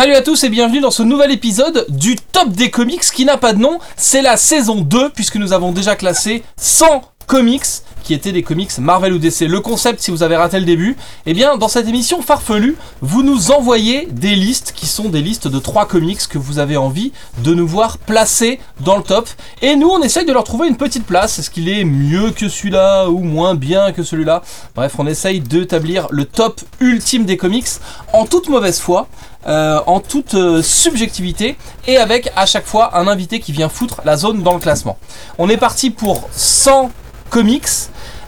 Salut à tous et bienvenue dans ce nouvel épisode du Top des comics qui n'a pas de nom. C'est la saison 2 puisque nous avons déjà classé 100 comics qui étaient des comics Marvel ou DC. Le concept, si vous avez raté le début, eh bien, dans cette émission farfelue, vous nous envoyez des listes qui sont des listes de trois comics que vous avez envie de nous voir placer dans le top. Et nous, on essaye de leur trouver une petite place. Est-ce qu'il est mieux que celui-là ou moins bien que celui-là? Bref, on essaye d'établir le top ultime des comics en toute mauvaise foi. Euh, en toute euh, subjectivité et avec à chaque fois un invité qui vient foutre la zone dans le classement. On est parti pour 100 comics.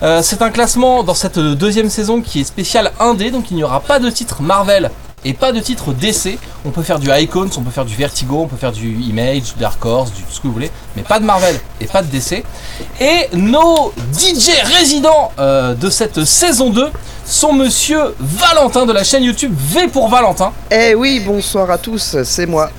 Euh, c'est un classement dans cette deuxième saison qui est spécial indé, donc il n'y aura pas de titre Marvel et pas de titre DC. On peut faire du Icons, on peut faire du Vertigo, on peut faire du Image, du Dark Horse, du ce que vous voulez, mais pas de Marvel et pas de DC. Et nos DJ résidents euh, de cette saison 2 sont monsieur Valentin de la chaîne YouTube V pour Valentin. Eh oui, bonsoir à tous, c'est moi.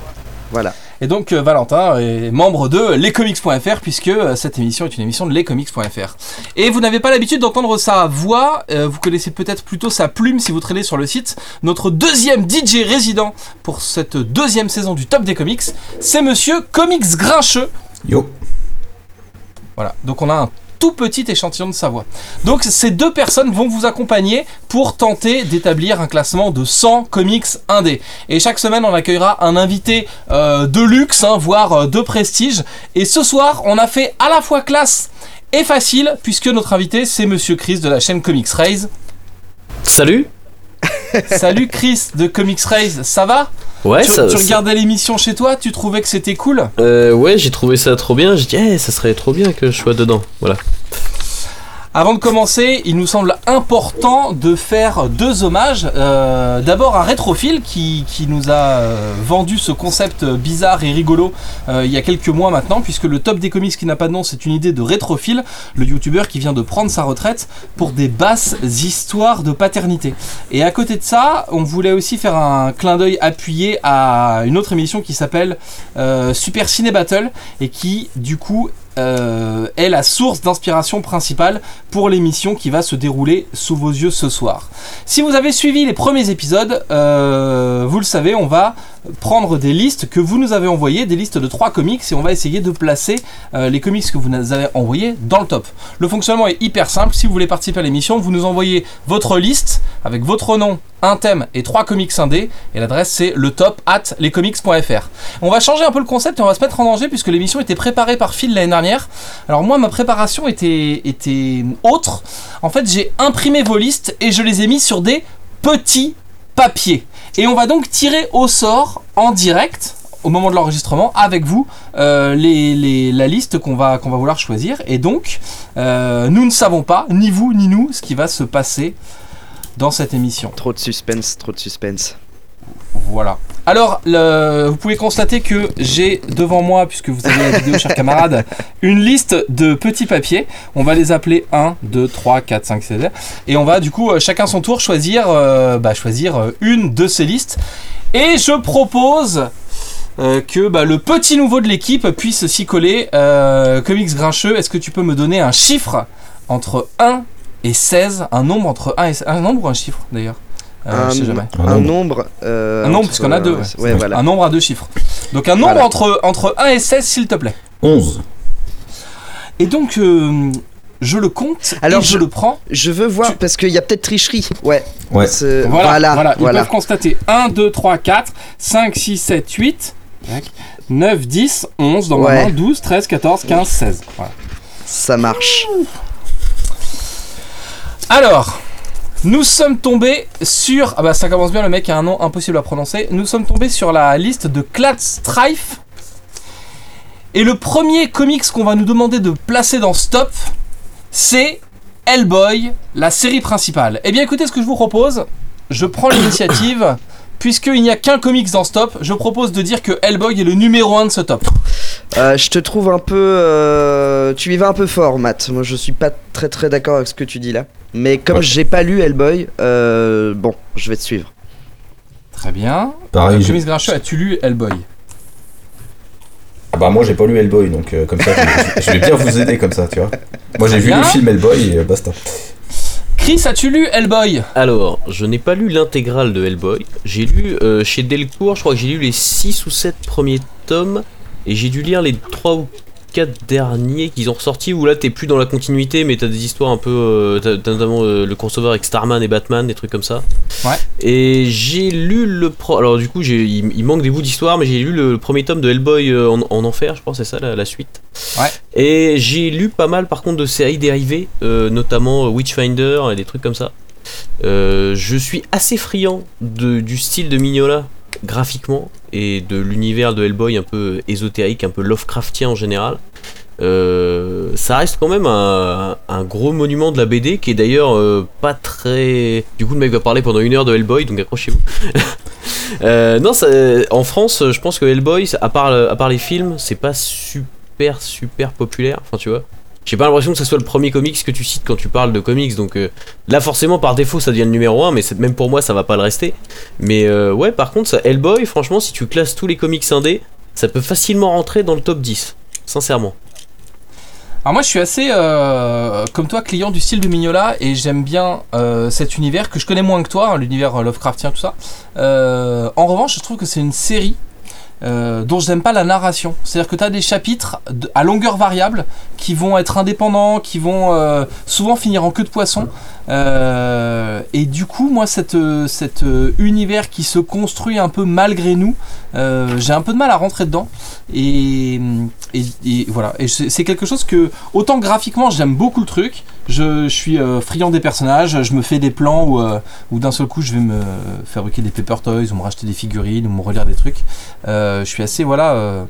Voilà. Et donc euh, Valentin est membre de lescomics.fr puisque euh, cette émission est une émission de lescomics.fr. Et vous n'avez pas l'habitude d'entendre sa voix, euh, vous connaissez peut-être plutôt sa plume si vous traînez sur le site. Notre deuxième DJ résident pour cette deuxième saison du Top des Comics, c'est monsieur Comics Grincheux. Yo. Voilà, donc on a un tout petit échantillon de sa voix. Donc ces deux personnes vont vous accompagner pour tenter d'établir un classement de 100 comics indés. Et chaque semaine on accueillera un invité euh, de luxe, hein, voire euh, de prestige. Et ce soir on a fait à la fois classe et facile puisque notre invité c'est Monsieur Chris de la chaîne Comics Raise. Salut Salut Chris de Comics Raise, ça va? Ouais, tu, ça, tu ça- regardais l'émission chez toi, tu trouvais que c'était cool Euh, ouais, j'ai trouvé ça trop bien. J'ai dit, eh, ça serait trop bien que je sois dedans. Voilà. Avant de commencer, il nous semble important de faire deux hommages. Euh, D'abord à Rétrophile qui, nous a euh, vendu ce concept bizarre et rigolo euh, il y a quelques mois maintenant, puisque le top des comics qui n'a pas de nom, c'est une idée de Rétrophile, le youtubeur qui vient de prendre sa retraite pour des basses histoires de paternité. Et à côté de ça, on voulait aussi faire un clin d'œil appuyé à une autre émission qui s'appelle Super Ciné Battle et qui du coup euh, est la source d'inspiration principale pour l'émission qui va se dérouler sous vos yeux ce soir. Si vous avez suivi les premiers épisodes, euh, vous le savez, on va prendre des listes que vous nous avez envoyées, des listes de trois comics, et on va essayer de placer euh, les comics que vous nous avez envoyés dans le top. Le fonctionnement est hyper simple. Si vous voulez participer à l'émission, vous nous envoyez votre liste avec votre nom, un thème et trois comics indés, et l'adresse c'est le top at lescomics.fr. On va changer un peu le concept et on va se mettre en danger puisque l'émission était préparée par Phil l'année dernière. Alors moi, ma préparation était, était autre. En fait, j'ai imprimé vos listes et je les ai mis sur des petits papiers. Et on va donc tirer au sort en direct au moment de l'enregistrement avec vous euh, la liste qu'on va, qu'on va vouloir choisir. Et donc, euh, nous ne savons pas, ni vous ni nous, ce qui va se passer dans cette émission. Trop de suspense, trop de suspense. Voilà. Alors, le- vous pouvez constater que j'ai devant moi, puisque vous avez la vidéo, chers camarades, une liste de petits papiers. On va les appeler 1, 2, 3, 4, 5, 6. Et on va du coup, euh, chacun son tour, choisir, euh, bah, choisir euh, une de ces listes. Et je propose euh, que bah, le petit nouveau de l'équipe puisse s'y coller. Euh, Comics Grincheux, est-ce que tu peux me donner un chiffre entre 1 et 16 Un nombre entre 1 et 16 Un nombre ou un chiffre d'ailleurs? Euh, un, Je sais jamais. Un un nombre. euh, Un nombre, entre- puisqu'on a deux, Ouais, ouais. ouais, voilà. Un nombre à deux chiffres. Donc un nombre Voilà. entre, entre 1 et 16, s'il te plaît. 11. Et donc, euh, je le compte Alors, et je, je- le prends. Je veux voir, Tu- parce qu'il y a peut-être tricherie. Ouais. Voilà, voilà, Voilà, Ils voilà. peuvent constater 1, 2, 3, 4, 5, 6, 7, 8, tac, 9, 10, 11, dans ma main, 12, 13, 14, 15, 16. Voilà. Ça marche. Alors, nous sommes tombés sur. Ah bah ça commence bien, le mec a un nom impossible à prononcer. Nous sommes tombés sur la liste de Clad Strife. Et le premier comics qu'on va nous demander de placer dans Stop, c'est Hellboy, la série principale. Eh bien écoutez ce que je vous propose. Je prends l'initiative. Puisqu'il n'y a qu'un comics dans Stop, je propose de dire que Hellboy est le numéro 1 de ce top. Euh, je te trouve un peu. euh, Tu y vas un peu fort, Matt. Moi, je suis pas très très d'accord avec ce que tu dis là. Mais comme Ouais. j'ai pas lu Hellboy, euh, bon, je vais te suivre. Très bien. Pareil, Euh, Grincheux, as-tu lu Hellboy? Ah bah moi j'ai pas lu Hellboy donc euh, comme ça je, je vais bien vous aider comme ça tu vois. Moi j'ai vu le film Hellboy et euh, basta. Chris, as-tu lu Hellboy? Alors, je n'ai pas lu l'intégrale de Hellboy. J'ai lu euh, chez Delcourt, je crois que j'ai lu les 6 ou 7 premiers tomes. Et j'ai dû lire les 3 ou 4 derniers qu'ils ont ressortis où là t'es plus dans la continuité mais t'as des histoires un peu euh, t'as- t'as notamment euh, le crossover avec Starman et Batman des trucs comme ça Ouais. et j'ai lu le pro alors du coup j'ai il, il manque des bouts d'histoire mais j'ai lu le, premier tome de Hellboy euh, en, en enfer je crois c'est ça la, la suite Ouais. et j'ai lu pas mal par contre de séries dérivées euh, notamment Witchfinder et des trucs comme ça je suis assez friand de, du style de Mignola graphiquement et de l'univers de Hellboy un peu ésotérique, un peu Lovecraftien en général. Euh, ça reste quand même un, gros monument de la BD qui est d'ailleurs euh, pas très. Du coup, le mec va parler pendant une heure de Hellboy, donc accrochez-vous. Euh, non, en France, je pense que Hellboy, à part, à part les films, c'est pas super super populaire. Enfin, tu vois. J'ai pas l'impression que ce soit le premier comics que tu cites quand tu parles de comics, donc euh, là forcément par défaut ça devient le numéro 1, mais même pour moi ça va pas le rester. Mais euh, ouais, par contre, Hellboy, franchement, si tu classes tous les comics indés, ça peut facilement rentrer dans le top 10, sincèrement. Alors moi je suis assez euh, comme toi client du style de Mignola et j'aime bien euh, cet univers que je connais moins que toi, hein, l'univers Lovecraftien tout ça. En revanche je trouve que c'est une série euh, dont je n'aime pas la narration. C'est-à-dire que tu as des chapitres à longueur variable qui vont être indépendants, qui vont euh, souvent finir en queue de poisson. Euh, et du coup, moi, cet euh, univers qui se construit un peu malgré nous, euh, j'ai un peu de mal à rentrer dedans. Et, voilà. Et c'est quelque chose que, autant graphiquement, j'aime beaucoup le truc. Je, suis friand des personnages. Je me fais des plans où, d'un seul coup, je vais me fabriquer des paper toys, ou me racheter des figurines, ou me relire des trucs. Je suis assez, voilà.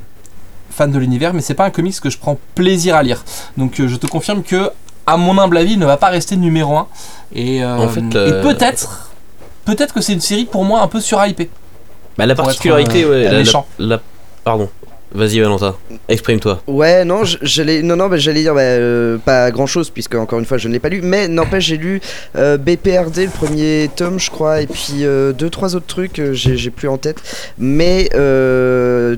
fan de l'univers mais c'est pas un comics que je prends plaisir à lire donc je te confirme que à mon humble avis il ne va pas rester numéro 1 et, euh, En fait, et euh, peut-être peut-être que c'est une série pour moi un peu surhypée Bah, la Pour être, particularité, euh, ouais, la- la, méchant. la- Pardon. Vas-y, Valentin, exprime-toi. Ouais, non, j'allais, non, non, dire bah, euh, pas grand chose puisque encore une fois je ne l'ai pas lu, mais n'empêche j'ai lu euh, BPRD le premier tome, je crois, et puis euh, deux trois autres trucs, euh, j'ai, plus en tête. Mais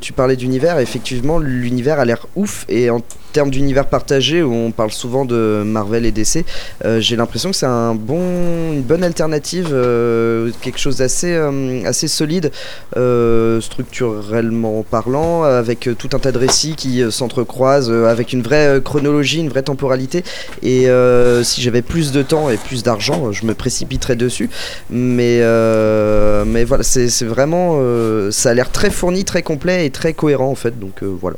tu parlais d'univers, effectivement, l'univers a l'air ouf et en termes d'univers partagé où on parle souvent de Marvel et DC, j'ai l'impression que c'est un bon, une bonne alternative, quelque chose d'assez, assez solide, structurellement parlant, avec euh, tout un tas de récits qui euh, s'entrecroisent, euh, avec une vraie chronologie, une vraie temporalité. Et si j'avais plus de temps et plus d'argent, je me précipiterais dessus. Mais, mais voilà, c'est vraiment. ça a l'air très fourni, très complet et très cohérent en fait. Donc voilà.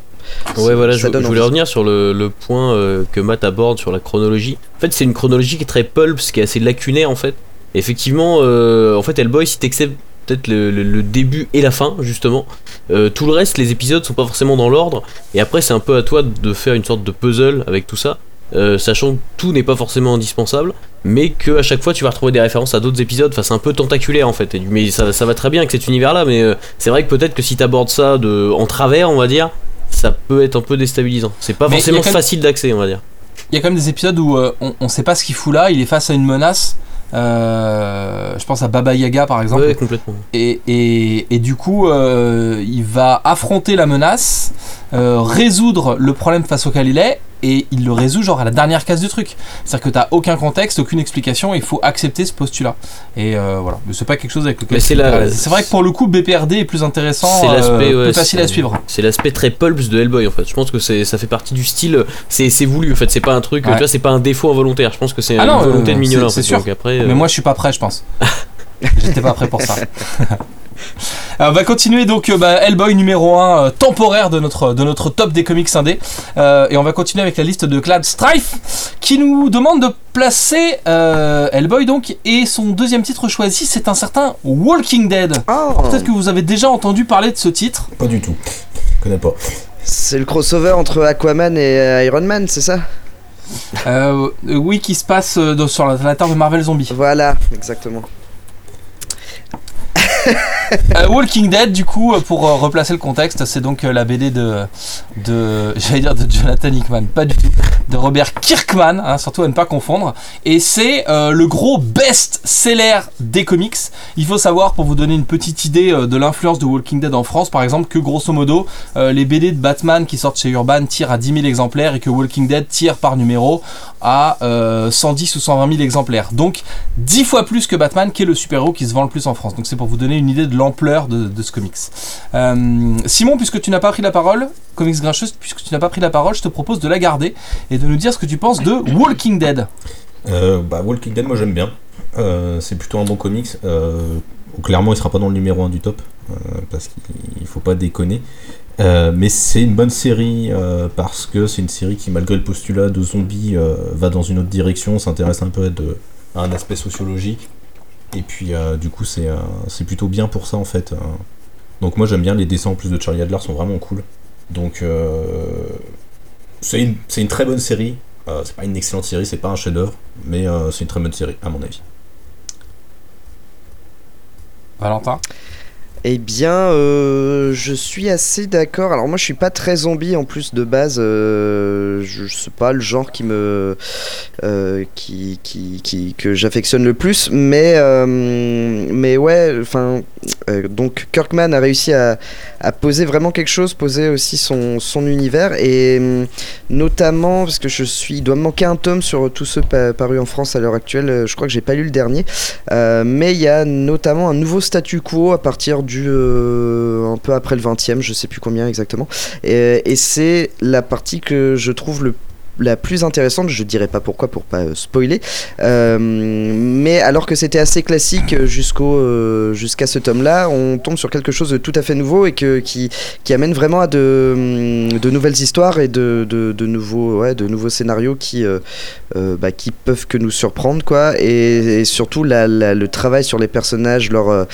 Ouais, voilà, je, voulais revenir sur le, le point euh, que Matt aborde sur la chronologie. En fait, c'est une chronologie qui est très pulp, qui est assez lacunaire en fait. Effectivement, euh, en fait, Hellboy, si t'acceptes peut-être le, le- le début et la fin, justement, euh, tout le reste, les épisodes sont pas forcément dans l'ordre. Et après, c'est un peu à toi de faire une sorte de puzzle avec tout ça. euh, sachant que tout n'est pas forcément indispensable, mais que à chaque fois tu vas retrouver des références à d'autres épisodes. Enfin, c'est un peu tentaculaire en fait. Et mais ça, ça va très bien avec cet univers-là. Mais euh, c'est vrai que peut-être que si t'abordes ça de en travers, on va dire, ça peut être un peu déstabilisant. C'est pas Mais forcément facile d'accès, on va dire. il y a quand même des épisodes où on, on sait pas ce qu'il fout là il est face à une menace Euh, je pense à Baba Yaga par exemple Ouais, complètement. et, et- et du coup euh, il va affronter la menace euh, résoudre le problème face auquel il est et il le résout genre à la dernière case du truc c'est à dire que t'as aucun contexte aucune explication il faut accepter ce postulat et euh, voilà mais c'est pas quelque chose avec lequel c'est la- vrai que pour le coup BPRD est plus intéressant C'est l'aspect, euh, ouais, facile à suivre C'est l'aspect très pulps de Hellboy en fait. Je pense que c'est ça fait partie du style. C'est c'est voulu en fait. C'est pas un truc. Ouais. Tu vois, c'est pas un défaut involontaire. Je pense que c'est Ah une non, volonté euh, de Mignola. en fait. sûr. Donc après, Mais moi je suis pas prêt je pense. J'étais pas prêt pour ça. On va continuer donc euh, bah, Hellboy numéro 1 euh, temporaire de notre, de notre top des comics indés. Euh, et on va continuer avec la liste de Glad Strife qui nous demande de placer euh, Hellboy donc. Et son deuxième titre choisi c'est un certain Walking Dead. Oh, Peut-être que vous avez déjà entendu parler de ce titre. Pas du tout. Je connais pas. c'est le crossover entre Aquaman et euh, Iron Man, c'est ça? Oui, qui se passe euh, dans- sur la, la terre de Marvel Zombie. Voilà, exactement. Euh, Walking Dead, du coup, euh, pour euh, replacer le contexte, c'est donc la BD de, j'allais dire de Jonathan Hickman, pas du tout, de Robert Kirkman, hein, surtout à ne pas confondre. Et c'est le gros best-seller des comics. Il faut savoir, pour vous donner une petite idée de l'influence de Walking Dead en France, par exemple, que grosso modo, les BD de Batman qui sortent chez Urban tirent à 10 000 exemplaires et que Walking Dead tire par numéro à euh, 110 ou 120 000 exemplaires. Donc 10 fois plus que Batman, qui est le super-héros qui se vend le plus en France. Donc c'est pour vous donner une idée de l'ampleur de, ce comics. Euh, Simon, puisque tu n'as pas pris la parole, Comics Grincheuse, puisque tu n'as pas pris la parole, je te propose de la garder et de nous dire ce que tu penses de Walking Dead. Euh, bah, Walking Dead, moi j'aime bien. Euh, c'est plutôt un bon comics. Clairement, il sera pas dans le numéro 1 du top, parce qu'il faut pas déconner. Mais c'est une bonne série parce que c'est une série qui, malgré le postulat de zombies, va dans une autre direction, s'intéresse un peu à un aspect sociologique. Et puis, euh, du coup, c'est euh, c'est plutôt bien pour ça en fait. euh. Donc, moi j'aime bien les dessins en plus de Charlie Adler sont vraiment cool. Donc, c'est une, c'est une très bonne série. C'est pas une excellente série, c'est pas un chef-d'œuvre, mais c'est une très bonne série, à mon avis. Valentin? Eh bien, euh, je suis assez d'accord. Alors moi, je suis pas très zombie en plus de base. euh, je sais pas le genre qui me, euh, qui, qui, que j'affectionne le plus. Mais, mais ouais. Enfin, donc Kirkman a réussi à, poser vraiment quelque chose, poser aussi son, univers et notamment parce que je suis, il doit me manquer un tome sur tous ceux pa- parus en France à l'heure actuelle. Je crois que j'ai pas lu le dernier. Mais il y a notamment un nouveau statu quo à partir du euh, un peu après le 20e, je sais plus combien exactement. Et, et c'est la partie que je trouve le la plus intéressante, je dirais pas pourquoi pour pas euh, spoiler, euh, mais alors que c'était assez classique jusqu'au euh, jusqu'à ce tome-là, on tombe sur quelque chose de tout à fait nouveau et que qui, qui amène vraiment à de, hum, de nouvelles histoires et de, de, nouveaux ouais, de nouveaux scénarios qui bah, qui peuvent que nous surprendre quoi. Et, surtout le travail sur les personnages leur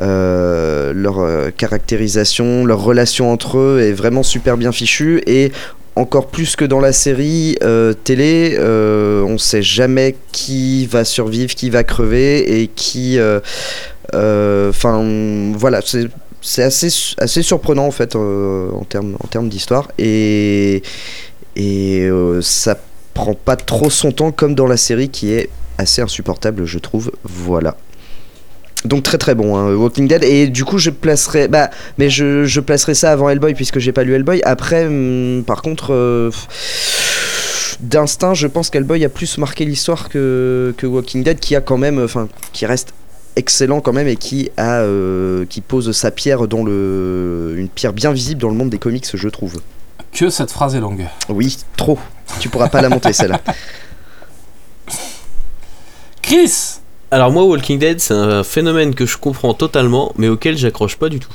leur caractérisation leur relation entre eux est vraiment super bien fichu et encore plus que dans la série euh, télé, euh, on sait jamais qui va survivre, qui va crever et qui. Enfin, voilà, c'est assez, assez surprenant en fait euh, en termes en d'histoire et et euh, ça prend pas trop son temps comme dans la série qui est assez insupportable je trouve voilà donc très très bon hein, Walking Dead. Et du coup je placerai bah mais je, je placerai ça avant Hellboy puisque j'ai pas lu Hellboy. Après hum, par contre euh, d'instinct je pense qu'Hellboy a plus marqué l'histoire que, que Walking Dead qui a quand même enfin qui reste excellent quand même et qui a euh, qui pose sa pierre dans le une pierre bien visible dans le monde des comics je trouve. Que cette phrase est longue. oui trop. Tu pourras pas la monter celle-là. Chris Alors moi, Walking Dead, c'est un phénomène que je comprends totalement, mais auquel j'accroche pas du tout.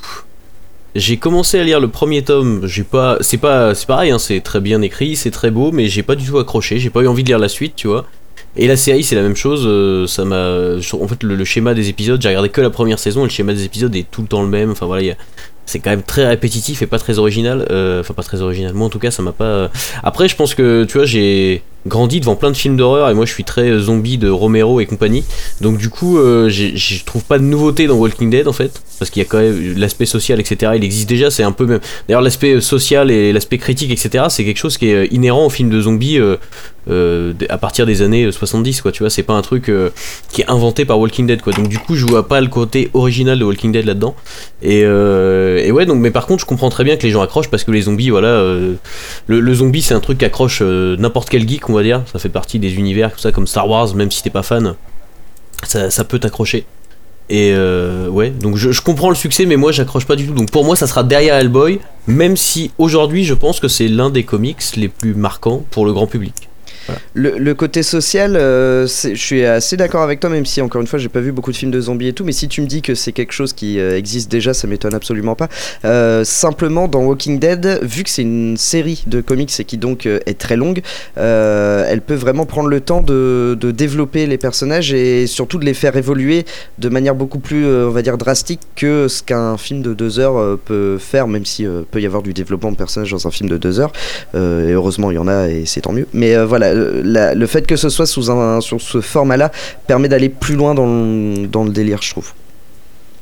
J'ai commencé à lire le premier tome, j'ai pas, c'est pas, c'est pareil, hein, c'est très bien écrit, c'est très beau, mais j'ai pas du tout accroché, j'ai pas eu envie de lire la suite, tu vois. Et la série, c'est la même chose, euh, ça m'a, en fait, le, schéma des épisodes, j'ai regardé que la première saison, et le schéma des épisodes est tout le temps le même. Enfin voilà, c'est quand même très répétitif et pas très original. euh, Enfin pas très original. Moi en tout cas, ça m'a pas. Après, je pense que tu vois, j'ai grandi devant plein de films d'horreur et moi je suis très euh, zombie de Romero et compagnie. Donc du coup, euh, je trouve pas de nouveauté dans Walking Dead en fait, parce qu'il y a quand même l'aspect social, etc. Il existe déjà, c'est un peu même. D'ailleurs, l'aspect euh, social et l'aspect critique, etc. C'est quelque chose qui est euh, inhérent aux films de zombies euh, euh, à partir des années euh, 70, quoi. Tu vois, c'est pas un truc euh, qui est inventé par Walking Dead, quoi. Donc du coup, je vois pas le côté original de Walking Dead là-dedans. Et, euh, et ouais, donc mais par contre, je comprends très bien que les gens accrochent parce que les zombies, voilà, euh, le, zombie c'est un truc qui accroche euh, n'importe quel geek, dire. Ça fait partie des univers tout ça comme Star Wars, même si t'es pas fan, ça, ça peut t'accrocher. Et euh, ouais, donc je, je comprends le succès, mais moi j'accroche pas du tout. Donc pour moi, ça sera derrière Hellboy, même si aujourd'hui je pense que c'est l'un des comics les plus marquants pour le grand public. Le, côté social, euh, je suis assez d'accord avec toi, même si encore une fois j'ai pas vu beaucoup de films de zombies et tout, mais si tu me dis que c'est quelque chose qui euh, existe déjà, ça m'étonne absolument pas. Euh, simplement dans Walking Dead, vu que c'est une série de comics et qui donc est très longue, elle peut vraiment prendre le temps de, de développer les personnages et surtout de les faire évoluer de manière beaucoup plus, on va dire, drastique que ce qu'un film de deux heures peut faire, même si peut y avoir du développement de personnages dans un film de deux heures. Et heureusement, il y en a et c'est tant mieux. Mais voilà, la- le fait que ce soit sous, un, sur ce format-là permet d'aller plus loin dans le, dans le délire, je trouve.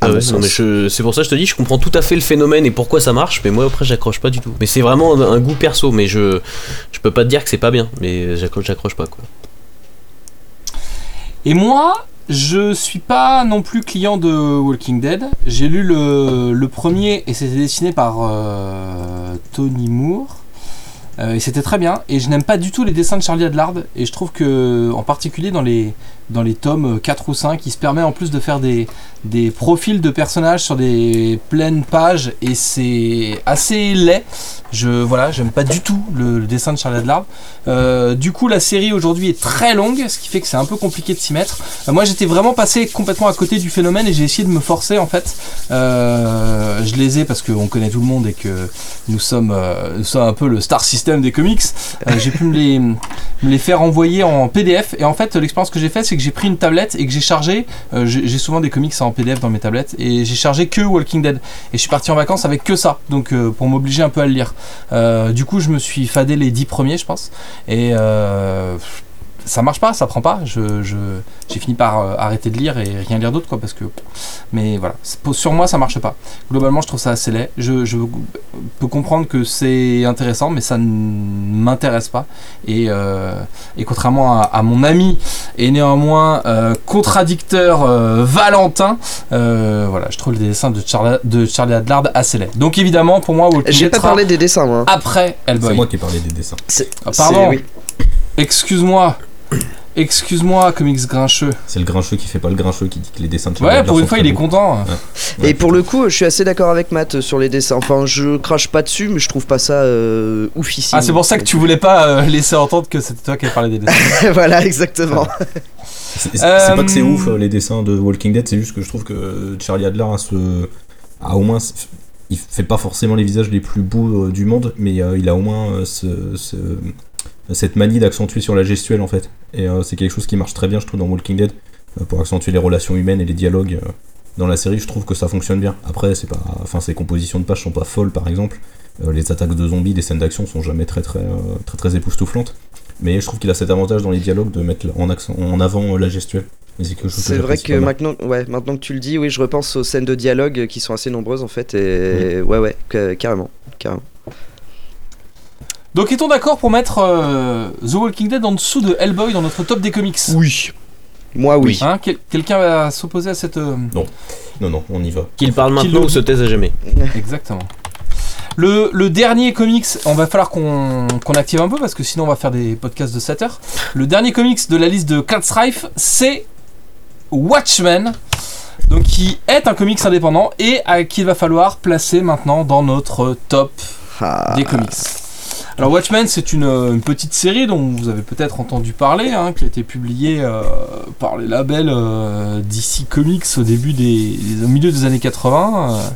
Ah ouais, je- c'est pour ça que je te dis, je comprends tout à fait le phénomène et pourquoi ça marche, mais moi après j'accroche pas du tout. Mais c'est vraiment un, un goût perso, mais je je peux pas te dire que c'est pas bien, mais j'accroche, j'accroche pas quoi. Et moi, je suis pas non plus client de Walking Dead. J'ai lu le, le premier et c'était dessiné par euh, Tony Moore. Euh, et c'était très bien. Et je n'aime pas du tout les dessins de Charlie Adlard. Et je trouve que, en particulier dans les, dans les tomes 4 ou 5, il se permet en plus de faire des, des profils de personnages sur des pleines pages. Et c'est assez laid. Je voilà, j'aime pas du tout le, dessin de Charlie Adlard. Euh, du coup, la série aujourd'hui est très longue, ce qui fait que c'est un peu compliqué de s'y mettre. Euh, moi, j'étais vraiment passé complètement à côté du phénomène et j'ai essayé de me forcer en fait. Euh, je les ai parce qu'on connaît tout le monde et que nous sommes, nous sommes un peu le star system des comics. J'ai pu me les, les faire envoyer en PDF et en fait, l'expérience que j'ai faite, c'est que j'ai pris une tablette et que j'ai chargé. euh, j'ai souvent des comics en PDF dans mes tablettes et j'ai chargé que Walking Dead et je suis parti en vacances avec que ça, donc euh, pour m'obliger un peu à le lire. Euh, du coup, je me suis fadé les 10 premiers, je pense. Et ça marche pas, ça prend pas. Je, je- j'ai fini par euh, arrêter de lire et rien lire d'autre, quoi, parce que. Mais voilà, C'est- sur moi, ça marche pas. Globalement, je trouve ça assez laid. Je, je peux comprendre que c'est intéressant, mais ça ne m'intéresse pas. Et, euh, et contrairement à, à mon ami et néanmoins euh, contradicteur euh, Valentin, euh, voilà, je trouve le dessin de Charlie, de Charlie Adlard assez laid. Donc évidemment, pour moi, Walking J'ai pas parlé des dessins, moi. après C'est Hellboy. moi qui ai parlé des dessins. C'est- Ah, pardon. c'est- oui. Excuse-moi. Excuse-moi, comics grincheux. C'est le grincheux qui fait pas le grincheux qui dit que les dessins de Ouais, pour une fois, il est beaux. content. Ouais, Et pour le coup, je suis assez d'accord avec Matt euh, sur les dessins. Enfin, je crache pas dessus, mais je trouve pas ça euh, oufissime. Ah, c'est pour ça que tu voulais pas euh, laisser entendre que c'était toi qui parlé des dessins. voilà, exactement. C'est Euh, pas que c'est ouf euh, les dessins de Walking Dead, c'est juste que je trouve que Charlie Adler a ce. a au moins. Il fait pas forcément les visages les plus beaux euh, du monde, mais euh, il a au moins euh, ce- ce- cette manie d'accentuer sur la gestuelle en fait. Et euh, c'est quelque chose qui marche très bien, je trouve, dans Walking Dead, euh, pour accentuer les relations humaines et les dialogues. euh, dans la série, je trouve que ça fonctionne bien. Après, c'est pas, enfin, ses compositions de pages sont pas folles, par exemple. Les attaques de zombies, les scènes d'action sont jamais très très, très très époustouflantes. Mais je trouve qu'il a cet avantage dans les dialogues de mettre en, accent, en avant la gestuelle. C'est vrai que maintenant, ouais, maintenant que tu le dis, oui, je repense aux scènes de dialogue qui sont assez nombreuses en fait. Et ouais, ouais, ca- carrément, carrément. Donc, est-on d'accord pour mettre euh, The Walking Dead en dessous de Hellboy dans notre top des comics? Oui. Moi, oui. Hein, quel- Quelqu'un va s'opposer à cette. euh, Non, non, on y va. Qu'il parle maintenant ou se taise à jamais. Exactement. Le, le dernier comics, on va falloir qu'on qu'on active un peu parce que sinon on va faire des podcasts de 7 heures. Le dernier comics de la liste de Catstrife, c'est Watchmen. Donc qui est un comics indépendant et à- qu'il va falloir placer maintenant dans notre top Ah. des comics. Alors Watchmen, c'est une, petite série dont vous avez peut-être entendu parler, hein, qui a été publiée euh, par les labels euh, DC Comics au début des, au milieu des années 80, euh,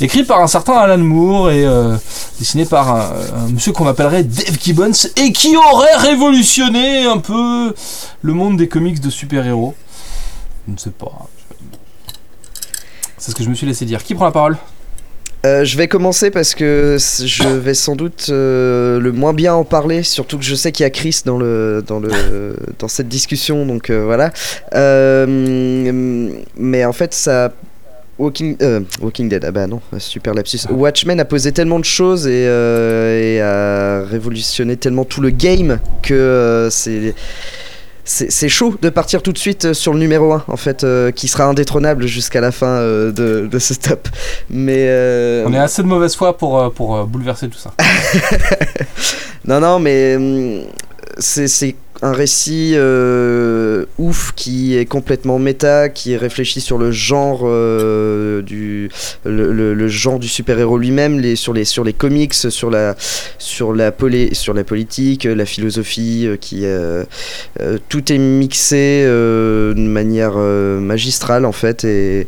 écrite par un certain Alan Moore et euh, dessinée par un, un monsieur qu'on appellerait Dave Gibbons et qui aurait révolutionné un peu le monde des comics de super-héros. Je ne sais pas. C'est ce que je me suis laissé dire. Qui prend la parole? Euh, je vais commencer parce que je vais sans doute euh, le moins bien en parler, surtout que je sais qu'il y a Chris dans le dans le dans cette discussion, donc euh, voilà. Mais en fait, ça. Walking, Walking Dead, ah bah non, super lapsus. Watchmen a posé tellement de choses et, et a révolutionné tellement tout le game que c'est c'est chaud de partir tout de suite euh, sur le numéro 1 en fait euh, qui sera indétrônable jusqu'à la fin euh, de, de ce stop mais euh, On est assez de mauvaise foi pour, pour bouleverser tout ça. non non mais hum, c'est un récit euh, ouf qui est complètement méta qui réfléchit sur le genre euh, du le, genre du super héros lui-même sur les sur les comics sur la sur la sur la politique la philosophie euh, qui tout est mixé de manière magistrale en fait et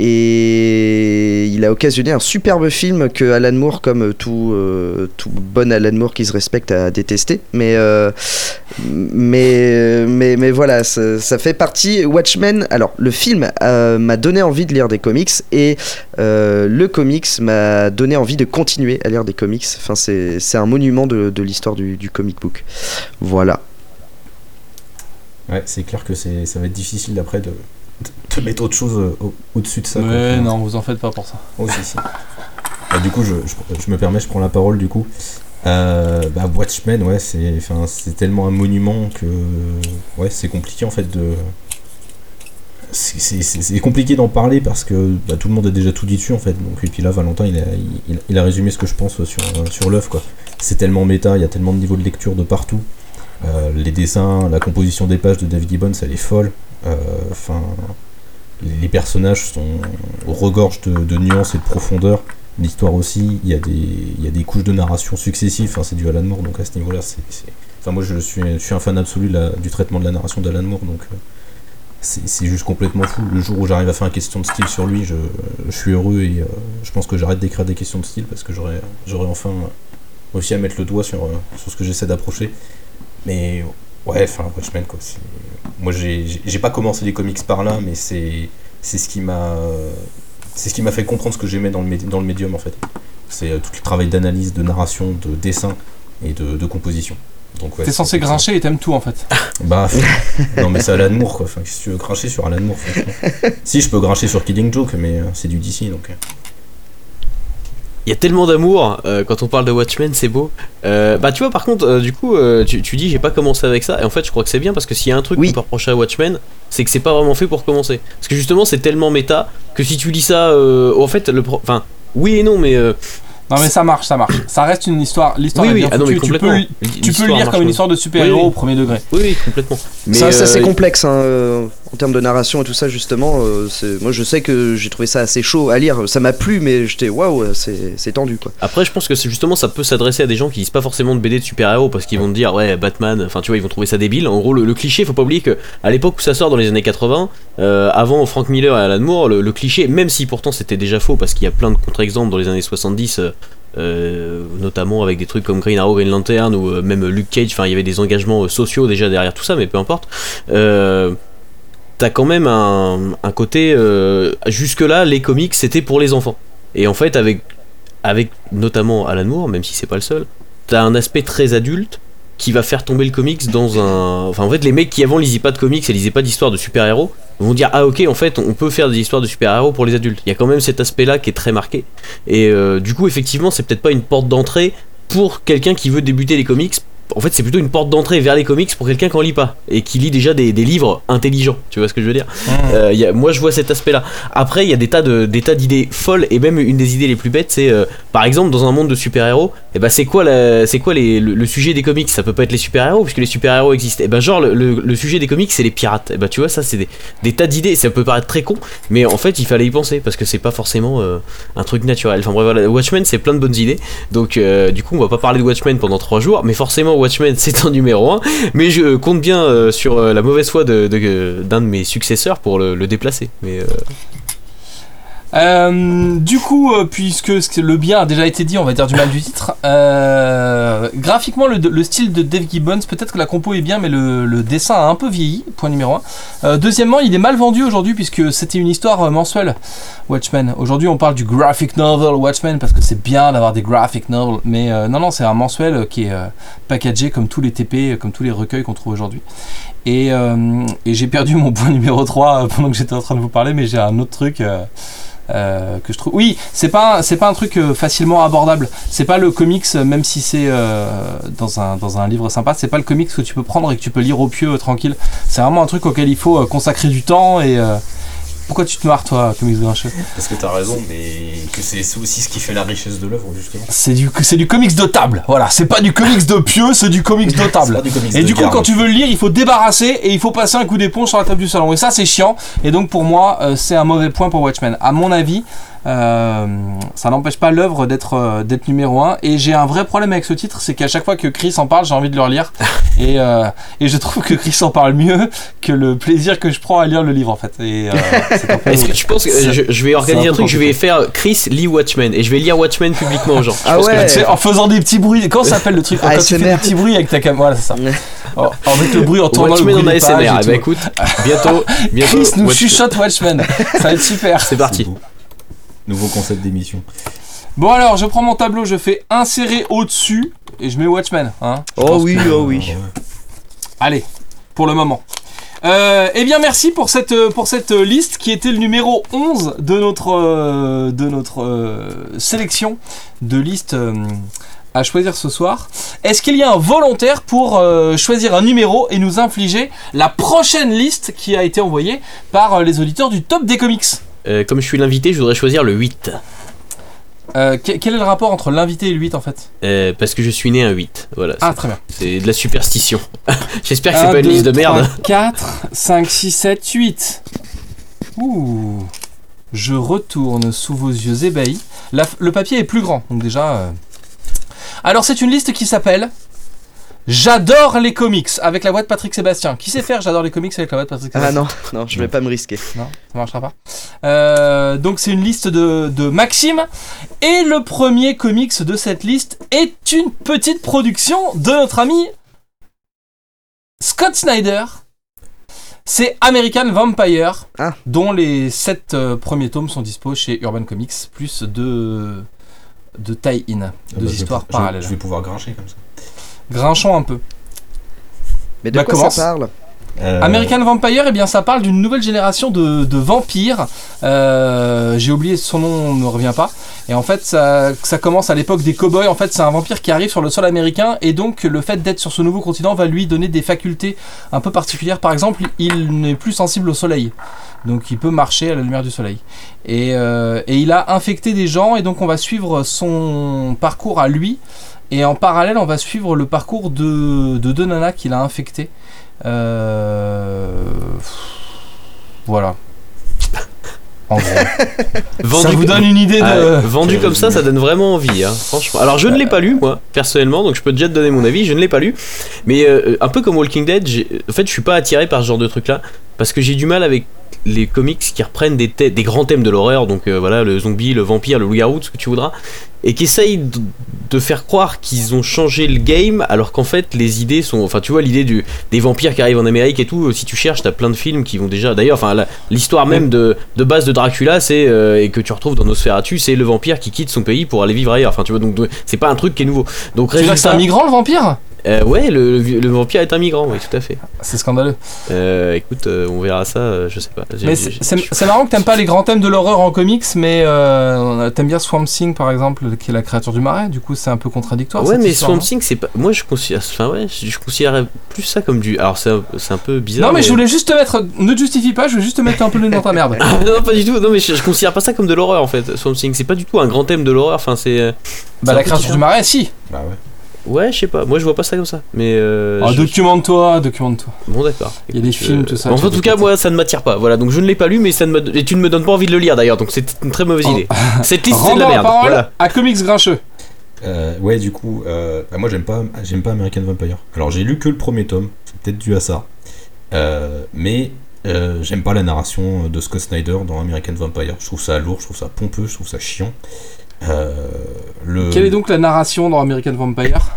et il a occasionné un superbe film que Alan Moore, comme tout, euh, bon Alan Moore qui se respecte, a détesté. Mais, euh, mais, mais, mais voilà, ça, fait partie. Watchmen, alors le film euh, m'a donné envie de lire des comics et le comics m'a donné envie de continuer à lire des comics. Enfin, c'est un monument de, l'histoire du, comic book. Voilà. Ouais, c'est clair que ça va être difficile après de, te mettre autre chose euh, au- au-dessus de ça. quoi. Mais non, vous en faites pas pour ça. Oh, si, si. Bah, du coup, je, je- je me permets, je prends la parole du coup. Euh, bah, Watchmen, ouais, c'est, tellement un monument que, ouais, c'est compliqué en fait de. C'est, compliqué d'en parler parce que bah, tout le monde a déjà tout dit dessus en fait. Donc, et puis là, Valentin, il a, il, il a résumé ce que je pense sur, euh, sur l'œuvre quoi. C'est tellement méta, il y a tellement de niveaux de lecture de partout. Euh, les dessins, la composition des pages de Dave Gibbons, elle est folle. Euh, Enfin, les, personnages sont regorgent de, nuances et de profondeur. L'histoire aussi, il y, a des, couches de narration successives, c'est du Alan Moore, donc à ce niveau-là, c'est... Enfin, moi, je suis, un fan absolu du traitement de la narration d'Alan Moore, donc euh, c'est juste complètement fou. Le jour où j'arrive à faire une question de style sur lui, je, suis heureux et euh, je pense que j'arrête d'écrire des questions de style parce que j'aurais enfin réussi à mettre le doigt sur, sur ce que j'essaie d'approcher. Mais ouais, enfin, Watchmen, quoi. Moi, j'ai pas commencé les comics par là, mais c'est c'est ce qui m'a c'est ce qui m'a fait comprendre ce que j'aimais dans le dans le médium en fait. C'est euh, tout le travail d'analyse, de narration, de dessin et de, de composition. Donc ouais, T'es censé grincher et t'aimes tout en fait. Bah non mais c'est Alan Moore quoi. Enfin, que tu veux grincher sur Alan Moore franchement Si je peux grincher sur Killing Joke, mais euh, c'est du DC donc. Il y a tellement d'amour euh, quand on parle de Watchmen, c'est beau. Euh, bah tu vois par contre, euh, du coup, euh, tu, tu dis j'ai pas commencé avec ça, et en fait je crois que c'est bien parce que s'il y a un truc Oui. qu'on peut reprocher à Watchmen, c'est que c'est pas vraiment fait pour commencer. Parce que justement c'est tellement méta que si tu lis ça, euh, en fait le, pro- enfin oui et non mais euh, Non mais ça marche, ça marche. Ça reste une histoire. L'histoire oui est oui, bien ah non mais. Tu peux, complètement. tu peux le lire comme une histoire de super-héros Oui, oui. au premier degré. Oui oui complètement. Mais ça, c'est assez euh, complexe hein, en termes de narration et tout ça justement. euh, moi je sais que j'ai trouvé ça assez chaud à lire. Ça m'a plu mais j'étais waouh, c'est tendu quoi. Après, je pense que justement ça peut s'adresser à des gens qui lisent pas forcément de BD de super-héros parce qu'ils vont te dire ouais Batman, enfin tu vois ils vont trouver ça débile. En gros le, cliché, faut pas oublier que à l'époque où ça sort dans les années 80, euh, avant Frank Miller et Alan Moore, le, cliché, même si pourtant c'était déjà faux parce qu'il y a plein de contre-exemples dans les années 70. euh, notamment avec des trucs comme Green Arrow, Green Lantern ou même Luke Cage, enfin il y avait des engagements sociaux déjà derrière tout ça, mais peu importe. T'as quand même un, un côté euh, jusque-là les comics c'était pour les enfants. Et en fait avec avec notamment Alan Moore, même si c'est pas le seul, t'as un aspect très adulte qui va faire tomber le comics dans un. Enfin, en fait, les mecs qui avant lisaient pas de comics et lisaient pas d'histoires de super-héros vont dire Ah, ok, en fait, on peut faire des histoires de super-héros pour les adultes. Il y a quand même cet aspect-là qui est très marqué. Et euh, du coup, effectivement, c'est peut-être pas une porte d'entrée pour quelqu'un qui veut débuter les comics. En fait, c'est plutôt une porte d'entrée vers les comics pour quelqu'un qui en lit pas et qui lit déjà des, des livres intelligents. Tu vois ce que je veux dire euh, y a- moi je vois cet aspect là. Après il y a des tas de des tas d'idées folles et même une des idées les plus bêtes c'est euh, par exemple dans un monde de super-héros, et ben c'est quoi la, c'est quoi les, le, le sujet des comics? Ça peut pas être les super-héros puisque les super-héros existent. Et ben genre le, le- le sujet des comics c'est les pirates. Et ben tu vois ça c'est des, des tas d'idées, ça peut paraître très con mais en fait il fallait y penser parce que c'est pas forcément euh, un truc naturel. Enfin bref voilà, Watchmen c'est plein de bonnes idées. Donc euh, du coup on va pas parler de Watchmen pendant trois jours mais forcément Watchmen c'est en numéro 1 mais je compte bien euh, sur euh, la mauvaise foi d'un de mes successeurs pour le, le déplacer. Mais euh, du coup, euh, puisque le bien a déjà été dit, on va dire du mal du titre. euh, graphiquement, le, le style de Dave Gibbons, peut-être que la compo est bien, mais le, dessin a un peu vieilli. Point numéro 1. deuxièmement, il est mal vendu aujourd'hui puisque c'était une histoire mensuelle. Watchmen. Aujourd'hui, on parle du graphic novel Watchmen parce que c'est bien d'avoir des graphic novels, mais non, non, c'est un mensuel qui est packagé comme tous les TP, comme tous les recueils qu'on trouve aujourd'hui. Et, et j'ai perdu mon point numéro 3 euh, pendant que j'étais en train de vous parler, mais j'ai un autre truc. Euh, que je trouve. Oui, c'est pas c'est pas un truc euh, facilement abordable. C'est pas le comics, même si c'est euh, dans un dans un livre sympa. C'est pas le comics que tu peux prendre et que tu peux lire au pieu euh, tranquille. C'est vraiment un truc auquel il faut euh, consacrer du temps et. Pourquoi tu te marres toi, comics grincheux Parce que t'as raison, mais que c'est aussi ce qui fait la richesse de l'œuvre justement. C'est du du comics de table. Voilà, c'est pas du comics de pieux, c'est du comics de table. pas du comics Et de du coup, garde. quand tu veux le lire, il faut débarrasser et il faut passer un coup d'éponge sur la table du salon. Et ça, c'est chiant. Et donc, pour moi, euh, c'est un mauvais point pour Watchmen. À mon avis, euh, ça n'empêche pas l'œuvre d'être euh, d'être numéro 1. Et j'ai un vrai problème avec ce titre, c'est qu'à chaque fois que Chris en parle, j'ai envie de le relire. et, euh, et je trouve que Chris en parle mieux que le plaisir que je prends à lire le livre, en fait. Euh, un est-ce que tu penses que je, je vais organiser un un truc Je vais faire Chris lit Watchmen et je vais lire Watchmen publiquement aux gens. Je Ah que- ouais. Tu sais, en faisant des petits bruits. Comment ça s'appelle le truc Quand tu fais des petits bruits avec ta caméra. Voilà, c'est ça. Oh, avec le bruit en tournant le Watchmen bruit en ASMR. tout. ben écoute, bientôt, bientôt. Chris nous Watchmen. chuchote Watchmen. Ça va être super. C'est parti. Nouveau concept d'émission. Bon alors, je prends mon tableau, je fais insérer au-dessus et je mets Watchmen. Hein Je Oh pense oui, que- oh oui. Allez, pour le moment. Euh, eh bien, merci pour cette, pour cette liste qui était le numéro 11 de notre, euh, de notre euh, sélection de listes euh, à choisir ce soir. Est-ce qu'il y a un volontaire pour euh, choisir un numéro et nous infliger la prochaine liste qui a été envoyée par euh, les auditeurs du top des comics? Euh, comme je suis l'invité, je voudrais choisir le 8. Euh, que- Quel est le rapport entre l'invité et le 8 en fait? Euh, parce que je suis né un 8. Voilà. Ah, très bien. C'est de la superstition. J'espère que c'est pas une liste de merde. 4, 5, 6, 7, 8. Ouh. Je retourne sous vos yeux ébahis. La- le papier est plus grand, donc déjà. euh. Alors, c'est une liste qui s'appelle J'adore les comics avec la voix de Patrick Sébastien. Qui sait faire J'adore les comics avec la voix de Patrick Ah Sébastien non, non, je vais pas me risquer. Non, ça marchera pas. Euh, donc c'est une liste de, de Maxime. Et le premier comics de cette liste est une petite production de notre ami Scott Snyder. C'est American Vampire, Ah. dont les 7 premiers tomes sont dispo chez Urban Comics, plus de, de tie-in, Ah deux bah, histoires je- parallèles. Je vais pouvoir grincher comme ça. Grinchons un peu. Mais de Bah, quoi commence. ça parle Euh, American Vampire, eh bien, ça parle d'une nouvelle génération de, de vampires. Euh, J'ai oublié son nom, ne me revient pas. Et en fait, ça, ça commence à l'époque des cowboys. En fait, c'est un vampire qui arrive sur le sol américain, et donc le fait d'être sur ce nouveau continent va lui donner des facultés un peu particulières. Par exemple, il n'est plus sensible au soleil, donc il peut marcher à la lumière du soleil. Et, euh, et il a infecté des gens, et donc on va suivre son parcours à lui. Et en parallèle, on va suivre le parcours de, de deux nanas qu'il a infectées. Euh... Voilà. En gros. ça vous donne une idée de. Ah, vendu comme ça, ça donne vraiment envie, hein, franchement. Alors je ne l'ai pas lu, moi, personnellement, donc je peux déjà te donner mon avis, je ne l'ai pas lu. Mais euh, un peu comme Walking Dead, en fait, je suis pas attiré par ce genre de truc-là, parce que j'ai du mal avec les comics qui reprennent des, grands thèmes de l'horreur, donc euh, voilà, le zombie, le vampire, le loup-garou, ce que tu voudras, et qui essayent de, de faire croire qu'ils ont changé le game, alors qu'en fait, les idées sont... Enfin, tu vois, l'idée du, des vampires qui arrivent en Amérique et tout, si tu cherches, t'as plein de films qui vont déjà... D'ailleurs, enfin, l'histoire même de, de base de Dracula, c'est... euh, et que tu retrouves dans Nosferatu, c'est le vampire qui quitte son pays pour aller vivre ailleurs. Enfin, tu vois, donc c'est pas un truc qui est nouveau. Donc, que c'est un résultat- migrant le vampire? Euh, ouais, le, le- le vampire est un migrant, oui, tout à fait. C'est scandaleux. Euh, écoute, euh, on verra ça, euh, je sais pas. Mais c'est marrant que t'aimes pas les grands thèmes de l'horreur en comics, mais euh, t'aimes bien Swamp Thing par exemple, qui est la créature du marais. Du coup, c'est un peu contradictoire. Ouais, mais histoire, Swamp Thing, c'est pas. Moi, je considère. Enfin, ouais, je je considérais plus ça comme du. Alors, c'est un, peu bizarre. Non, mais je voulais juste te mettre. Ne te justifie pas, je veux juste te mettre un peu le nez dans ta merde. Ah, non, pas du tout. Non, mais je, je considère pas ça comme de l'horreur en fait. Swamp Thing, c'est pas du tout un grand thème de l'horreur. Enfin, c'est. Bah, la créature du marais, si. Bah ouais. Ouais, je sais pas. Moi, je vois pas ça comme ça. Mais. euh, Ah, je- documente-toi, documente-toi. Bon, d'accord. Il y a des films, euh, tout ça. En tu tout cas, moi, ça ne m'attire pas. Voilà, donc je ne l'ai pas lu, mais ça ne me... et tu ne me donnes pas envie de le lire d'ailleurs. Donc c'est une très mauvaise Oh. idée. Cette liste, c'est de la la merde. parole Voilà. à Comics Grincheux. Euh, ouais, du coup, euh, bah, moi j'aime pas, j'aime pas American Vampire. Alors j'ai lu que le premier tome, c'est peut-être dû à ça. Euh, mais euh, j'aime pas la narration de Scott Snyder dans American Vampire. Je trouve ça lourd, je trouve ça pompeux, je trouve ça chiant. Euh, le, Quelle est donc la narration dans American Vampire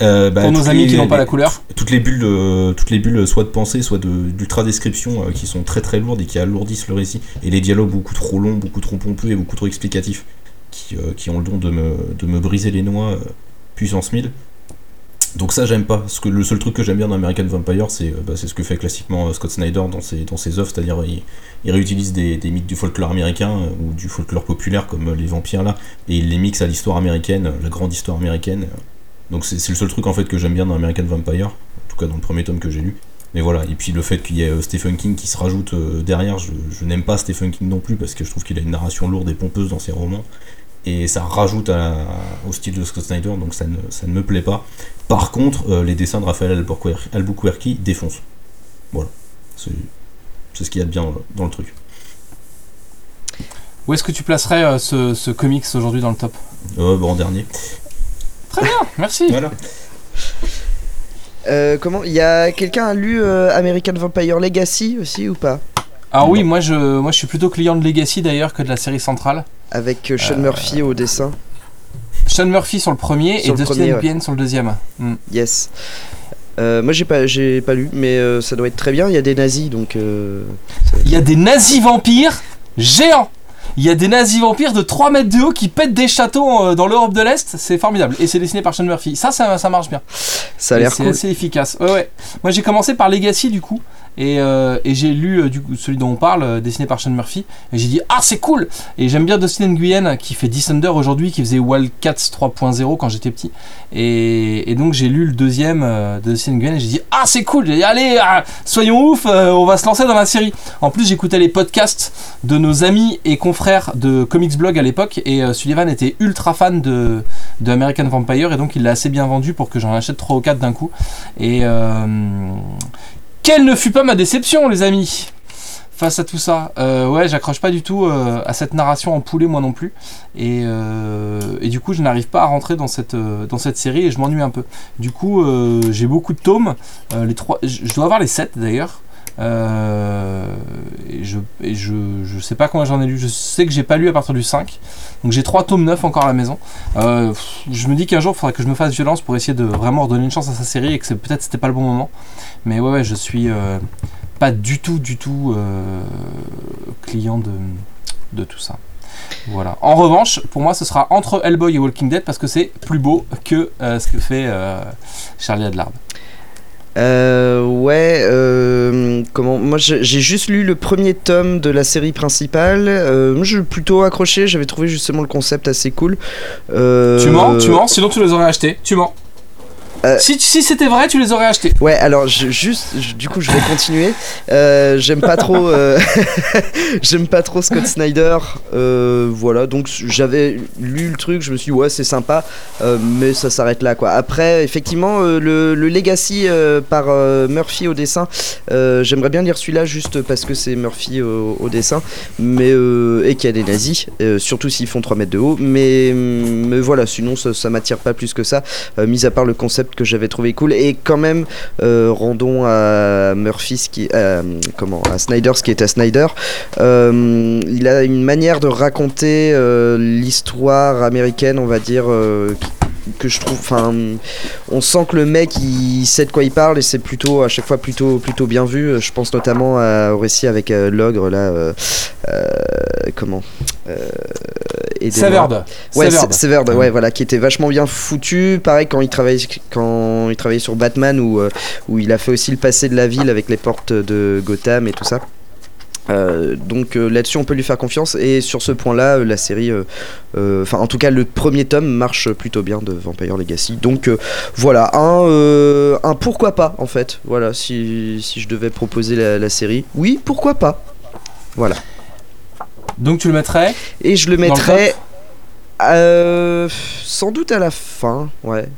Euh, bah, Pour nos toutes amis les- qui n'ont pas les- la couleur. toutes les bulles, toutes les bulles, soit de pensée, soit d'ultra description, euh, qui sont très très lourdes et qui alourdissent le récit, et les dialogues beaucoup trop longs, beaucoup trop pompeux et beaucoup trop explicatifs, qui, euh, qui ont le don de me, de me briser les noix euh, puissance 1000. Donc ça j'aime pas. Ce que, le seul truc que j'aime bien dans American Vampire, c'est euh, bah, ce que fait classiquement euh, Scott Snyder dans ses, dans œuvres, c'est-à-dire il, il réutilise des, mythes du folklore américain euh, ou du folklore populaire comme les vampires là, et il les mixe à l'histoire américaine, la grande histoire américaine. donc c'est le seul truc en fait que j'aime bien dans American Vampire, en tout cas dans le premier tome que j'ai lu. Mais voilà, et puis le fait qu'il y ait Stephen King qui se rajoute derrière, je n'aime pas Stephen King non plus parce que je trouve qu'il a une narration lourde et pompeuse dans ses romans. Et ça rajoute à- au style de Scott Snyder, donc ça ne, ça ne me plaît pas. Par contre, euh, les dessins de Raphaël Albuquerque, Albuquerque défoncent. Voilà. C'est ce qu'il y a de bien dans le, dans le truc. Où est-ce que tu placerais euh, ce, ce comics aujourd'hui dans le top? Euh, bon, en dernier. Très bien, merci. Voilà. Euh, comment Il y a quelqu'un a lu euh, American Vampire Legacy aussi ou pas? Ah oui, moi je, moi je suis plutôt client de Legacy d'ailleurs que de la série centrale. Avec euh, Sean Murphy au dessin. Sean Murphy sur le premier Sur et le Dustin premier, ouais. Sur le deuxième. Hmm. Yes. Euh, moi j'ai pas j'ai pas lu mais euh, ça doit être très bien. Il y a des nazis donc. euh, ça- Il y a des nazis vampires géants. Il y a des nazis vampires de 3 mètres de haut qui pètent des châteaux euh, dans l'Europe de l'Est. C'est formidable. Et c'est dessiné par Sean Murphy. Ça, ça, ça marche bien. Ça a l'air C'est cool. assez efficace. Ouais, ouais. Moi, j'ai commencé par Legacy du coup. Et, euh, et j'ai lu euh, celui dont on parle, euh, dessiné par Sean Murphy. Et j'ai dit ah c'est cool. Et j'aime bien Dustin Nguyen qui fait Descender aujourd'hui, qui faisait Wildcats 3.0 quand j'étais petit. Et, donc j'ai lu le deuxième de Dustin Nguyen et j'ai dit ah c'est cool. J'ai dit allez ah, soyons ouf, on va se lancer dans la série. En plus j'écoutais les podcasts de nos amis et confrères de Comics Blog à l'époque et Sullivan était ultra fan de, American Vampire et donc il l'a assez bien vendu pour que j'en achète 3 ou 4 d'un coup. Et quelle ne fut pas ma déception, les amis Face à tout ça, Euh, ouais, j'accroche pas du tout euh, à cette narration en poulet, moi non plus. Et, euh, et du coup, je n'arrive pas à rentrer dans cette, dans cette série et je m'ennuie un peu. Du coup, j'ai beaucoup de tomes. Les trois, je dois avoir les 7 d'ailleurs. Euh, et je, je, je sais pas combien j'en ai lu. Je sais que j'ai pas lu à partir du 5. Donc j'ai 3 tomes neufs encore à la maison. Euh, je me dis qu'un jour, il faudrait que je me fasse violence pour essayer de vraiment redonner une chance à sa série et que peut-être c'était pas le bon moment. Mais ouais, ouais je suis euh, pas du tout, du tout client de, de tout ça. Voilà. En revanche, pour moi, ce sera entre Hellboy et Walking Dead parce que c'est plus beau que ce que fait euh, Charlie Adlard. Euh, ouais, euh, comment Moi j'ai juste lu le premier tome de la série principale. Euh, moi j'ai plutôt accroché, j'avais trouvé justement le concept assez cool. Euh, Tu mens, tu mens, sinon tu les aurais achetés. Tu mens. Euh, Si, si c'était vrai, tu les aurais achetés. Ouais, alors je, juste, je- du coup, je vais continuer. Euh, j'aime pas trop, euh, j'aime pas trop Scott Snyder. Voilà, donc j'avais lu le truc, je me suis dit ouais, c'est sympa, mais ça s'arrête là quoi. Après, effectivement, le, le Legacy par Murphy au dessin, j'aimerais bien lire celui-là juste parce que c'est Murphy au, au dessin, mais et qu'il y a des nazis, surtout s'ils font 3 mètres de haut. Mais, mais voilà, sinon ça, ça m'attire pas plus que ça, mis à part le concept que j'avais trouvé cool. Et quand même euh, rendons à Murphy qui euh, comment à Snyder ce qui à Snyder. Euh, il a une manière de raconter l'histoire américaine on va dire que je trouve enfin on sent que le mec il sait de quoi il parle et c'est plutôt à chaque fois plutôt plutôt bien vu je pense notamment à- au récit avec euh, l'ogre là euh, euh, comment. Severed. Ouais, ouais, voilà, qui était vachement bien foutu. Pareil quand il travaillait, quand il travaillait sur Batman, où, où il a fait aussi le passé de la ville avec les portes de Gotham et tout ça. Euh, donc euh, là-dessus on peut lui faire confiance et sur ce point-là euh, la série, enfin en tout cas le premier tome marche plutôt bien de Vampire Legacy. Donc voilà un, euh, un pourquoi pas en fait. Voilà si, si je devais proposer la, la série, oui pourquoi pas. Voilà. Donc tu le mettrais Et je le mettrais sans doute à la fin, ouais.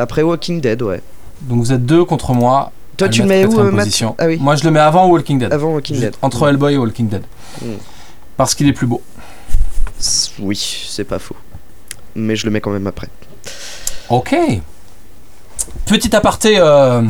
Après Walking Dead, ouais. Donc vous êtes deux contre moi. Toi, tu le mets où, euh, Matt. Ah oui. Moi, je le mets avant Walking Dead. Avant Walking Dead. Entre Hellboy et Walking Dead. Mm. Parce qu'il est plus beau. Oui, c'est pas faux. Mais je le mets quand même après. Ok. Petit aparté euh,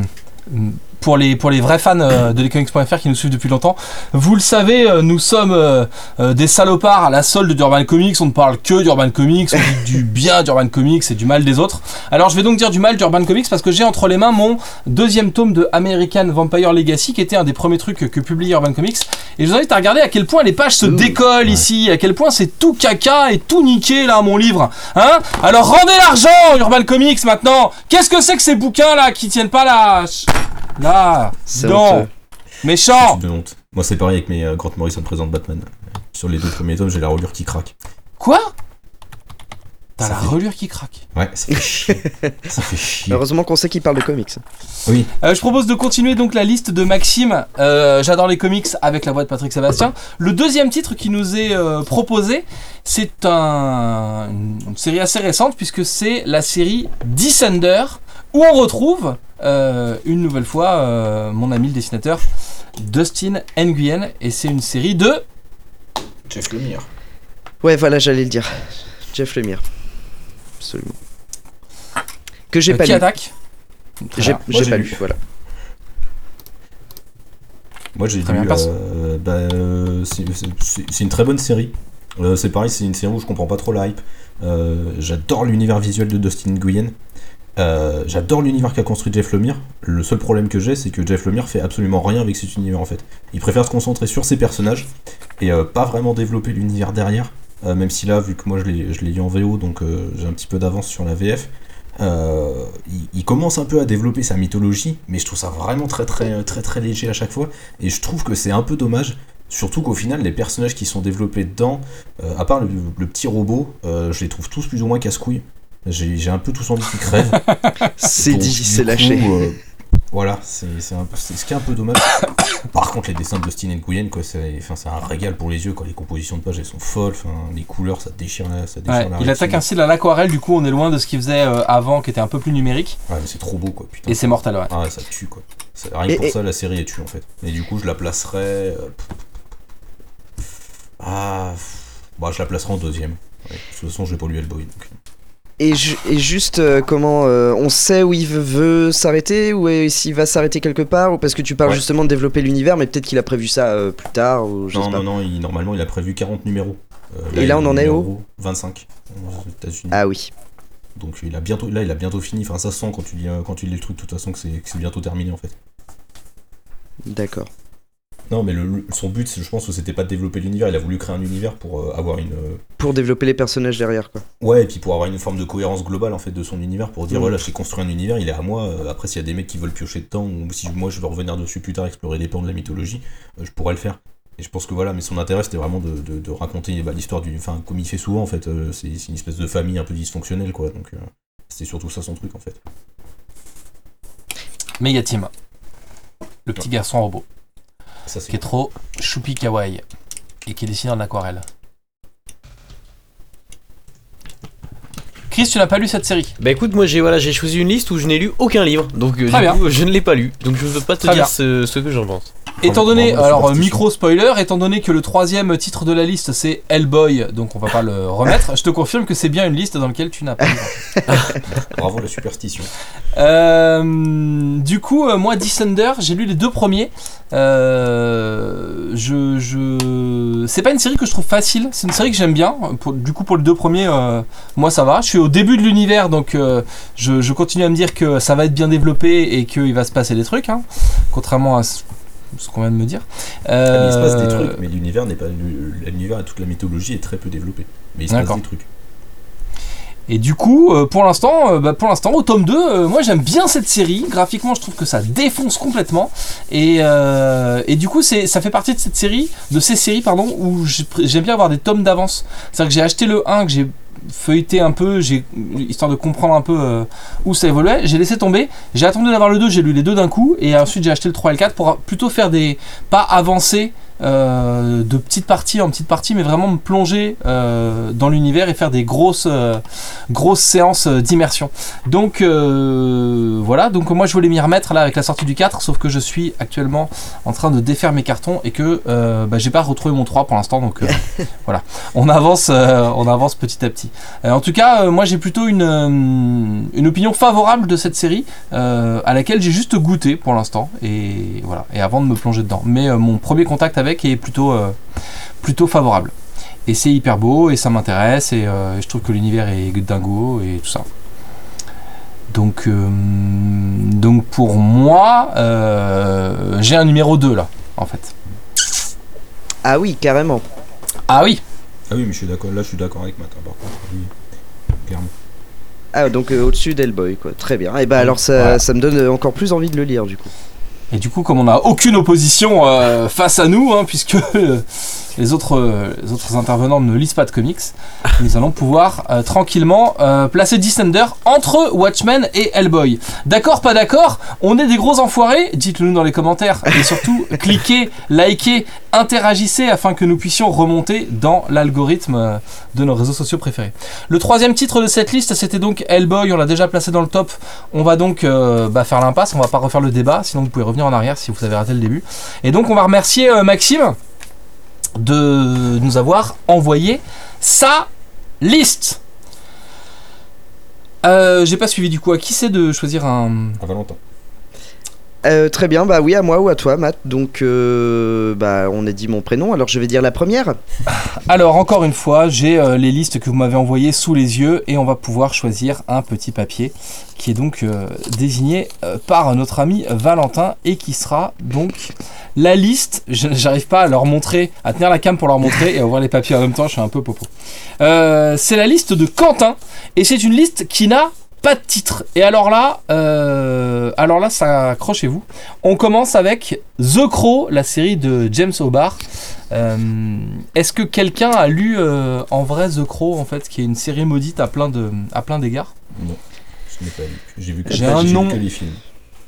pour, les, pour les vrais fans euh, de lescomics.fr qui nous suivent depuis longtemps. Vous le savez, euh, nous sommes euh, des salopards à la solde d'Urban Comics. On ne parle que d'Urban Comics, on dit du bien d'Urban Comics et du mal des autres. Alors je vais donc dire du mal d'Urban Comics parce que j'ai entre les mains mon deuxième tome de American Vampire Legacy qui était un des premiers trucs que publie Urban Comics. Et je vous invite à regarder à quel point les pages se décollent ici, à quel point c'est tout caca et tout niqué là mon livre. Hein Alors rendez l'argent Urban Comics maintenant Qu'est-ce que c'est que ces bouquins là qui tiennent pas là Là C'est Non honteux. Méchant de honte. Moi, c'est pareil avec mes euh, Grant Morrison présente Batman. Sur les deux premiers tomes, j'ai la reliure qui craque. Quoi? T'as Ça la fait- relure qui craque. Ouais, ça fait chier. ça fait chier. Heureusement qu'on sait qu'il parle de comics. Oui, Euh, je propose de continuer donc la liste de Maxime. Euh, J'adore les comics avec la voix de Patrick Sébastien. Le deuxième titre qui nous est euh, proposé, c'est un, une série assez récente puisque c'est la série Descender où on retrouve euh, une nouvelle fois euh, mon ami le dessinateur Dustin Nguyen et c'est une série de Jeff Lemire. Ouais, voilà, j'allais le dire. Jeff Lemire. Absolument. Que j'ai euh, pas qui lu. attaque. J'ai Moi, j'ai j'ai pas lu. lu, voilà. Moi j'ai Très lu. euh, bah, euh, c'est- une très bonne série. Euh, c'est pareil, c'est une série où je comprends pas trop la hype. Euh, J'adore l'univers visuel de Dustin Nguyen. Euh, J'adore l'univers qu'a construit Jeff Lemire. Le seul problème que j'ai, c'est que Jeff Lemire fait absolument rien avec cet univers en fait. Il préfère se concentrer sur ses personnages et euh, pas vraiment développer l'univers derrière. Euh, même si là, vu que moi je l'ai lu en VO, donc j'ai un petit peu d'avance sur la VF. il, commence un peu à développer sa mythologie, mais je trouve ça vraiment très très très très léger à chaque fois, et je trouve que c'est un peu dommage. Surtout qu'au final, les personnages qui sont développés dedans, à part le, le petit robot, je les trouve tous plus ou moins casse-couilles. J'ai j'ai un peu tous envie qu'ils crèvent. C'est dit, du c'est lâché. euh, voilà, c'est c'est un peu- c'est ce qui est un peu dommage. Par contre, les dessins de Dustin et de Nguyen, quoi, c'est enfin, c'est un régal pour les yeux. Quoi. Les compositions de pages, elles sont folles. Enfin, les couleurs, ça déchire la, ça déchire Ouais, la il attaque un style à l'aquarelle, du coup on est loin de ce qu'il faisait euh, avant qui était un peu plus numérique. Ouais, mais c'est trop beau, quoi. Putain. Et c'est mortel, ouais. Ah, ouais, ça tue, quoi. C'est- Rien que Et- pour et- ça, la série est tue, en fait. Et du coup, je la placerais. euh, Ah. Bah, je la placerai en deuxième. Ouais. De toute façon, j'ai pas lu Hellboy. Donc... Et, ju- et juste, euh, comment euh, on sait où il veut, veut s'arrêter ou s'il va s'arrêter quelque part ou parce que tu parles Ouais. justement de développer l'univers, mais peut-être qu'il a prévu ça euh, plus tard ou je Non, sais pas. non, non, il- normalement, il a prévu 40 numéros. Euh, Et là, on en est où 25 aux États-Unis. Ah oui, Donc il a bientôt, là il a bientôt fini. Enfin ça se sent quand tu lis, quand tu lis le truc de toute façon que c'est, que c'est bientôt terminé en fait. d'accord. Non mais le- son but, c'est- je pense que c'était pas de développer l'univers. Il a voulu créer un univers pour euh, avoir une, euh, Pour développer les personnages derrière quoi. ouais, et puis pour avoir une forme de cohérence globale en fait de son univers, pour dire Mhm. voilà, j'ai construit un univers, il est à moi. euh, après s'il y a des mecs qui veulent piocher dedans ou si moi je veux revenir dessus plus tard, explorer des pans de la mythologie, euh, je pourrais le faire. Et je pense que voilà, mais son intérêt c'était vraiment de, de- de raconter bah, l'histoire du, enfin comme il fait souvent en fait, euh, c'est, une espèce de famille un peu dysfonctionnelle quoi. Donc euh, c'était surtout ça son truc en fait. Megateam. Le petit garçon robot. Ça Qui est trop choupi kawaii. Et qui est dessiné en aquarelle. Chris, tu n'as pas lu cette série? Bah écoute, moi j'ai voilà, j'ai choisi une liste où je n'ai lu aucun livre, donc euh, Très du bien. coup je ne l'ai pas lu, donc je ne peux pas te Très dire ce, ce que j'en pense. Étant donné, bravo, alors superstition. micro spoiler, étant donné que le troisième titre de la liste c'est Hellboy, donc on va pas le remettre, je te confirme que c'est bien une liste dans laquelle tu n'as pas. Bravo la superstition. Euh, du coup, euh, moi, Descender, j'ai lu les deux premiers. Euh, je, je... C'est pas une série que je trouve facile, c'est une série que j'aime bien. Pour- du coup, pour les deux premiers, euh, moi ça va. Je suis au début de l'univers, donc euh, je, je continue à me dire que ça va être bien développé et qu'il va se passer des trucs, hein, contrairement à ce, ce qu'on vient de me dire. Ah, mais il se passe des Euh, trucs, mais l'univers n'est pas l'univers et toute la mythologie est très peu développée. Mais il se passe des trucs. Et du coup, euh, pour l'instant, euh, bah, pour l'instant, au tome 2, euh, moi j'aime bien cette série. Graphiquement, je trouve que ça défonce complètement. Et, euh, et du coup, ça fait partie de cette série, de ces séries, pardon, où j'aime bien avoir des tomes d'avance. C'est-à-dire que j'ai acheté le 1, que j'ai feuilleté un peu, histoire de comprendre un peu euh, où ça évoluait. J'ai laissé tomber. J'ai attendu d'avoir le 2, j'ai lu les deux d'un coup. Et ensuite, j'ai acheté le 3 et le 4 pour plutôt faire des pas avancer euh, de petite partie en petite partie, mais vraiment me plonger euh, dans l'univers et faire des grosses, euh, grosses séances d'immersion. Donc voilà, donc moi je voulais m'y remettre là avec la sortie du 4, sauf que je suis actuellement en train de défaire mes cartons et que bah, j'ai pas retrouvé mon 3 pour l'instant, donc voilà, on avance, on avance petit à petit. En tout cas, moi j'ai plutôt une, une opinion favorable de cette série à laquelle j'ai juste goûté pour l'instant et voilà, et avant de me plonger dedans. Mais mon premier contact avec est plutôt, euh, plutôt favorable. Et c'est hyper beau et ça m'intéresse et euh, je trouve que l'univers est dingo et tout ça. Donc, euh, donc pour moi, euh, j'ai un numéro 2 là, en fait. Ah oui, carrément. Ah oui, Ah oui, mais je suis d'accord. Là, je suis d'accord avec Matt. hein, Par contre, oui, clairement. Ah donc euh, au-dessus d'Hellboy quoi. Très bien. Et bah alors ça, ça me donne encore plus envie de le lire du coup. Et du coup, comme on n'a aucune opposition euh, face à nous, hein, puisque euh, les, autres, euh, les autres intervenants ne lisent pas de comics, nous allons pouvoir euh, tranquillement placer Descender entre Watchmen et Hellboy. D'accord, pas d'accord On est des gros enfoirés Dites-le nous dans les commentaires. Et surtout, cliquez, likez, interagissez afin que nous puissions remonter dans l'algorithme de nos réseaux sociaux préférés. Le troisième titre de cette liste, c'était donc Hellboy. On l'a déjà placé dans le top. On va donc bah, faire l'impasse. On va pas refaire le débat. Sinon, vous pouvez revenir en arrière si vous avez raté le début. Et donc, on va remercier euh, Maxime de nous avoir envoyé sa liste. Euh, J'ai pas suivi du coup. À qui c'est de choisir un. À Valentin. Euh, très bien, bah oui à moi ou à toi Matt. Donc euh, bah on a dit mon prénom, alors je vais dire la première. Alors encore une fois, j'ai euh, les listes que vous m'avez envoyées sous les yeux et on va pouvoir choisir un petit papier qui est donc désigné par notre ami Valentin et qui sera donc la liste. J'arrive pas à leur montrer, à tenir la cam pour leur montrer et à ouvrir les papiers en même temps. Je suis un peu popo. C'est la liste de Quentin et c'est une liste qui n'a pas de titre. Et alors là, euh, alors là, ça accrochez-vous. On commence avec The Crow, la série de James Hobart. Euh, Est-ce que quelqu'un a lu euh, en vrai The Crow, en fait, qui est une série maudite à plein de, à plein d'égards? Non, je n'ai pas lu. J'ai vu que, J'ai un nom. que les films.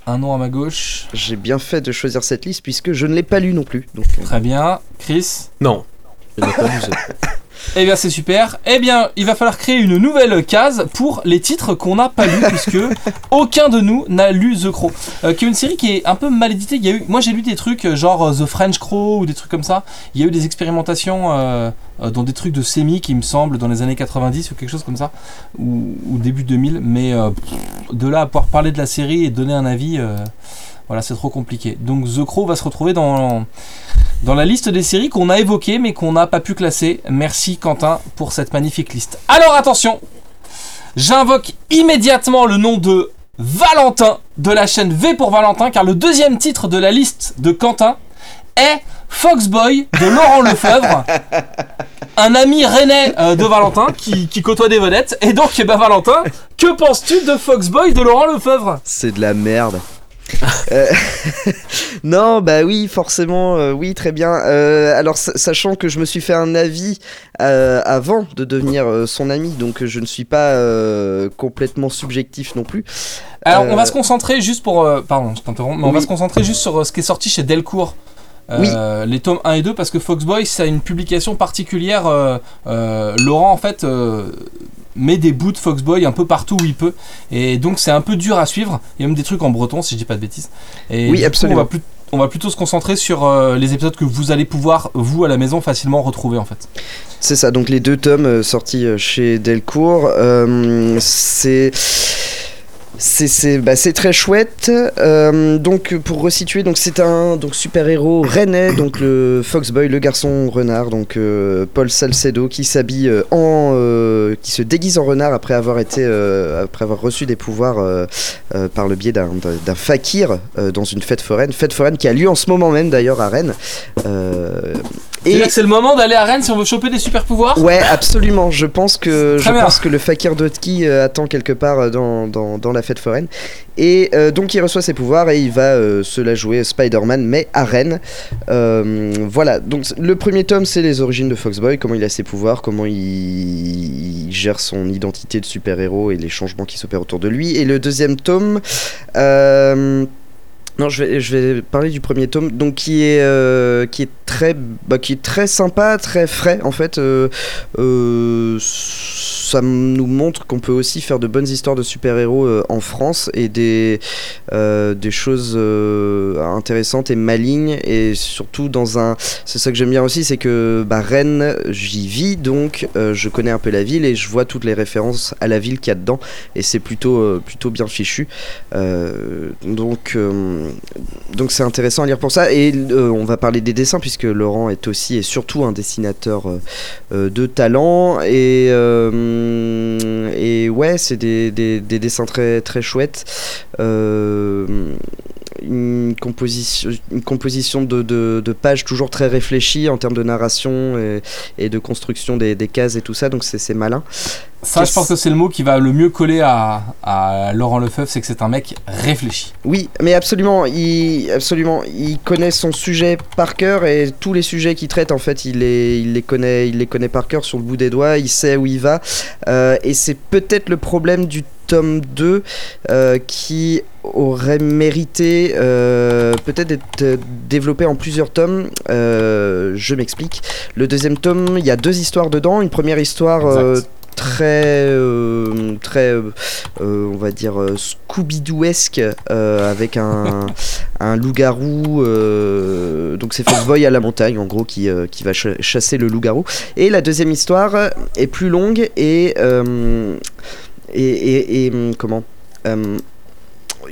Un nom à ma gauche. J'ai bien fait de choisir cette liste puisque je ne l'ai pas lu non plus. Donc, Très bien. Chris? Non. Je n'ai pas ça. Eh bien, c'est super. Eh bien, il va falloir créer une nouvelle case pour les titres qu'on n'a pas lus, puisque aucun de nous n'a lu The Crow, Euh, qui est une série qui est un peu mal éditée. Il y a eu, moi, j'ai lu des trucs euh, genre euh, The French Crow ou des trucs comme ça. Il y a eu des expérimentations euh, dans des trucs de sémi, qui me semble, dans les années 90 ou quelque chose comme ça, ou, ou début 2000. Mais euh, de là à pouvoir parler de la série et donner un avis, voilà, c'est trop compliqué. Donc The Crow va se retrouver dans dans la liste des séries qu'on a évoquées mais qu'on n'a pas pu classer. Merci Quentin pour cette magnifique liste. Alors attention, j'invoque immédiatement le nom de Valentin de la chaîne V pour Valentin car le deuxième titre de la liste de Quentin est Foxboy de Laurent Lefebvre. Un ami rennais euh, de Valentin qui, qui côtoie des vedettes. Et donc, eh ben, Valentin, que penses-tu de Foxboy de Laurent Lefebvre? C'est de la merde. Euh, non, bah oui, forcément, euh, oui, très bien. Euh, alors, sa- sachant que je me suis fait un avis avant de devenir son ami, donc je ne suis pas complètement subjectif non plus. Alors, on va se concentrer juste pour. pardon, je t'interromps, mais on va Oui. se concentrer juste sur ce qui est sorti chez Delcourt. Euh, Les tomes 1 et 2, parce que Foxboy, ça a une publication particulière. Laurent, en fait, met des bouts de Foxboy un peu partout où il peut. Et donc, c'est un peu dur à suivre. Il y a même des trucs en breton, si je dis pas de bêtises. Et Oui, coup, absolument. on, va plus- on va plutôt se concentrer sur euh, les épisodes que vous allez pouvoir, vous, à la maison, facilement retrouver, en fait. C'est ça, donc les deux tomes euh, sortis euh, chez Delcourt. euh, c'est. C'est c'est- bah, c'est très chouette. Euh, donc pour resituer, donc c'est un donc super héros rennais, donc le Foxboy, le garçon renard, donc euh, Paul Salcedo qui s'habille euh, en, euh, qui se déguise en renard après avoir été, après avoir reçu des pouvoirs par le biais d'un fakir dans une fête foraine, fête foraine qui a lieu en ce moment même d'ailleurs à Rennes. Et c'est le moment d'aller à Rennes si on veut choper des super pouvoirs Ouais, absolument. Je pense que je bien. pense que le fakir Dotki attend quelque part dans, dans, dans la fête foraine. Et euh, donc il reçoit ses pouvoirs et il va euh, se la jouer Spider-Man, mais à Rennes. Euh, voilà. Donc le premier tome, c'est les origines de Foxboy, comment il a ses pouvoirs, comment il, il gère son identité de super-héros et les changements qui s'opèrent autour de lui. Et le deuxième tome. Non, je vais, parler du premier tome, donc qui est, euh, qui est très, bah, qui est très sympa, très frais en fait. euh, euh, ça nous montre qu'on peut aussi faire de bonnes histoires de super-héros en France et des, des choses intéressantes et malignes et surtout dans un, c'est ça que j'aime bien aussi, c'est que bah, Rennes, j'y vis donc je connais un peu la ville et je vois toutes les références à la ville qu'il y a dedans et c'est plutôt, plutôt bien fichu. Donc donc c'est intéressant à lire pour ça. Et euh, on va parler des dessins puisque Laurent est aussi et surtout un dessinateur euh, euh, de talent. Et euh, ouais c'est des, des, des dessins très très chouettes. Euh, une composition une composition de, de, de pages toujours très réfléchie en termes de narration et, et de construction des, des cases et tout ça donc c'est c'est malin Ça, je pense que c'est le mot qui va le mieux coller à, à Laurent Lefebvre, c'est que c'est un mec réfléchi. Oui, mais absolument, il, absolument, il connaît son sujet par cœur et tous les sujets qu'il traite, en fait, il les, il les connaît, il les connaît par cœur sur le bout des doigts. Il sait où il va, Euh, et c'est peut-être le problème du tome 2 euh, qui aurait mérité euh, peut-être d'être euh, développé en plusieurs tomes. Euh, je m'explique. Le deuxième tome, il y a deux histoires dedans. Une première histoire. euh, très très on va dire Scooby-Dooesque avec un, un loup-garou donc c'est Foxboy à la montagne en gros qui, qui va ch- chasser le loup-garou et la deuxième histoire est plus longue et et, et- et, hum, comment euh,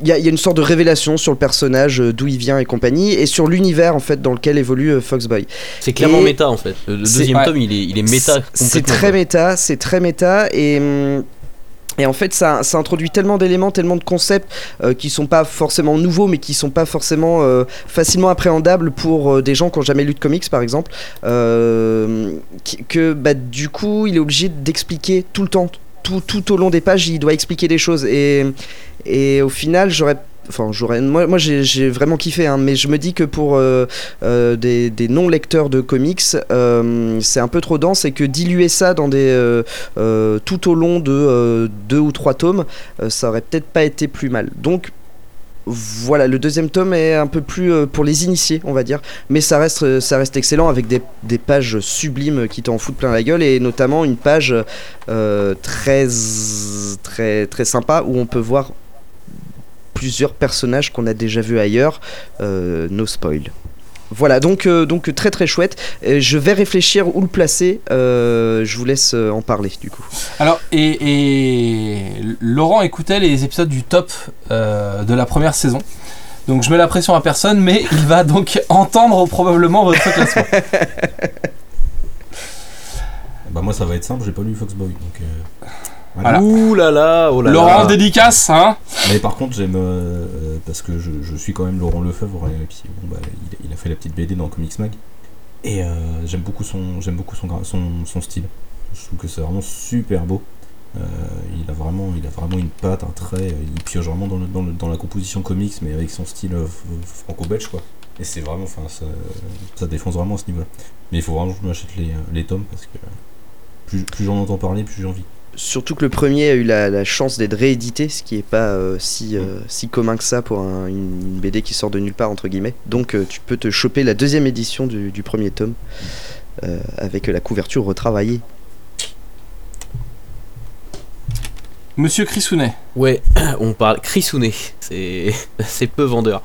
il y, a- il y a une sorte de révélation sur le personnage, euh, d'où il vient et compagnie, et sur l'univers en fait dans lequel évolue euh, Foxboy. C'est clairement Et- méta en fait. Le, deuxième ouais. tome, il est, il est méta C'est très méta, c'est très méta et. hum, Et en fait, ça, ça introduit tellement d'éléments, tellement de concepts euh, qui sont pas forcément nouveaux, mais qui sont pas forcément euh, facilement appréhendables pour euh, des gens qui ont jamais lu de comics, par exemple. qui- que bah, du coup, il est obligé d'expliquer tout le temps tout, tout au long des pages, il doit expliquer des choses. Et, et au final, j'aurais Enfin, j'aurais, moi, moi j'ai, vraiment kiffé, hein, mais je me dis que pour euh, euh, des, non-lecteurs de comics, euh, c'est un peu trop dense et que diluer ça dans des tout au long de deux ou trois tomes, ça aurait peut-être pas été plus mal. Donc voilà, le deuxième tome est un peu plus euh, pour les initiés, on va dire, mais ça reste, euh, excellent avec des, pages sublimes qui t'en foutent plein la gueule et notamment une page euh, très, très, très sympa où on peut voir plusieurs personnages qu'on a déjà vus ailleurs, no spoil. Voilà, donc, euh, donc très très chouette. Euh, je vais réfléchir où le placer. euh, je vous laisse en parler du coup. Alors, et, et Laurent écoutait les épisodes du top euh, de la première saison. Donc je mets la pression à personne, mais il va donc entendre probablement votre classement. Bah, moi, ça va être simple, j'ai pas lu Foxboy. Donc, euh, Voilà. Ouh là là, oh là Laurent, là. dédicace, hein Mais par contre, j'aime. euh, parce que je, je suis quand même Laurent Lefebvre, et puis bon, bah, il, il a fait la petite BD dans Comics Mag. Et euh, j'aime beaucoup, son, j'aime beaucoup son, gra- son, son style. Je trouve que c'est vraiment super beau. Euh, il, a vraiment, il a vraiment une patte, un trait. euh, Il pioche vraiment dans, le, dans, le- dans la composition comics, mais avec son style euh, f- franco-belge, quoi. Et c'est vraiment. Enfin, ça, ça défonce vraiment à ce niveau-là. Mais il faut vraiment que je m'achète les, les tomes parce que plus, plus j'en entends parler, plus j'ai envie. Surtout que le premier a eu la, la chance d'être réédité, ce qui est pas euh, si, euh, si commun que ça pour un- une, une BD qui sort de nulle part, entre guillemets. Donc euh, tu peux te choper la deuxième édition du, du premier tome euh, avec la couverture retravaillée. Monsieur Chrisounet. Ouais, on parle. Chrisounet, c'est c'est peu vendeur.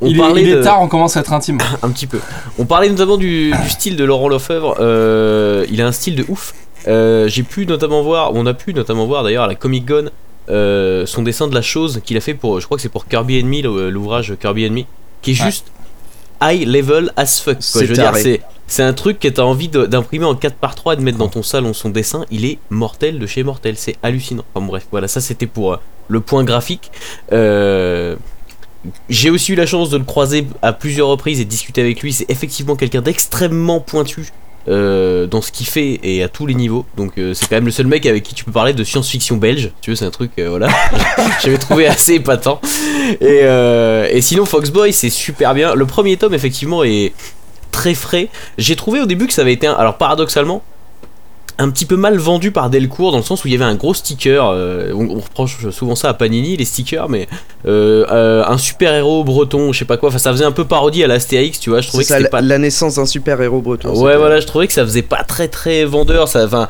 On Il est, parlait il est de- tard, on commence à être intime. un petit peu. On parlait notamment du, du style de Laurent Lefebvre. euh, il a un style de ouf. Euh, J'ai pu notamment voir, on a pu notamment voir d'ailleurs à la Comic Con euh, son dessin de la chose qu'il a fait pour, je crois que c'est pour Kirby Enemy, l'ouvrage Kirby Enemy, qui est Ouais. juste high level as fuck. quoi. Je veux dire, c'est c'est un truc que t'as envie d'imprimer en 4x3 et de mettre dans ton salon son dessin. Il est mortel de chez mortel. C'est hallucinant. Enfin bref, voilà, ça c'était pour euh, le point graphique. Euh, j'ai aussi eu la chance de le croiser à plusieurs reprises et de discuter avec lui. C'est effectivement quelqu'un d'extrêmement pointu euh, dans ce qu'il fait et à tous les niveaux. Donc euh, c'est quand même le seul mec avec qui tu peux parler de science-fiction belge. Tu veux, c'est un truc, euh, voilà. J'avais trouvé assez épatant. Et, et sinon, Foxboy, c'est super bien. Le premier tome, effectivement, est très frais. J'ai trouvé au début que ça avait été, un- alors paradoxalement, un petit peu mal vendu par Delcourt dans le sens où il y avait un gros sticker. euh, on, on reproche souvent ça à Panini, les stickers, mais euh, euh, un super héros breton, je sais pas quoi. Enfin, ça faisait un peu parodie à l'Astérix, tu vois. Je trouvais que ça, la, pas la naissance d'un super héros breton. Ouais, voilà, je trouvais que ça faisait pas très très vendeur. Ça, enfin,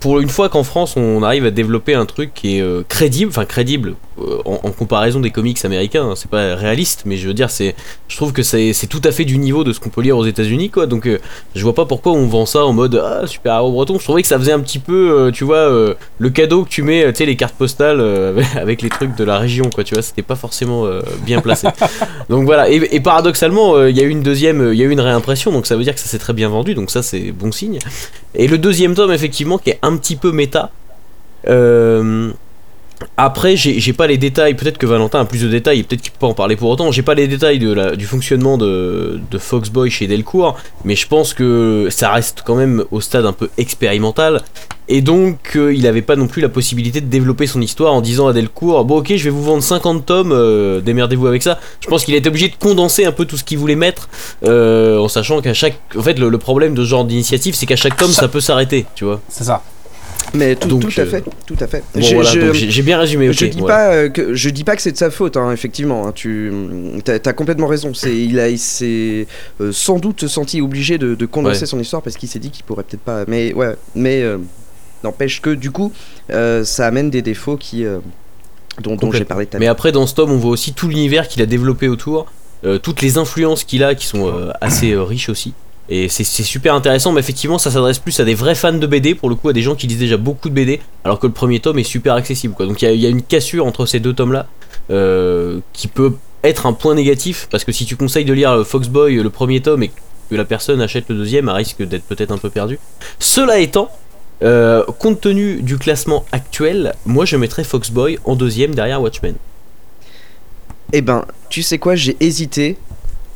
pour une fois qu'en France on arrive à développer un truc qui est crédible, enfin crédible en, en comparaison des comics américains, hein, c'est pas réaliste, mais je veux dire, c'est, je trouve que c'est, tout à fait du niveau de ce qu'on peut lire aux États-Unis, quoi. Donc, euh, je vois pas pourquoi on vend ça en mode ah super héros breton. Je trouvais que ça faisait un petit peu, euh, tu vois, euh, le cadeau que tu mets, euh, tu sais, les cartes postales euh, avec- les trucs de la région, quoi. Tu vois, c'était pas forcément euh, bien placé. Donc voilà, et, et paradoxalement, euh, il y a eu une deuxième, euh, il y a eu une réimpression, donc ça veut dire que ça s'est très bien vendu, donc ça c'est bon signe. Et le deuxième tome, effectivement, qui est un petit peu méta. Euh, après, j'ai pas les détails, peut-être que Valentin a plus de détails, peut-être qu'il peut en parler pour autant. J'ai pas les détails de la, du fonctionnement de, de Foxboy chez Delcourt, mais je pense que ça reste quand même au stade un peu expérimental. Et donc, euh, il avait pas non plus la possibilité de développer son histoire en disant à Delcourt Bon, ok, je vais vous vendre 50 tomes, euh, démerdez-vous avec ça. Je pense qu'il était obligé de condenser un peu tout ce qu'il voulait mettre, euh, en sachant qu'à chaque. En fait, le, le problème de ce genre d'initiative, c'est qu'à chaque tome, ça peut s'arrêter, tu vois. C'est ça. Mais tout, Donc, tout à euh, fait, tout à fait. Bon, J'ai- voilà, bien résumé. je dis pas euh, que je dis pas que c'est de sa faute, hein, effectivement. hein, tu as, complètement raison. C'est il a il s'est euh, sans doute senti obligé de, de condenser Ouais. son histoire parce qu'il s'est dit qu'il pourrait peut-être pas. Mais ouais, mais euh, n'empêche que du coup, euh, ça amène des défauts qui dont, dont j'ai parlé tout à Mais après, dans ce tome, on voit aussi tout l'univers qu'il a développé autour, toutes les influences qu'il a qui sont assez riches aussi. Et c'est super intéressant, mais effectivement, ça s'adresse plus à des vrais fans de BD, pour le coup, à des gens qui lisent déjà beaucoup de BD, alors que le premier tome est super accessible. Donc il y a- une cassure entre ces deux tomes-là, euh, qui peut être un point négatif, parce que si tu conseilles de lire euh, Foxboy, euh, le premier tome, et que la personne achète le deuxième, elle risque d'être peut-être un peu perdu. Cela étant, compte tenu du classement actuel, moi je mettrais Foxboy en deuxième derrière Watchmen. Eh ben, tu sais quoi, j'ai hésité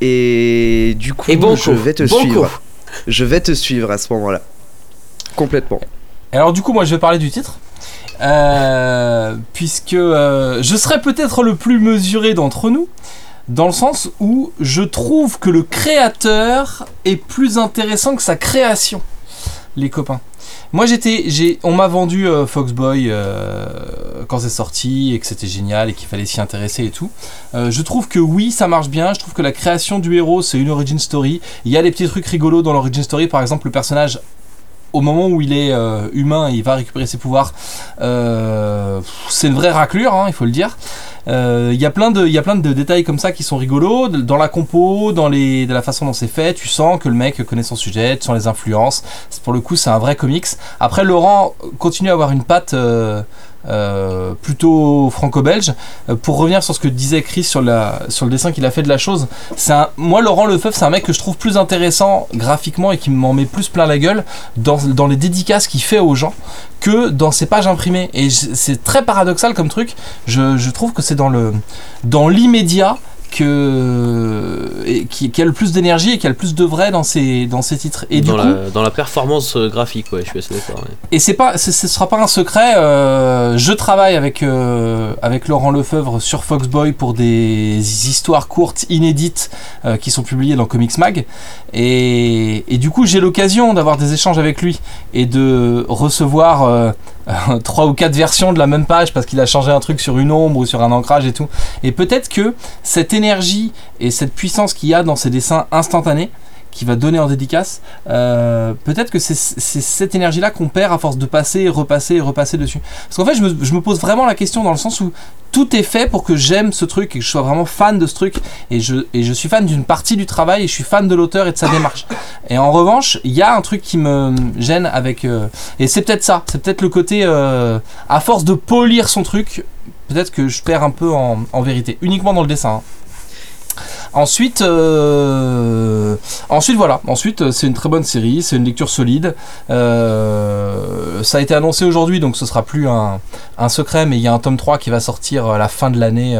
et du coup, Et je vais te suivre. Je vais te suivre à ce moment-là. Complètement. Alors du coup, moi je vais parler du titre. Euh, puisque euh, je serais peut-être le plus mesuré d'entre nous, dans le sens où je trouve que le créateur est plus intéressant que sa création, les copains. Moi j'étais, on m'a vendu euh, Foxboy euh, quand c'est sorti et que c'était génial et qu'il fallait s'y intéresser et tout. Euh, je trouve que oui, ça marche bien. Je trouve que la création du héros c'est une origin story. Il y a des petits trucs rigolos dans l'origin story. Par exemple, le personnage au moment où il est euh, humain, il va récupérer ses pouvoirs. C'est une vraie raclure, hein, il faut le dire. Euh, Il y a plein de, détails comme ça qui sont rigolos dans la compo, dans les, de la façon dont c'est fait. Tu sens que le mec connaît son sujet, tu sens les influences. Pour le coup, c'est un vrai comics. Après, Laurent continue à avoir une patte. Euh, plutôt franco-belge. Euh, pour revenir sur ce que disait Chris sur, le dessin qu'il a fait de la chose, moi Laurent Lefebvre, c'est un mec que je trouve plus intéressant graphiquement et qui m'en met plus plein la gueule dans, les dédicaces qu'il fait aux gens que dans ses pages imprimées. Et c'est très paradoxal comme truc. Je, trouve que c'est dans l'immédiat que et qui, qui a le plus d'énergie et qui a le plus de vrai dans ses dans ses titres. Et dans, du coup, la, dans la performance euh, graphique, ouais, je suis assez d'accord. ouais. et c'est pas, ce sera pas un secret. euh, je travaille avec euh, avec Laurent Lefebvre sur Foxboy pour des histoires courtes, inédites, euh, qui sont publiées dans Comics Mag. Et, et du coup, j'ai l'occasion d'avoir des échanges avec lui et de recevoir trois ou quatre versions de la même page parce qu'il a changé un truc sur une ombre ou sur un ancrage et tout. Et peut-être que cette énergie et cette puissance qu'il y a dans ces dessins instantanés qui va donner en dédicace, euh, peut-être que c'est cette énergie-là qu'on perd à force de passer, repasser repasser dessus. Parce qu'en fait, je me, pose vraiment la question dans le sens où tout est fait pour que j'aime ce truc et que je sois vraiment fan de ce truc. Et je, suis fan d'une partie du travail et je suis fan de l'auteur et de sa démarche. Et en revanche, il y a un truc qui me gêne avec. euh, et c'est peut-être ça, c'est peut-être le côté. euh, à force de polir son truc, peut-être que je perds un peu en, en vérité, uniquement dans le dessin. hein. Ensuite, euh, ensuite voilà. Ensuite, euh, c'est une très bonne série, c'est une lecture solide. Euh, ça a été annoncé aujourd'hui, donc ce sera plus un, secret, mais il y a un tome 3 qui va sortir à la fin de l'année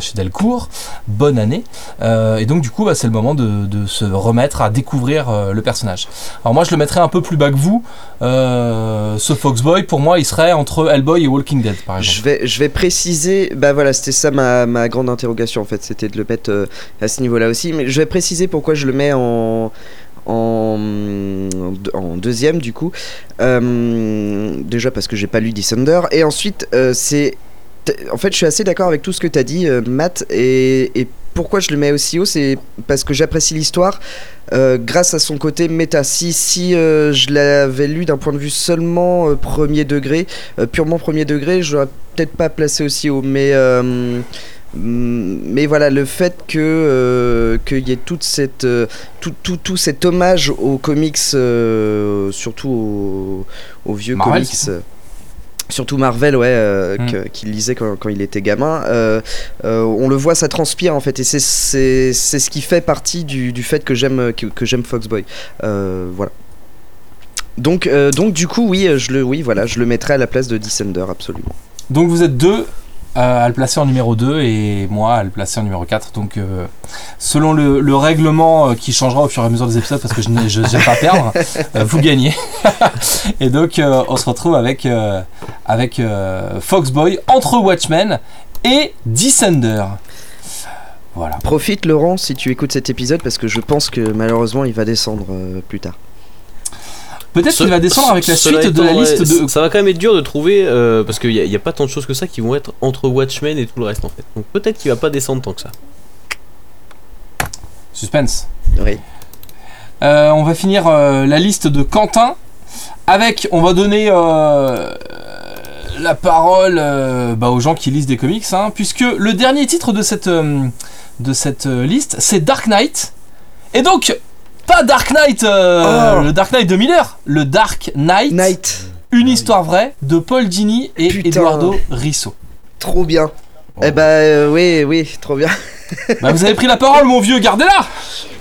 chez Delcourt. Bonne année. Et donc du coup, bah, c'est le moment de, se remettre à découvrir le personnage. Alors moi, je le mettrais un peu plus bas que vous. Ce Foxboy, pour moi, il serait entre Hellboy et Walking Dead, par exemple. Je vais, préciser, bah voilà, c'était ça ma, ma grande interrogation en fait, c'était de le mettre à ce niveau-là aussi, mais je vais préciser pourquoi je le mets en, en, deuxième du coup. Euh, déjà parce que j'ai pas lu Descender, et ensuite euh, c'est. En fait, je suis assez d'accord avec tout ce que tu as dit, euh, Matt, et, pourquoi je le mets aussi haut, c'est parce que j'apprécie l'histoire grâce à son côté méta. Si, si je l'avais lu d'un point de vue seulement premier degré, purement premier degré, je l'aurais peut-être pas placé aussi haut. Mais, mais voilà, le fait que euh, qu'il y ait toute cette, euh, tout, tout, tout cet hommage aux comics, euh, surtout aux, aux vieux Marvel, comics. Surtout Marvel, ouais, Mm. qu'il lisait quand, quand il était gamin. on le voit, ça transpire en fait, et c'est- ce qui fait partie du, du fait que j'aime que, que j'aime Foxboy. Voilà. Donc, donc du coup, oui, je le, oui, voilà, je le mettrai à la place de Descender, absolument. Donc vous êtes deux à le placer en numéro 2 et moi à le placer en numéro 4. Donc euh, selon le, le règlement euh, qui changera au fur et à mesure des épisodes parce que je n'ai je- j'aime pas perdre, euh, vous gagnez. et donc euh, on se retrouve avec, euh, avec euh, Foxboy entre Watchmen et Descender. Voilà. Profite, Laurent, si tu écoutes cet épisode, parce que je pense que malheureusement, il va descendre euh, plus tard. Peut-être qu'il va descendre avec la suite de la liste ouais, de... Ça va quand même être dur de trouver, euh, parce qu'il n'y a, y a pas tant de choses que ça qui vont être entre Watchmen et tout le reste en fait. Donc peut-être qu'il va pas descendre tant que ça. Suspense. Oui. Euh, on va finir euh, la liste de Quentin avec, on va donner euh, la parole euh, bah, aux gens qui lisent des comics, hein, puisque le dernier titre de cette, euh, de cette euh, liste, c'est Dark Knight. Et donc, pas Dark Knight, euh, Oh. le Dark Knight de Miller, le Dark Knight, Night, une histoire vraie de Paul Dini et Putain. Eduardo Risso. trop bien. Eh bah, euh, oui, oui, trop bien. Bah, vous avez pris la parole, mon vieux, gardez-la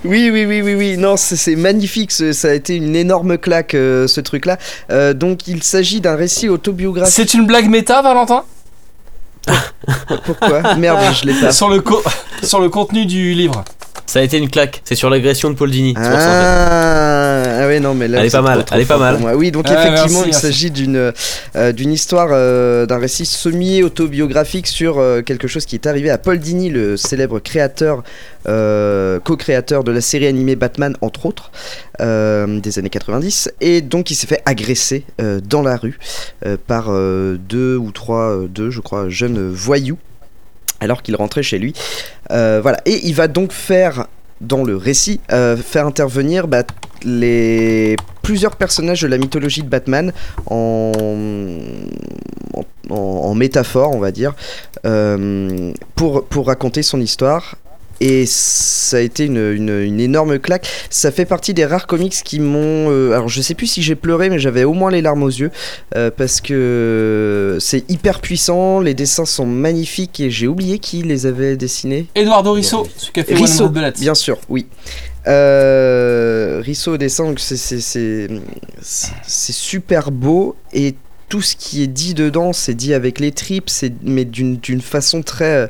Oui, oui, oui, oui, oui. Non, c'est c'est magnifique. ce- Ça a été une énorme claque, euh, ce truc-là. Euh, donc, il s'agit d'un récit autobiographique. C'est une blague méta, Valentin? Pourquoi? Merde, je l'ai pas. sur le, co- sur le contenu du livre. Ça a été une claque, c'est sur l'agression de Paul Dini. c'est pour ça, en fait. Ah, Ah ouais, non, mais là, Elle est pas mal, elle est pas mal. Oui, donc Ouais, effectivement, merci, il s'agit d'une euh, d'une histoire, euh, d'un récit semi-autobiographique sur euh, quelque chose qui est arrivé à Paul Dini, le célèbre créateur, euh, co-créateur de la série animée Batman, entre autres, euh, des années 90. Et donc, il s'est fait agresser euh, dans la rue euh, par euh, deux ou trois, deux, je crois, jeunes voyous alors qu'il rentrait chez lui. Euh. Et il va donc faire, dans le récit, euh, faire intervenir bah, les plusieurs personnages de la mythologie de Batman en, métaphore, on va dire, euh, pour raconter son histoire. Et ça a été une, une- une énorme claque. Ça fait partie des rares comics qui m'ont. euh, alors je sais plus si j'ai pleuré, mais j'avais au moins les larmes aux yeux. euh, parce que c'est hyper puissant, les dessins sont magnifiques et j'ai oublié qui les avait dessinés. Eduardo Risso, celui qui a fait Risso, 100 Bullets. bien sûr, oui. Euh, Risso au dessin, donc c'est super beau et tout ce qui est dit dedans, c'est dit avec les tripes, mais d'une façon très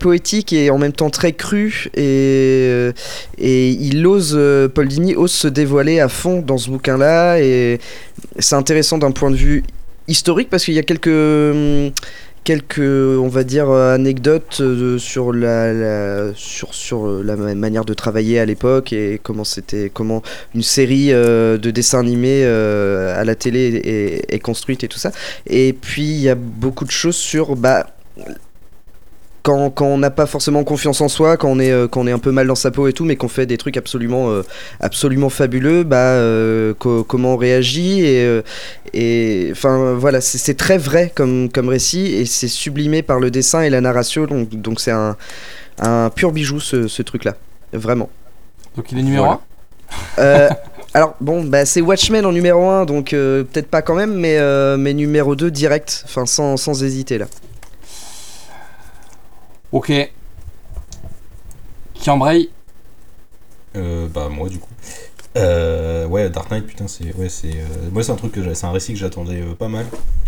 poétique et en même temps très crue. Et euh, il ose euh, Paul Dini ose se dévoiler à fond dans ce bouquin là et c'est intéressant d'un point de vue historique parce qu'il y a quelques hum, quelques on va dire euh, anecdotes euh, sur la, la- sur euh, la ma- manière de travailler à l'époque et comment c'était comment une série de dessins animés à la télé est, est construite et tout ça. Et puis il y a beaucoup de choses sur bah quand, quand on n'a pas forcément confiance en soi, quand on est, euh, quand on est un peu mal dans sa peau et tout, mais qu'on fait des trucs absolument, euh, absolument fabuleux, bah, euh, co- comment on réagit et, euh, et enfin voilà, c'est c'est très vrai comme, comme récit et c'est sublimé par le dessin et la narration, donc donc c'est un, un pur bijou ce, ce truc-là, vraiment. Donc il est numéro Voilà. 1 Euh, alors bon, bah, c'est Watchmen en numéro 1, donc euh, peut-être pas quand même, mais, euh, mais numéro 2 direct, enfin sans, sans hésiter là. Ok. Qui embraye Euh, bah moi du coup. Euh, ouais, Dark Knight, putain, c'est ouais, c'est euh, moi c'est un truc que c'est un récit que j'attendais pas mal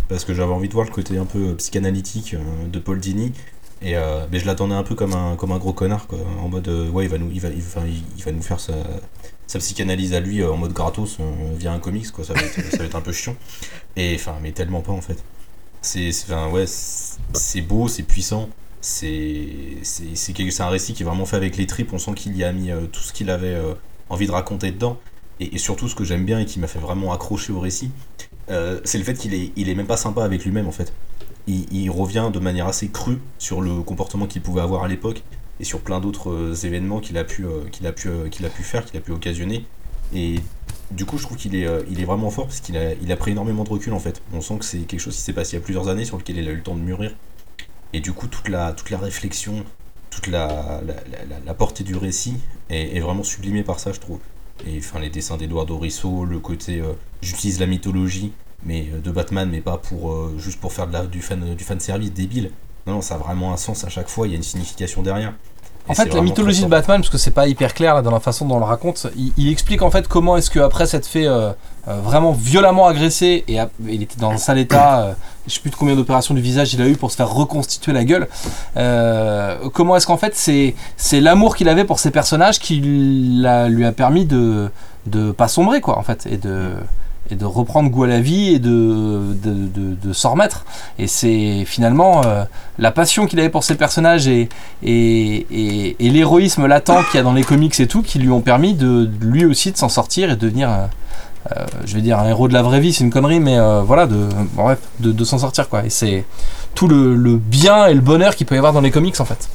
parce que j'avais envie de voir le côté un peu psychanalytique de Paul Dini et mais je l'attendais un peu comme un comme un gros connard quoi, en mode ouais il va nous il va il, va nous faire sa, sa psychanalyse à lui en mode gratos via un comics quoi, ça va être ça va être un peu chiant et enfin mais tellement pas en fait. C'est enfin ouais c'est beau, c'est puissant. C'est un récit qui est vraiment fait avec les tripes. On sent qu'il y a mis euh, tout ce qu'il avait euh, envie de raconter dedans. Et, surtout, ce que j'aime bien et qui m'a fait vraiment accrocher au récit, euh, c'est le fait qu'il est, il est même pas sympa avec lui-même en fait. Il, il revient de manière assez crue sur le comportement qu'il pouvait avoir à l'époque et sur plein d'autres événements qu'il a pu, qu'il a pu, qu'il a pu faire, qu'il a pu occasionner. Et du coup, je trouve qu'il est, il est vraiment fort parce qu'il a, il a pris énormément de recul en fait. On sent que c'est quelque chose qui s'est passé il y a plusieurs années sur lequel il a eu le temps de mûrir. Et du coup, toute la, toute la réflexion, toute la, la, la- portée du récit est, vraiment sublimée par ça, je trouve. Et enfin, les dessins d'Eduardo Risso, le côté euh, j'utilise la mythologie mais euh, de Batman, mais pas pour euh, juste pour faire de la, du fan du fan service débile. Non, ça a vraiment un sens à chaque fois. Il y a une signification derrière. En fait, la mythologie de. Batman, parce que c'est pas hyper clair là, dans la façon dont on le raconte, il, il explique en fait comment est-ce que après s'être fait euh, euh, vraiment violemment agressé et il était dans un sale état, euh, je sais plus de combien d'opérations du visage il a eu pour se faire reconstituer la gueule. euh, comment est-ce qu'en fait c'est c'est l'amour qu'il avait pour ses personnages qui lui a permis de de pas sombrer quoi en fait et de et de reprendre goût à la vie et de, de, s'en remettre. Et c'est finalement euh, la passion qu'il avait pour ses personnages et, et, l'héroïsme latent qu'il y a dans les comics et tout qui lui ont permis de lui aussi de s'en sortir et de devenir, euh, euh, je vais dire, un héros de la vraie vie, c'est une connerie, mais voilà, de, bref, de, s'en sortir quoi. Et c'est tout le, bien et le bonheur qu'il peut y avoir dans les comics en fait.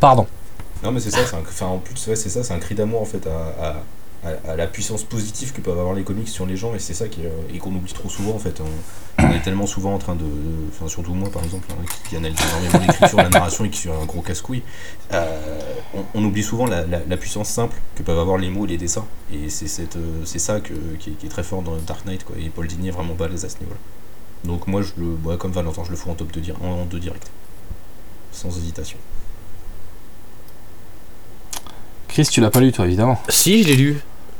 Pardon. Non, mais c'est ça, c'est un- en plus, ouais, c'est ça, c'est un cri d'amour en fait à- à- à la puissance positive que peuvent avoir les comics sur les gens, et c'est ça qui est, euh, et qu'on oublie trop souvent en fait. On, on est tellement souvent en train de. Enfin, surtout moi par exemple, hein, qui, qui analyse énormément l'écriture, la narration et qui suis un gros casse-couille, euh, on, on oublie souvent la, la- la puissance simple que peuvent avoir les mots et les dessins, et c'est cette, euh, c'est ça que, qui, est, qui est très fort dans Dark Knight, quoi, et Paul Dini est vraiment balèze à ce niveau-là. Donc moi, je le, ouais, comme Valentin, je le fous en top 2 dir- en, en deux direct. Sans hésitation. Chris, tu l'as pas lu toi évidemment. Si, je l'ai lu.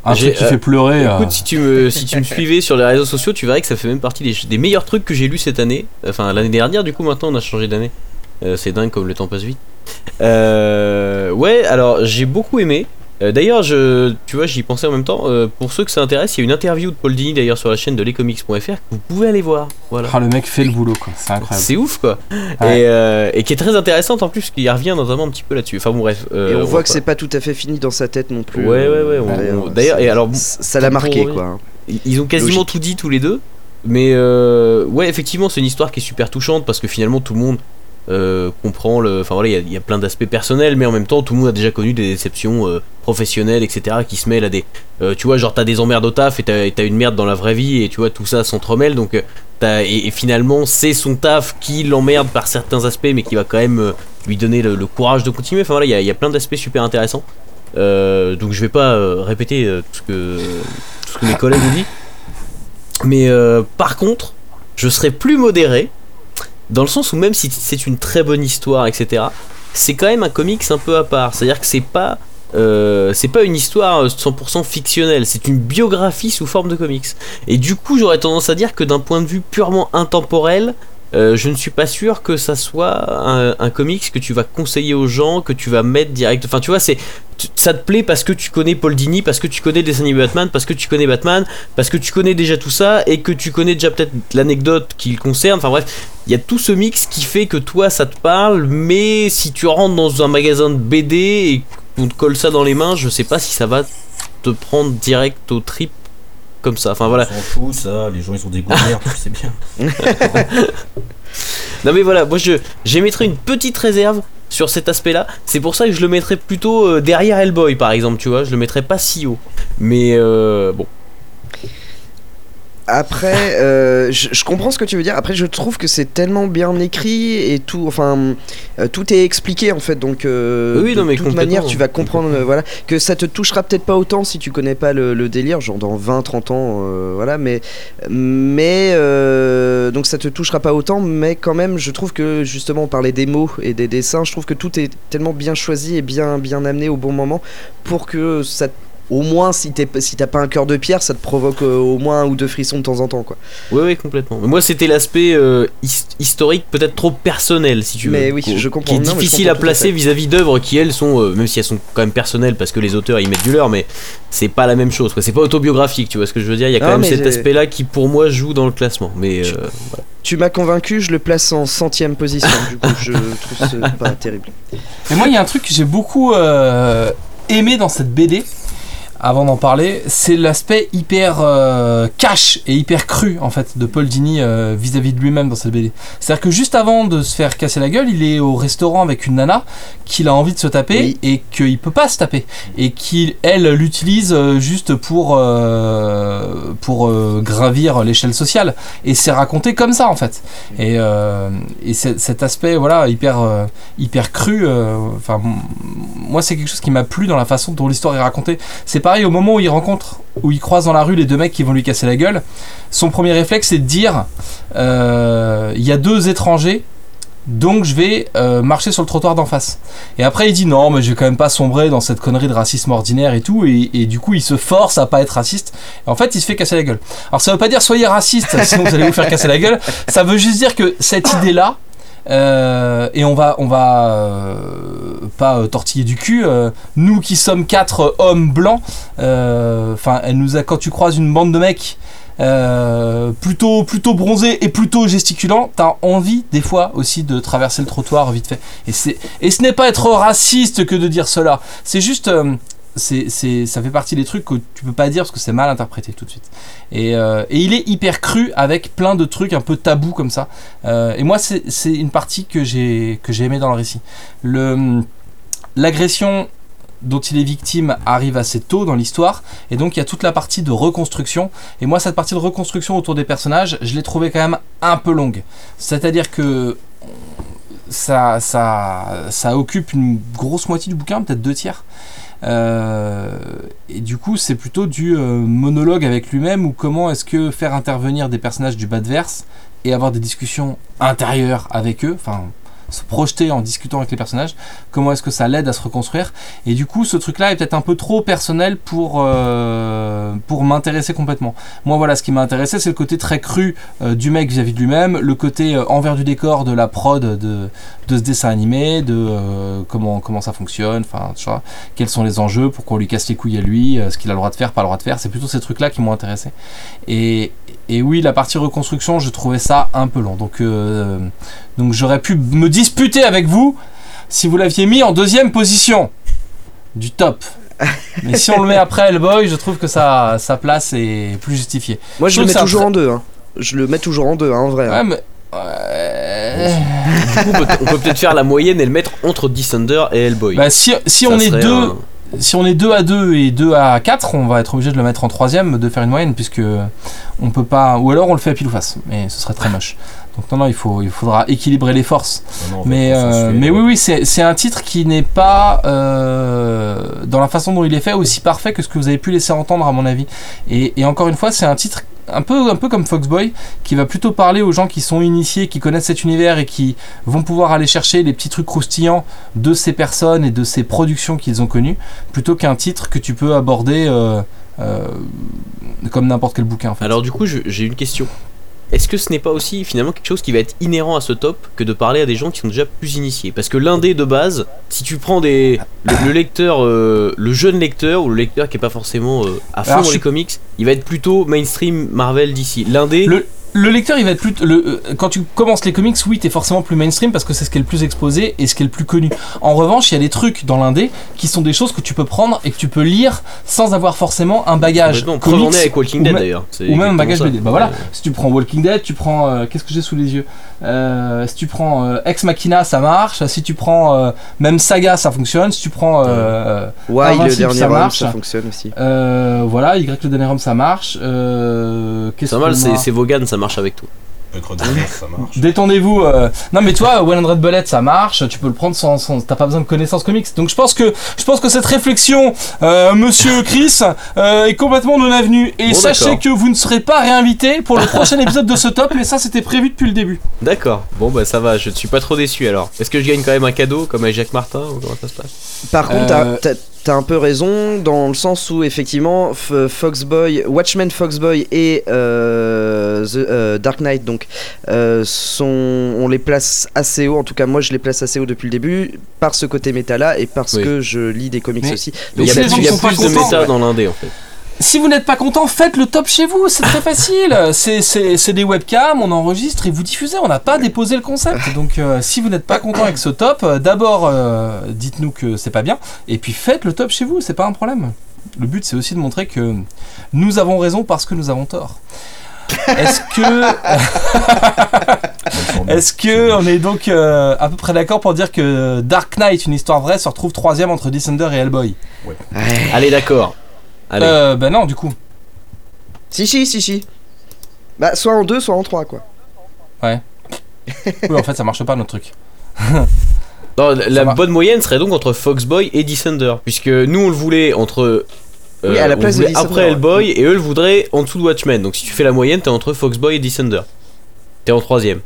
Un J'ai, truc qui euh, fait pleurer. euh, Écoute, si tu, me, si tu me suivais sur les réseaux sociaux, tu verrais que ça fait même partie des, des meilleurs trucs que j'ai lus cette année. Enfin, l'année dernière, du coup, maintenant on a changé d'année. Euh, c'est dingue comme le temps passe vite. Euh, ouais, alors j'ai beaucoup aimé. Euh, d'ailleurs, je, tu vois, j'y pensais en même temps. euh, pour ceux que ça intéresse, il y a une interview de Paul Dini d'ailleurs sur la chaîne de lescomics.fr que vous pouvez aller voir. Voilà. Ah, le mec fait le boulot, quoi. C'est incroyable. C'est ouf quoi. Ouais. Et, euh, et qui est très intéressante en plus, qui revient notamment un petit peu là-dessus. Enfin bon, bref. euh, Et on voit que c'est pas tout à fait fini dans sa tête non plus. Ouais, ouais, ouais. on- Ouais, on- ouais, D'ailleurs, ça- et alors, ça l'a marqué pour- quoi. Ils- Ils ont quasiment Logique. tout dit tous les deux. Mais euh, ouais, effectivement, c'est une histoire qui est super touchante parce que finalement tout le monde euh, comprend le. Enfin voilà, il y a- plein d'aspects personnels, mais en même temps, tout le monde a déjà connu des déceptions euh, professionnelles, etc. qui se mêlent à des. euh, tu vois, genre t'as des emmerdes au taf et t'as une merde dans la vraie vie et tu vois, tout ça s'entremêle. Donc, et, finalement, c'est son taf qui l'emmerde par certains aspects, mais qui va quand même lui donner le, courage de continuer. Enfin voilà, il y a- plein d'aspects super intéressants. Donc je vais pas répéter tout, ce que, tout ce que mes collègues ont dit. Mais par contre, je serais plus modéré, dans le sens où même si c'est une très bonne histoire, etc., c'est quand même un comics un peu à part. C'est-à-dire que c'est pas... euh, c'est pas une histoire 100% fictionnelle, c'est une biographie sous forme de comics. Et du coup, j'aurais tendance à dire que d'un point de vue purement intemporel, euh, je ne suis pas sûr que ça soit un, comics que tu vas conseiller aux gens, que tu vas mettre direct. Enfin, tu vois, c'est ça te plaît parce que tu connais Paul Dini, parce que tu connais le dessin animé Batman, parce que tu connais Batman, parce que tu connais déjà tout ça et que tu connais déjà peut-être l'anecdote qui le concerne. Enfin bref, il y a tout ce mix qui fait que toi ça te parle, mais si tu rentres dans un magasin de BD et qu'on te colle ça dans les mains, je sais pas si ça va te prendre direct au trip comme ça. Enfin voilà. On s'en fout, ça, les gens ils sont sais bien. Non mais voilà, moi je j'émettrais une petite réserve sur cet aspect-là. C'est pour ça que je le mettrais plutôt euh, derrière Hellboy par exemple, tu vois. Je le mettrais pas si haut. Mais euh, bon. Après, euh, je, je comprends ce que tu veux dire. Après, je trouve que c'est tellement bien écrit et tout. Enfin, euh, tout est expliqué en fait. Donc, euh, Oui, de non, mais toute manière, tu vas comprendre. voilà, que ça te touchera peut-être pas autant si tu connais pas le, le délire, genre dans 20-30 ans, voilà. Mais, mais donc ça te touchera pas autant. Mais quand même, je trouve que justement, on parlait des mots et des dessins. Je trouve que tout est tellement bien choisi et bien, bien amené au bon moment pour que ça te- au moins, si t'es- si t'as pas un cœur de pierre, ça te provoque euh, au moins un ou deux frissons de temps en temps, quoi. Oui, oui, complètement. Mais moi, c'était l'aspect euh, his- historique, peut-être trop personnel, si tu veux. Mais oui, Qui- je comprends. Qui est Non, mais je difficile à comprends tout à placer vis-à-vis d'œuvres qui, elles, sont, euh, même si elles sont quand même personnelles, parce que les auteurs ils mettent du leur, mais c'est pas la même chose. quoi. C'est pas autobiographique, tu vois ce que je veux dire? Il y a quand Non, même cet j'ai- aspect-là qui, pour moi, joue dans le classement. Mais Je- euh, Tu m'as convaincu, je le place en centième position. du coup, je trouve ça pas terrible. Et moi, il y a un truc que j'ai beaucoup euh, aimé dans cette BD, avant d'en parler, c'est l'aspect hyper euh, cash et hyper cru en fait de Paul Dini euh, vis-à-vis de lui-même dans cette BD. C'est-à-dire que juste avant de se faire casser la gueule, il est au restaurant avec une nana qu'il a envie de se taper Oui. et qu'il peut pas se taper et qu'il elle l'utilise euh, juste pour euh, pour gravir l'échelle sociale et c'est raconté comme ça en fait. Et, et cet aspect voilà hyper hyper cru. Enfin, moi, c'est quelque chose qui m'a plu dans la façon dont l'histoire est racontée. C'est au moment où il rencontre, où il croise dans la rue les deux mecs qui vont lui casser la gueule. Son premier réflexe, c'est de dire euh, il y a deux étrangers. Donc je vais euh, marcher sur le trottoir d'en face. Et après il dit non mais je vais quand même pas sombrer dans cette connerie de racisme ordinaire et tout. Et, et du coup il se force à pas être raciste. Et en fait il se fait casser la gueule. Alors ça veut pas dire soyez raciste sinon vous allez vous faire casser la gueule. Ça veut juste dire que cette idée là euh, et on va, on va euh, pas euh, tortiller du cul. nous qui sommes quatre hommes blancs, enfin, elle nous a quand tu croises une bande de mecs. plutôt plutôt bronzés et plutôt gesticulants t'as envie des fois aussi de traverser le trottoir vite fait et et ce n'est pas être raciste que de dire cela c'est juste c'est, c'est, ça fait partie des trucs que tu peux pas dire parce que c'est mal interprété tout de suite. Et, euh, il est hyper cru avec plein de trucs un peu tabous comme ça. Euh, et moi, c'est, une partie que j'ai, que j'ai aimé dans le récit. Le, l'agression dont il est victime arrive assez tôt dans l'histoire et donc il y a toute la partie de reconstruction et moi cette partie de reconstruction autour des personnages je l'ai trouvée quand même un peu longue c'est à dire que ça, ça, ça occupe une grosse moitié du bouquin peut-être deux tiers et du coup, c'est plutôt du euh, monologue avec lui-même ou comment est-ce que faire intervenir des personnages du bas verse et avoir des discussions intérieures avec eux, enfin se projeter en discutant avec les personnages, comment est-ce que ça l'aide à se reconstruire. Et du coup, ce truc-là est peut-être un peu trop personnel pour, euh, m'intéresser complètement. Moi, voilà, ce qui m'a intéressé, c'est le côté très cru euh, du mec vis-à-vis de lui-même, le côté euh, envers du décor de la prod de, ce dessin animé, de comment, comment ça fonctionne, enfin, tu vois, quels sont les enjeux, pourquoi on lui casse les couilles à lui, ce qu'il a le droit de faire, pas le droit de faire. C'est plutôt ces trucs-là qui m'ont intéressé. Et, et oui, la partie reconstruction, je trouvais ça un peu long. Donc, euh, donc j'aurais pu me disputer avec vous si vous l'aviez mis en deuxième position du top. Mais si on le met après Hellboy, je trouve que sa, sa place est plus justifiée. Moi, je Je le mets toujours en deux. Hein. Je le mets toujours en deux, hein, en vrai. hein. Ouais, mais. Ouais. Du coup, on peut- peut-être faire la moyenne et le mettre entre Descender et Hellboy. Bah, si, on est deux. un- Si on est 2 à 2 et 2 à 4, on va être obligé de le mettre en troisième, de faire une moyenne, puisque on peut pas. Ou alors on le fait à pile ou face, mais ce serait très moche. Donc non, non, il, faut, il faudra équilibrer les forces. Non, non, Mais, euh, mais oui, oui, c'est c'est un titre qui n'est pas, euh, dans la façon dont il est fait, aussi parfait que ce que vous avez pu laisser entendre, à mon avis. Et, et encore une fois, c'est un titre un peu, un peu comme Foxboy, qui va plutôt parler aux gens qui sont initiés, qui connaissent cet univers et qui vont pouvoir aller chercher les petits trucs croustillants de ces personnes et de ces productions qu'ils ont connues, plutôt qu'un titre que tu peux aborder euh, euh, comme n'importe quel bouquin. Alors du coup, j'ai une question. Est-ce que ce n'est pas aussi finalement quelque chose qui va être inhérent à ce top que de parler à des gens qui sont déjà plus initiés? Parce que l'indé de base, si tu prends des le, le lecteur, euh, le jeune lecteur ou le lecteur qui est pas forcément euh, à fond Alors, dans les comics, il va être plutôt mainstream Marvel d'ici. L'indé, Le, le lecteur, il va être plus. Le, euh, quand tu commences les comics, oui, t'es forcément plus mainstream parce que c'est ce qui est le plus exposé et ce qui est le plus connu. En revanche, il y a des trucs dans l'indé qui sont des choses que tu peux prendre et que tu peux lire sans avoir forcément un bagage. en comics est avec Walking ou Dead d'ailleurs. Ou même un bagage. BD. Bah voilà, si tu prends Walking Dead, tu prends. euh, Qu'est-ce que j'ai sous les yeux? Euh, Si tu prends euh, Ex Machina, ça marche. Si tu prends euh, même Saga, ça fonctionne. Si tu prends. euh, Ouais, le dernier ça marche. ça fonctionne aussi. euh, voilà, Y le dernier homme, ça marche. Euh, Qu'est-ce C'est pas mal, c'est Vaughan, ça marche avec tout. Ça marche. Détendez-vous. euh. Non mais toi, 100 Bullet, ça marche. Tu peux le prendre sans, sans t'as pas besoin de connaissances comics. Donc je pense que je pense que cette réflexion, euh, Monsieur Chris, euh, est complètement non avenue. Et Bon, sachez que vous ne serez pas réinvité pour le prochain épisode de ce top. Mais ça, c'était prévu depuis le début. D'accord. Bon bah ça va, je ne suis pas trop déçu alors. Est-ce que je gagne quand même un cadeau comme avec Jacques Martin ou comment ça se passe? Par contre, t'as- Euh, t'as un peu raison dans le sens où effectivement F- Foxboy, Watchmen Foxboy et euh, The, euh, Dark Knight donc euh, sont, on les place assez haut. En tout cas, moi je les place assez haut depuis le début par ce côté méta là et parce Oui. que je lis des comics Mais- aussi. mais Il y a, y a plus de méta ouais. dans l'indé en fait. Si vous n'êtes pas content, faites le top chez vous. C'est très facile. C'est- des webcams, on enregistre et vous diffusez. On n'a pas déposé le concept. Donc euh, si vous n'êtes pas content avec ce top, euh, d'abord euh, dites-nous que c'est pas bien. Et puis faites le top chez vous. C'est pas un problème. Le but c'est aussi de montrer que nous avons raison parce que nous avons tort. Est-ce que Est-ce que on est donc euh, à peu près d'accord pour dire que Dark Knight, une histoire vraie, se retrouve troisième entre Descender et Hellboy? Ouais. Allez d'accord. Allez. euh, Ben non, du coup. Si si si si. Bah soit en deux, soit en trois quoi. Oui, en fait, ça marche pas notre truc. Non, la bonne moyenne serait donc entre Foxboy et Descender, puisque nous on le voulait entre. euh, Oui, à la on place de voulait Descender, après ouais. Hellboy et eux le voudraient en dessous de Watchmen. Donc si tu fais la moyenne, t'es entre Foxboy et Descender. T'es en troisième.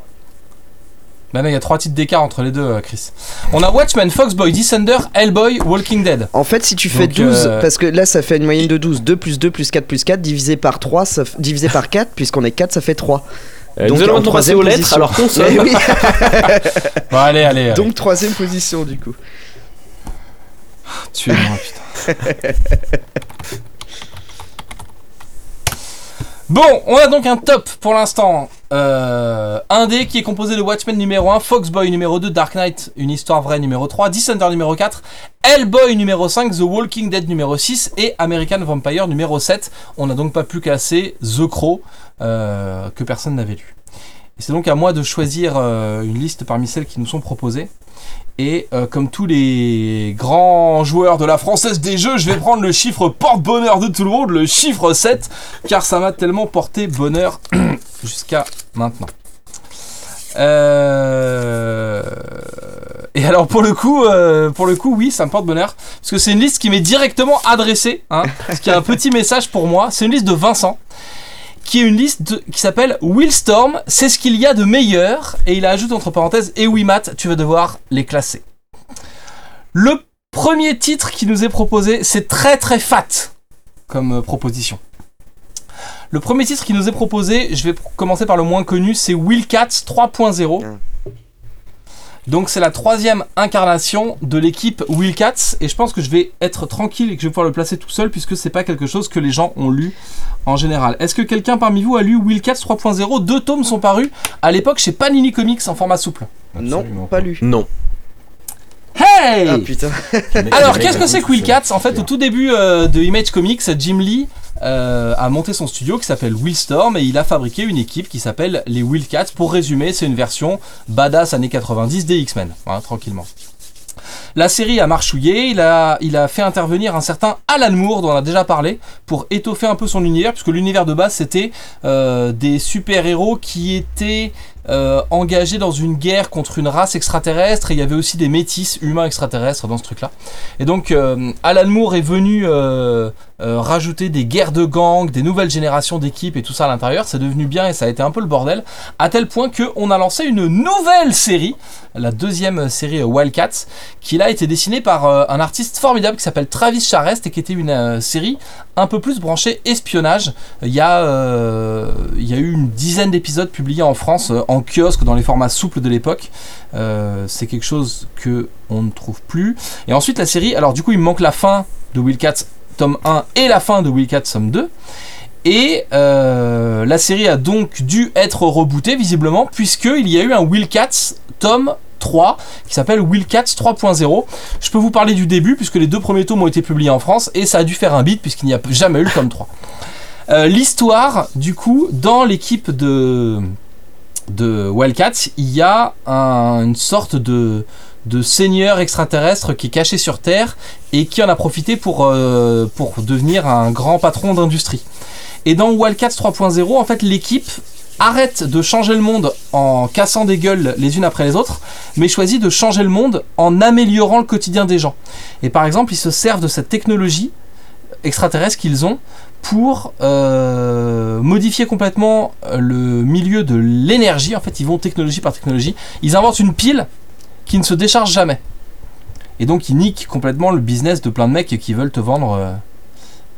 Ben non, il y a trois titres d'écart entre les deux, euh, Chris. On a Watchmen, Foxboy, Descender, Hellboy, Walking Dead. En fait, si tu fais Donc, 12, euh, parce que là ça fait une moyenne de 12, 2 plus 2 plus 4 plus 4, divisé par 3, ça f- divisé par 4, puisqu'on est 4, ça fait 3. Euh, Donc, nous allons maintenant passer troisième aux lettres, position. alors qu'on. Mais oui, Bon, allez, allez. allez. donc troisième position du coup. Tuez-moi, putain. Bon, on a donc un top pour l'instant. Euh, un dé qui est composé de Watchmen numéro 1, Foxboy numéro 2, Dark Knight, une histoire vraie numéro 3, Descender numéro 4, Hellboy numéro 5, The Walking Dead numéro 6 et American Vampire numéro 7. On n'a donc pas pu casser The Crow euh, que personne n'avait lu. Et c'est donc à moi de choisir euh, une liste parmi celles qui nous sont proposées. Et euh, comme tous les grands joueurs de la française des jeux, je vais prendre le chiffre porte-bonheur de tout le monde, le chiffre 7, car ça m'a tellement porté bonheur jusqu'à maintenant. Euh, Et alors pour le coup, euh, pour le coup, oui, ça me porte bonheur, parce que c'est une liste qui m'est directement adressée, hein, ce qui a un petit message pour moi. C'est une liste de Vincent, qui est une liste qui s'appelle Willstorm, c'est ce qu'il y a de meilleur, et il a ajouté entre parenthèses, et oui Matt, tu vas devoir les classer. Le premier titre qui nous est proposé, c'est très très fat comme euh, proposition. Le premier titre qui nous est proposé, je vais commencer par le moins connu, c'est Wildcats 3.0. Ah. Donc c'est la troisième incarnation de l'équipe Wildcats et je pense que je vais être tranquille et que je vais pouvoir le placer tout seul puisque c'est pas quelque chose que les gens ont lu en général. Est-ce que quelqu'un parmi vous a lu Wildcats 3.0 Deux tomes sont parus à l'époque chez Panini Comics en format souple. Non, pas lu. Non. Hey Ah putain. Alors, qu'est-ce que c'est que. Wildcats En fait, au tout début euh, de Image Comics, Jim Lee euh, a monté son studio qui s'appelle Willstorm et il a fabriqué une équipe qui s'appelle les Wildcats. Pour résumer, c'est une version badass années 90 des X-Men, hein, tranquillement. La série a marchouillé, il a, il a fait intervenir un certain Alan Moore dont on a déjà parlé pour étoffer un peu son univers, puisque l'univers de base c'était euh, des super-héros qui étaient euh, engagés dans une guerre contre une race extraterrestre et il y avait aussi des métis humains extraterrestres dans ce truc-là. Et donc euh, Alan Moore est venu euh, rajouter des guerres de gangs, des nouvelles générations d'équipes et tout ça à l'intérieur. C'est devenu bien et ça a été un peu le bordel, à tel point qu'on a lancé une nouvelle série, la deuxième série euh, Wildcats, qui là a été dessinée par euh, un artiste formidable qui s'appelle Travis Charest et qui était une série un peu plus branchée espionnage. Il y a, il y a eu une dizaine d'épisodes publiés en France en kiosque dans les formats souples de l'époque. C'est quelque chose que on ne trouve plus. Et ensuite la série, alors du coup il me manque la fin de Wildcats tome 1 et la fin de Wildcats tome 2. Et euh, la série a donc dû être rebootée visiblement puisqu'il y a eu un Wildcats tome 3 qui s'appelle Wildcats 3.0. Je peux vous parler du début puisque les deux premiers tomes ont été publiés en France et ça a dû faire un beat puisqu'il n'y a jamais eu le tome 3. Euh, L'histoire, du coup, dans l'équipe de, de Wildcats, il y a un- une sorte de, de seigneur extraterrestre qui est caché sur Terre et qui en a profité pour, euh, devenir un grand patron d'industrie. Et dans Wildcats 3.0, en fait, l'équipe arrête de changer le monde en cassant des gueules les unes après les autres, mais choisit de changer le monde en améliorant le quotidien des gens. Et par exemple, ils se servent de cette technologie extraterrestre qu'ils ont pour euh, modifier complètement le milieu de l'énergie. En fait, ils vont technologie par technologie. Ils inventent une pile qui ne se décharge jamais. Et donc, ils niquent complètement le business de plein de mecs qui veulent te vendre, euh,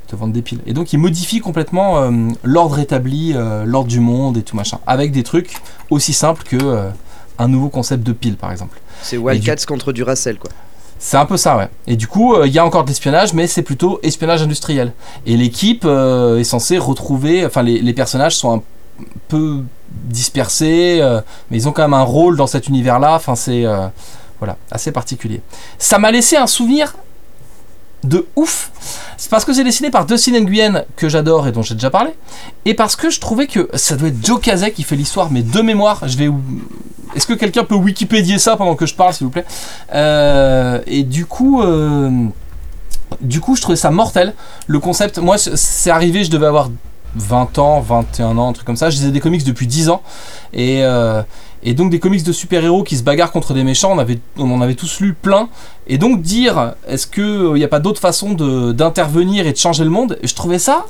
te vendre des piles. Et donc, ils modifient complètement euh, l'ordre établi, euh, l'ordre du monde et tout machin. Avec des trucs aussi simples que un nouveau concept de pile, par exemple. C'est Wildcats contre Duracell quoi. C'est un peu ça, ouais. Et du coup, il y a encore de l'espionnage, mais c'est plutôt espionnage industriel. Et l'équipe est censée retrouver. Enfin, les, les personnages sont un peu dispersés, euh, mais ils ont quand même un rôle dans cet univers-là. Enfin, c'est. euh, voilà, assez particulier. Ça m'a laissé un souvenir de ouf. C'est parce que c'est dessiné par Dustin Nguyen, que j'adore et dont j'ai déjà parlé. Et parce que je trouvais que ça doit être Joe Kazek qui fait l'histoire, mais de mémoire, je vais. Est-ce que quelqu'un peut Wikipédier ça pendant que je parle, s'il vous plaît? Euh, Et du coup. Du coup, je trouvais ça mortel. Le concept, moi, c'est arrivé, je devais avoir 20 ans, 21 ans, un truc comme ça. Je lisais des comics depuis 10 ans. Et, euh, et donc, des comics de super-héros qui se bagarrent contre des méchants, on, avait, on en avait tous lu plein. Et donc, dire, est-ce qu'il n'y a pas d'autre façon d'intervenir et de changer le monde? Je trouvais ça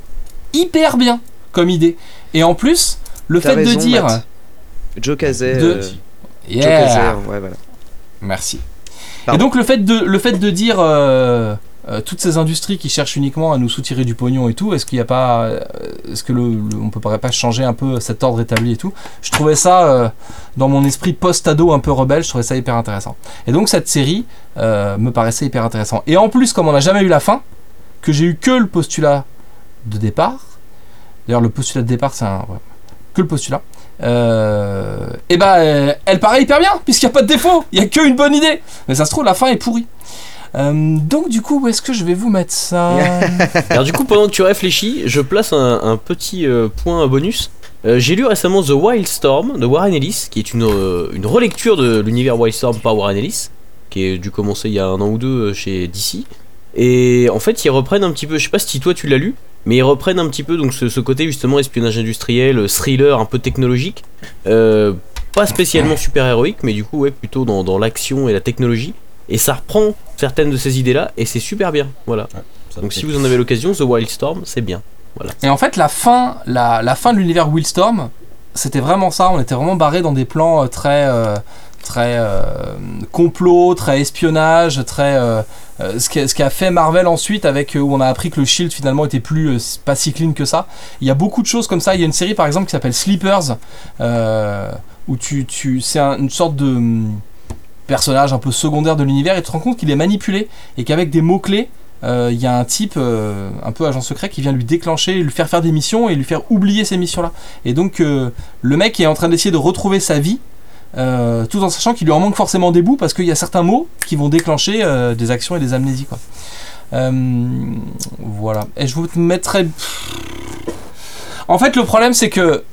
hyper bien comme idée. Et en plus, le fait de dire. Matt. Joe. De- euh, Joe ouais voilà. Merci. Pardon. Et donc le fait de, le fait de dire euh, toutes ces industries qui cherchent uniquement à nous soutirer du pognon et tout, est-ce qu'il n'y a pas, euh, est-ce que le, le- peut pas changer un peu cet ordre établi et tout? Je trouvais ça euh, dans mon esprit post-ado un peu rebelle, je trouvais ça hyper intéressant. Et donc cette série me paraissait hyper intéressant. Et en plus, comme on n'a jamais eu la fin, que j'ai eu que le postulat de départ. D'ailleurs, le postulat de départ, c'est un que le postulat. Et bah, euh, elle paraît hyper bien, puisqu'il n'y a pas de défaut, il n'y a qu'une bonne idée. Mais ça se trouve, la fin est pourrie. Euh, donc, du coup, où est-ce que je vais vous mettre ça Alors du coup, pendant que tu réfléchis, je place un, un petit euh, point bonus. Euh, J'ai lu récemment The Wildstorm de Warren Ellis, qui est une, euh, une relecture de l'univers Wildstorm par Warren Ellis, qui est dû commencer il y a un an ou deux chez DC. Et en fait, ils reprennent un petit peu, je sais pas si toi tu l'as lu, mais ils reprennent un petit peu donc ce, ce côté justement espionnage industriel, thriller un peu technologique, euh, pas spécialement super héroïque, mais du coup ouais plutôt dans, dans l'action et la technologie. Et ça reprend certaines de ces idées-là et c'est super bien. Voilà. Donc si vous en avez l'occasion, The Wildstorm, c'est bien. Et en fait, la fin, la, la fin de l'univers Willstorm, c'était vraiment ça. On était vraiment barré dans des plans euh, très, euh, très euh, complot, très espionnage, très euh, euh, ce, qui a, ce qui a fait Marvel ensuite, avec euh, où on a appris que le Shield finalement était plus euh, pas si clean que ça. Il y a beaucoup de choses comme ça. Il y a une série par exemple qui s'appelle Sleepers, euh, où tu, tu c'est un- une sorte de hum, personnage un peu secondaire de l'univers et tu te rends compte qu'il est manipulé et qu'avec des mots clés. il y a un type euh, un peu agent secret qui vient lui déclencher, lui faire faire des missions et lui faire oublier ces missions-là. Et donc euh, le mec est en train d'essayer de retrouver sa vie, euh, tout en sachant qu'il lui en manque forcément des bouts parce qu'il y a certains mots qui vont déclencher euh, des actions et des amnésies. Quoi. Euh, voilà. Et je vous mettrai. En fait, le problème c'est que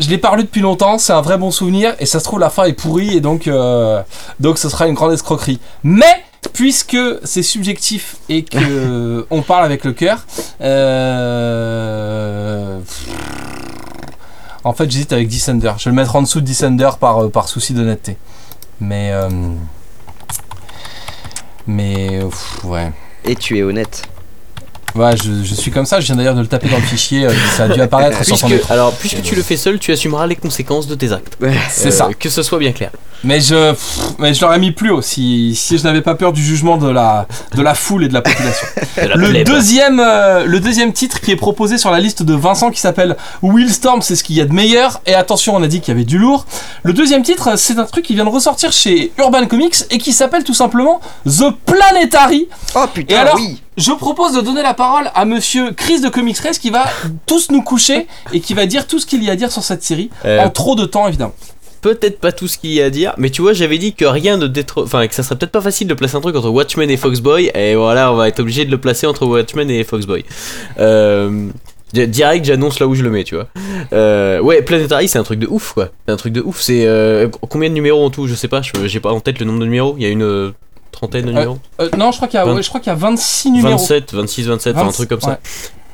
je l'ai parlé depuis longtemps, c'est un vrai bon souvenir et ça se trouve la fin est pourrie et donc euh, donc ce sera une grande escroquerie. Mais puisque c'est subjectif et que on parle avec le cœur, euh, en fait j'hésite avec Descender. Je vais le mettre en dessous de Descender par, euh, par souci d'honnêteté. Mais euh, mais pff, ouais. Et tu es honnête. Ouais, je, je suis comme ça, je viens d'ailleurs de le taper dans le fichier, euh, ça a dû apparaître sur son Puisque, alors, puisque tu le fais seul, tu assumeras les conséquences de tes actes. C'est Euh, ça. Que ce soit bien clair. Mais je, pff, mais je l'aurais mis plus haut si, si je n'avais pas peur du jugement de la, de la foule et de la population. De la Le deuxième, euh, le deuxième titre qui est proposé sur la liste de Vincent qui s'appelle Willstorm, c'est ce qu'il y a de meilleur. Et attention, on a dit qu'il y avait du lourd. Le deuxième titre, c'est un truc qui vient de ressortir chez Urban Comics et qui s'appelle tout simplement The Planetary. Oh putain, Et alors oui Je propose de donner la parole à monsieur Chris de Comics Race qui va tous nous coucher et qui va dire tout ce qu'il y a à dire sur cette série. Euh, En trop de temps, évidemment. Peut-être pas tout ce qu'il y a à dire, mais tu vois, j'avais dit que rien de détro... Enfin, que ça serait peut-être pas facile de placer un truc entre Watchmen et Foxboy, et voilà, on va être obligé de le placer entre Watchmen et Foxboy. Euh... di- Direct, j'annonce là où je le mets, tu vois. Euh, ouais, Planetary, c'est un truc de ouf, quoi. C'est un truc de ouf. C'est euh, combien de numéros en tout Je sais pas. J'ai pas en tête le nombre de numéros. Il y a une euh, trentaine de numéros. Non, je crois qu'il y, a- ouais, je crois qu'il y a 26 numéros. 27, 26, 27, enfin, un 20, truc comme ça.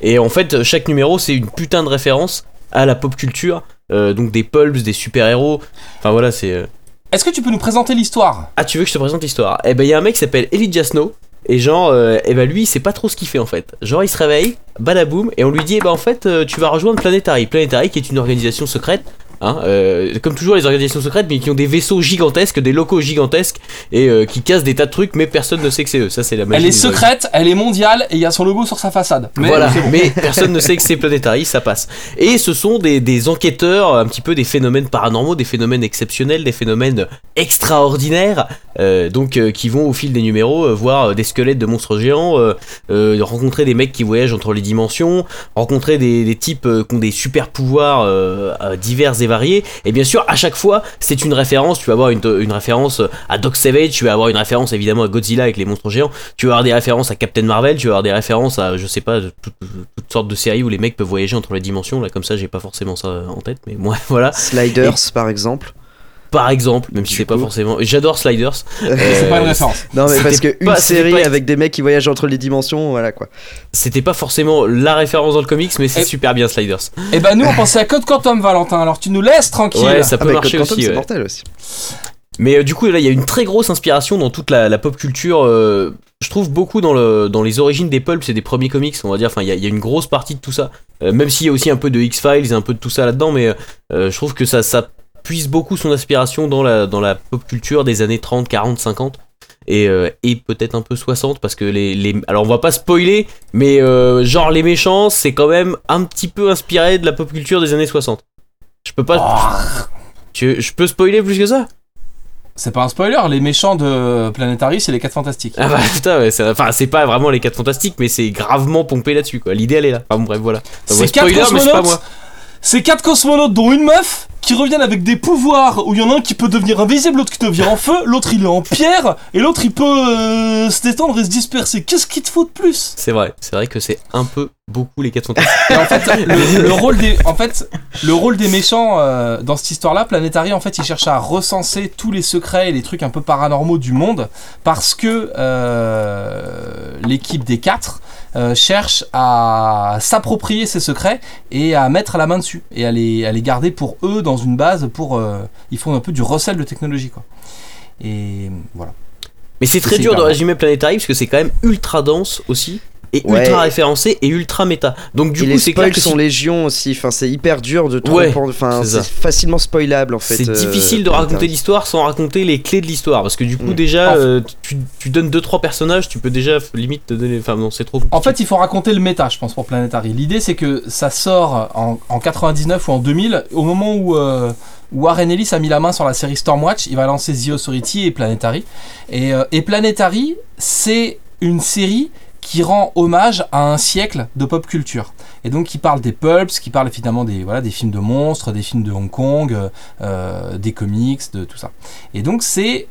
Et en fait, chaque numéro, c'est une putain de référence à la pop culture. Euh, donc des pulps, des super-héros. Enfin voilà, c'est. euh, Est-ce que tu peux nous présenter l'histoire? Ah, tu veux que je te présente l'histoire? Eh ben, il y a un mec qui s'appelle Elijah Snow. Et genre, euh, eh ben lui, il sait pas trop ce qu'il fait en fait. Genre, il se réveille, badaboum, et on lui dit, eh ben en fait, euh, tu vas rejoindre Planetary. Planetary, qui est une organisation secrète. Hein, euh, comme toujours les organisations secrètes, mais qui ont des vaisseaux gigantesques, des locaux gigantesques, et euh, qui cassent des tas de trucs, mais personne ne sait que c'est eux. Ça, c'est la magie. Elle est secrète, elle est mondiale et il y a son logo sur sa façade. Mais voilà, bon. mais personne ne sait que c'est Planetary, ça passe. Et ce sont des, des enquêteurs, un petit peu des phénomènes paranormaux, des phénomènes exceptionnels, des phénomènes extraordinaires, euh, donc qui vont au fil des numéros voir des squelettes de monstres géants, rencontrer des mecs qui voyagent entre les dimensions, rencontrer des, des types qui ont des super pouvoirs divers et variés. Et bien sûr, à chaque fois, c'est une référence. Tu vas avoir une, une référence à Doc Savage, tu vas avoir une référence évidemment à Godzilla avec les monstres géants, tu vas avoir des références à Captain Marvel, tu vas avoir des références à, je sais pas, toutes, toutes sortes de séries où les mecs peuvent voyager entre les dimensions. Là, comme ça, j'ai pas forcément ça en tête, mais moi, voilà. Sliders, par exemple. Par exemple, même si c'est pas forcément. J'adore Sliders. c'est pas une Euh, référence. Non, mais parce C'était que une pas- c'était série pas- avec des mecs qui voyagent entre les dimensions, voilà quoi. C'était pas forcément la référence dans le comics, mais c'est Et- super bien Sliders. Et ben nous on pensait à Code Quantum Valentin, alors tu nous laisses tranquille. Ouais, ça Ah, peut marcher Code Quantum, aussi. ouais. aussi. Mais euh, du coup, là, il y a une très grosse inspiration dans toute la, la pop culture. euh, je trouve beaucoup dans, le, dans les origines des pulps et des premiers comics, on va dire. Enfin, il y, a- il y a une grosse partie de tout ça. Euh, même s'il y a aussi un peu de X-Files et un peu de tout ça là-dedans, mais euh, je trouve que ça, ça puise beaucoup son inspiration dans la, dans la pop culture des années 30, 40, 50. Et, euh, et peut-être un peu 60 parce que les, les alors on va pas spoiler mais euh, genre les méchants c'est quand même un petit peu inspiré de la pop culture des années 60 je peux pas Oh, tu- je peux spoiler plus que ça? C'est pas un spoiler, les méchants de Planetary c'est les 4 fantastiques. Ah bah putain, ouais, c'est- enfin c'est pas vraiment les 4 fantastiques, mais c'est gravement pompé là-dessus quoi. L'idée elle est là. Enfin bref, voilà. C'est spoiler, mais c'est pas moi. C'est 4 cosmonautes dont une meuf qui reviennent avec des pouvoirs où il y en a un qui peut devenir invisible, l'autre qui devient en feu, l'autre il est en pierre et l'autre il peut euh, se détendre et se disperser. Qu'est-ce qu'il te faut de plus? C'est vrai, c'est vrai que c'est un peu beaucoup les 4 fantastiques. Et en fait, le, le rôle des, en fait, le rôle des méchants euh, dans cette histoire-là, Planetary, en fait, il cherche à recenser tous les secrets et les trucs un peu paranormaux du monde parce que euh, l'équipe des quatre euh, cherche à s'approprier ces secrets et à mettre la main dessus et à les, à les garder pour eux dans une base pour. euh, ils font un peu du recel de technologie, quoi. Et voilà. Mais c'est très dur de résumer Planetary parce que c'est quand même ultra dense aussi. Est Ouais. ultra référencé et ultra méta. Donc du et coup, c'est clair que sont si- légion aussi. Enfin, c'est hyper dur de trop. Ouais, Enfin, c'est facilement spoilable en fait. c'est euh, difficile de raconter l'histoire sans raconter les clés de l'histoire parce que du coup Mm. déjà euh, tu, tu donnes deux trois personnages, tu peux déjà limite te donner. Enfin non, c'est trop. compliqué. En fait, il faut raconter le méta, je pense, pour Planetary. L'idée, c'est que ça sort en, en 99 ou en 2000, au moment où, euh, Warren Ellis a mis la main sur la série Stormwatch, il va lancer The Authority et Planetary. Et, euh, et Planetary, c'est une série qui rend hommage à un siècle de pop culture. Et donc qui parle des pulps, qui parle évidemment des, voilà, des films de monstres, des films de Hong Kong, euh, euh, des comics, de tout ça. Et donc c'est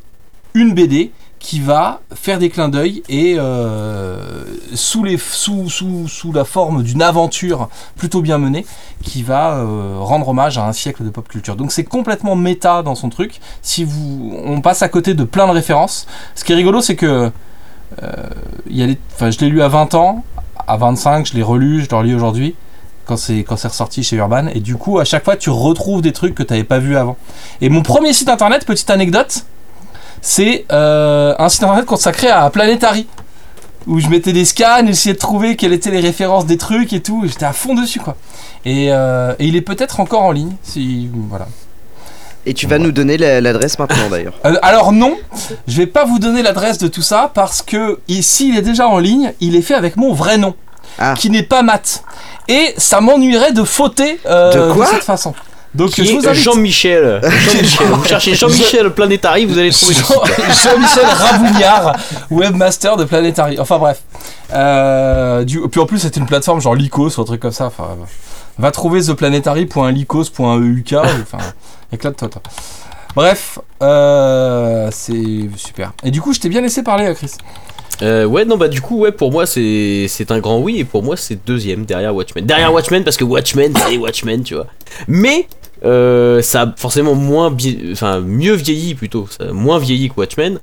une BD qui va faire des clins d'œil et euh, sous, la forme d'une aventure plutôt bien menée qui va rendre hommage à un siècle de pop culture. Donc c'est complètement méta dans son truc. Si vous, on passe à côté de plein de références. Ce qui est rigolo, c'est que y les- enfin, je l'ai lu à 20 ans, à 25, je l'ai relu, je le relis aujourd'hui quand c'est ressorti chez Urban et du coup à chaque fois tu retrouves des trucs que tu n'avais pas vu avant. Et mon premier site internet, petite anecdote, c'est euh, un site internet consacré à Planetary où je mettais des scans, j'essayais de trouver quelles étaient les références des trucs et tout, j'étais à fond dessus quoi. Et, euh, et il est peut-être encore en ligne, si voilà. Et tu vas nous donner la- l'adresse maintenant d'ailleurs. Euh, alors non, je vais pas vous donner l'adresse de tout ça parce que s'il est déjà en ligne, il est fait avec mon vrai nom, Ah. qui n'est pas Matt. Et ça m'ennuierait de fauter euh, De quoi cette façon. Donc Qui je vous invite. Jean-Michel. Jean-Michel. Vous cherchez Jean-Michel Planétari, vous allez trouver. Jean- Jean-Michel Rabougnard, webmaster de Planetary. Enfin bref. Euh, du, puis en plus, c'est une plateforme genre Lycos ou un truc comme ça. Enfin, va trouver theplanetary.lycos.euk. enfin, éclate-toi. toi. Bref, euh, c'est super. Et du coup, je t'ai bien laissé parler, Chris. Euh, ouais, non, bah du coup, ouais, pour moi, c'est un grand oui, et pour moi, c'est deuxième derrière Watchmen. Derrière Watchmen, parce que Watchmen, c'est Watchmen, tu vois. Mais euh, ça a forcément moins, enfin, mieux vieilli plutôt, ça a moins vieilli que Watchmen.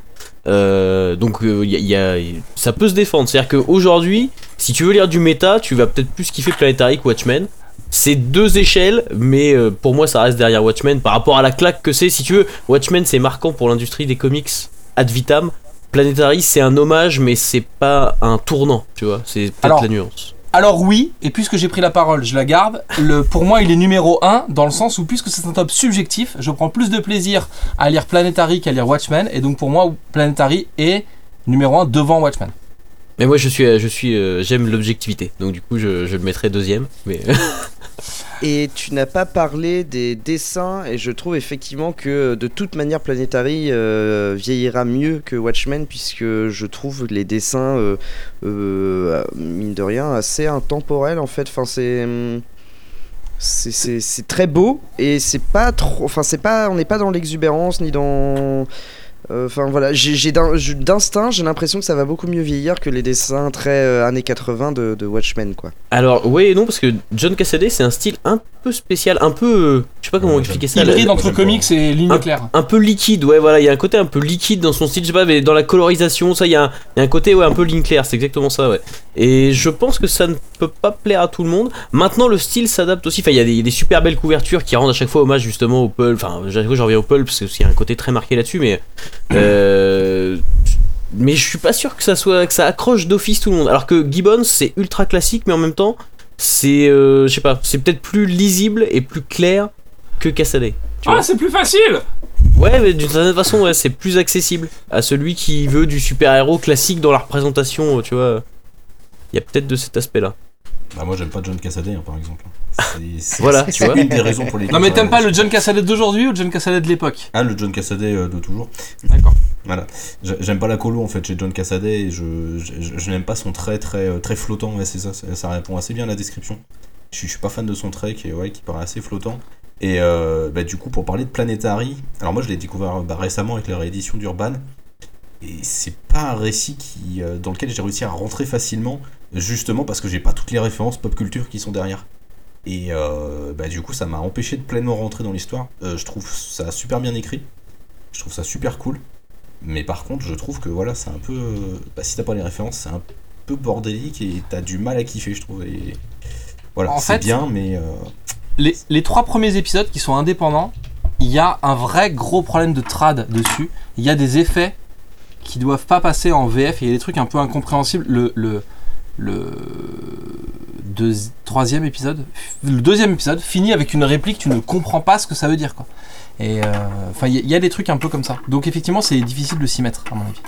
Euh, donc, y a- y a- ça peut se défendre. C'est-à-dire qu'aujourd'hui, si tu veux lire du méta, tu vas peut-être plus kiffer Planetary que Watchmen. C'est deux échelles, mais euh, pour moi, ça reste derrière Watchmen par rapport à la claque que c'est. Si tu veux, Watchmen, c'est marquant pour l'industrie des comics ad vitam. Planetary, c'est un hommage, mais c'est pas un tournant, tu vois. C'est peut-être la nuance. Alors oui, et puisque j'ai pris la parole, je la garde. Le, pour moi, il est numéro 1 dans le sens où, puisque c'est un top subjectif, je prends plus de plaisir à lire Planetary qu'à lire Watchmen. Et donc pour moi, Planetary est numéro 1 devant Watchmen. Mais moi, je suis, je suis, euh, j'aime l'objectivité, donc du coup, je, le mettrai deuxième. Mais Et tu n'as pas parlé des dessins, et je trouve effectivement que de toute manière Planetary euh, vieillira mieux que Watchmen, puisque je trouve les dessins, euh, euh, mine de rien, assez intemporels en fait. Enfin, hum, C'est c'est très beau et c'est pas trop. Enfin, c'est pas. On n'est pas dans l'exubérance ni dans. Euh, Enfin voilà, j'ai d'instinct, j'ai l'impression que ça va beaucoup mieux vieillir que les dessins très euh, années 80 de, de Watchmen quoi. alors, ouais et non, parce que John Cassaday, c'est un style un peu spécial, un peu, euh, je sais pas comment Ouais, expliquer ça. Hybride entre comics et ligne Un- claire. un peu liquide, ouais, voilà, il y a un côté un peu liquide dans son style, je sais pas, mais dans la colorisation, ça, il y, a un- il y a un côté, ouais, un peu ligne claire, c'est exactement ça, ouais. Et je pense que ça ne peut pas plaire à tout le monde. Maintenant, le style s'adapte aussi, enfin, il y, a des- il y a des super belles couvertures qui rendent à chaque fois hommage justement au pulp, enfin, j'en reviens au pulp parce qu'il y a un côté très marqué là-dessus, mais. Euh, mais je suis pas sûr que ça soit que ça accroche d'office tout le monde. Alors que Gibbons c'est ultra classique, mais en même temps c'est euh, je sais pas, c'est peut-être plus lisible et plus clair que Cassaday. Ah, c'est plus facile Ouais, mais d'une certaine façon, ouais, c'est plus accessible à celui qui veut du super-héros classique dans la représentation, tu vois. Il y a peut-être de cet aspect-là. Bah, moi, j'aime pas John Cassaday, hein, par exemple. Voilà, tu vois. une des raisons pour lesquelles. Non mais t'aimes pas le John Cassaday d'aujourd'hui ou le John Cassaday de l'époque? Ah, le John Cassaday euh, de toujours. D'accord. Voilà. J'ai- J'aime pas la colo en fait chez John Cassaday et je, je, je- je n'aime pas son trait très, euh, très flottant. Ouais, c'est ça, ça, ça répond assez bien à la description. Je, suis- je suis pas fan de son trait qui, est- ouais, qui paraît assez flottant. Et euh, bah, du coup, pour parler de Planetary, alors moi je l'ai découvert bah, récemment avec la réédition d'Urban. Et c'est pas un récit qui, euh, dans lequel j'ai réussi à rentrer facilement, justement parce que j'ai pas toutes les références pop culture qui sont derrière. Et euh, bah, du coup, ça m'a empêché de pleinement rentrer dans l'histoire. Euh, je trouve ça super bien écrit. Je trouve ça super cool. Mais par contre, je trouve que voilà, c'est un peu. euh, Bah, si t'as pas les références, c'est un peu bordélique et t'as du mal à kiffer, je trouve. Et voilà, c'est bien, mais. euh, les, les trois premiers épisodes qui sont indépendants, il y a un vrai gros problème de trad dessus. Il y a des effets qui doivent pas passer en VF et il y a des trucs un peu incompréhensibles. Le, le, le troisième épisode, le deuxième épisode finit avec une réplique, tu ne comprends pas ce que ça veut dire quoi. Et euh, enfin, il y, a- des trucs un peu comme ça. Donc effectivement, c'est difficile de s'y mettre à mon avis,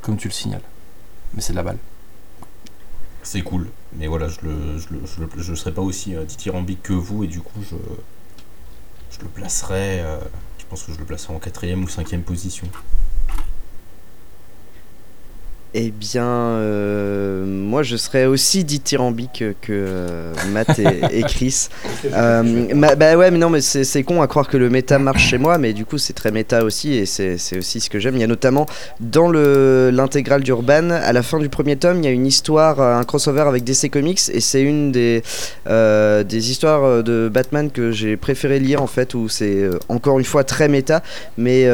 comme tu le signales. Mais c'est de la balle. C'est cool, mais voilà, je le, je le, je le- serai pas aussi euh, dithyrambique que vous et du coup je, je le placerai, euh, je pense que je le placerai en quatrième ou cinquième position. Eh bien, euh, moi je serais aussi dithyrambique que euh, Matt et, et Chris. Euh, bah ouais, mais non, mais c'est con à croire que le méta marche chez moi, mais du coup c'est très méta aussi et c'est aussi ce que j'aime. Il y a notamment dans le- l'intégrale d'Urban, à la fin du premier tome, il y a une histoire, euh, un crossover avec DC Comics et c'est une des, des histoires de Batman que j'ai préféré lire en fait, où c'est encore une fois très méta, mais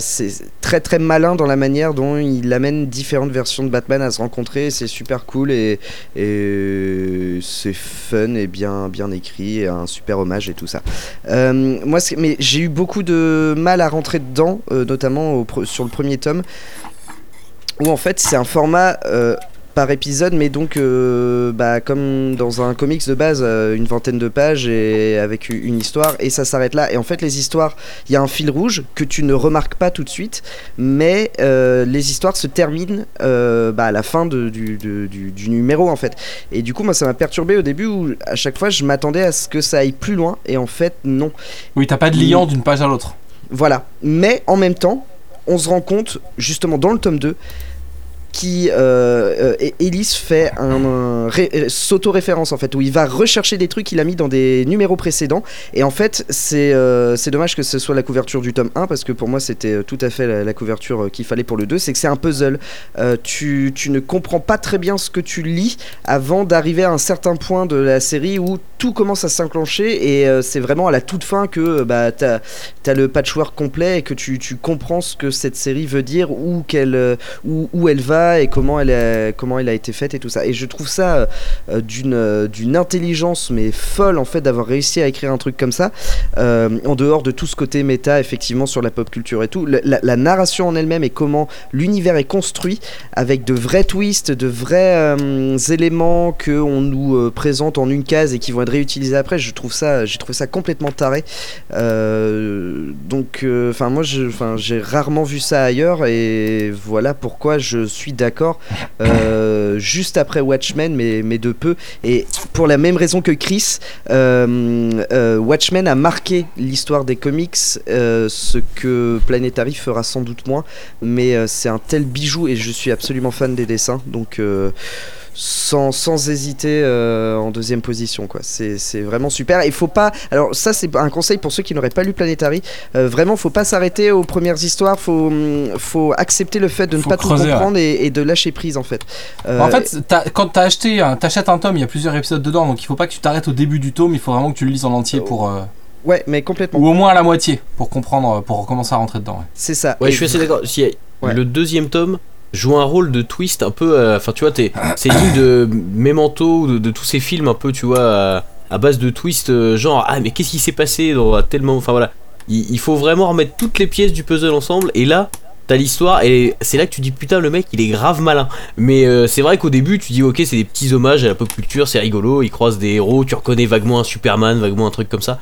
c'est très très malin dans la manière dont il amène différentes versions de Batman à se rencontrer. C'est super cool et, et c'est fun et bien, bien écrit, et un super hommage et tout ça. Euh, moi, mais j'ai eu beaucoup de mal à rentrer dedans, euh, notamment au sur le premier tome, où en fait c'est un format. Par épisode, mais donc euh, bah, comme dans un comics de base, euh, une vingtaine de pages et avec une histoire, et ça s'arrête là. Et en fait, les histoires, il y a un fil rouge que tu ne remarques pas tout de suite, mais euh, les histoires se terminent bah, à la fin de- du, de- du- du numéro en fait. Et du coup, moi, ça m'a perturbé au début où à chaque fois, je m'attendais à ce que ça aille plus loin, et en fait, non. Oui, t'as pas de liant d'une page à l'autre. Voilà. Mais en même temps, on se rend compte, justement dans le tome 2, qui euh, euh, Ellis fait un, un euh, s'auto-référence en fait où il va rechercher des trucs qu'il a mis dans des numéros précédents. Et en fait c'est euh, c'est dommage que ce soit la couverture du tome 1 parce que pour moi c'était tout à fait la, couverture qu'il fallait pour le 2 c'est que c'est un puzzle. Tu, tu ne comprends pas très bien ce que tu lis avant d'arriver à un certain point de la série où tout commence à s'enclencher et c'est vraiment à la toute fin que bah, t'as as le patchwork complet et que tu, tu comprends ce que cette série veut dire où qu'elle où, où elle va et comment elle, a, comment elle a été faite et tout ça. Et je trouve ça euh, d'une euh, d'une intelligence mais folle en fait d'avoir réussi à écrire un truc comme ça, euh, en dehors de tout ce côté méta effectivement sur la pop culture et tout. La, narration en elle-même et comment l'univers est construit avec de vrais twists, de vrais euh, éléments que on nous euh, présente en une case et qui vont être réutilisés après. Je trouve ça, trouvé ça complètement taré. Euh, donc, enfin moi, j'ai rarement vu ça ailleurs et voilà pourquoi je suis d'accord euh, juste après Watchmen, mais, de peu. Et pour la même raison que Chris, euh, euh, Watchmen a marqué l'histoire des comics, ce que Planetary fera sans doute moins. Mais c'est un tel bijou et je suis absolument fan des dessins, donc. Sans, sans hésiter euh, en deuxième position quoi c'est c'est vraiment super il faut pas alors ça c'est un conseil pour ceux qui n'auraient pas lu Planetary euh, vraiment faut pas s'arrêter aux premières histoires faut hum, faut accepter le fait de ne pas creuser, tout comprendre et, et de lâcher prise en fait Euh, en fait, quand t'as acheté, un- t'achètes un tome, il y a plusieurs épisodes dedans, donc il faut pas que tu t'arrêtes au début du tome, il faut vraiment que tu le lises en entier pour, euh, ouais mais complètement ou au moins à la moitié pour comprendre, pour recommencer à rentrer dedans. ouais. c'est ça Ouais, Et je suis assez d'accord. Si, Ouais. Le deuxième tome joue un rôle de twist un peu. euh, Enfin, tu vois, c'est digne de Memento, de, de tous ces films un peu, tu vois, à, base de twist, euh, genre, ah, mais qu'est-ce qui s'est passé dans tel moment Enfin, voilà. Il, il faut vraiment remettre toutes les pièces du puzzle ensemble, et là. T'as l'histoire et c'est là que tu dis putain le mec il est grave malin mais euh, c'est vrai qu'au début tu dis ok c'est des petits hommages à la pop culture c'est rigolo il croise des héros tu reconnais vaguement un Superman vaguement un truc comme ça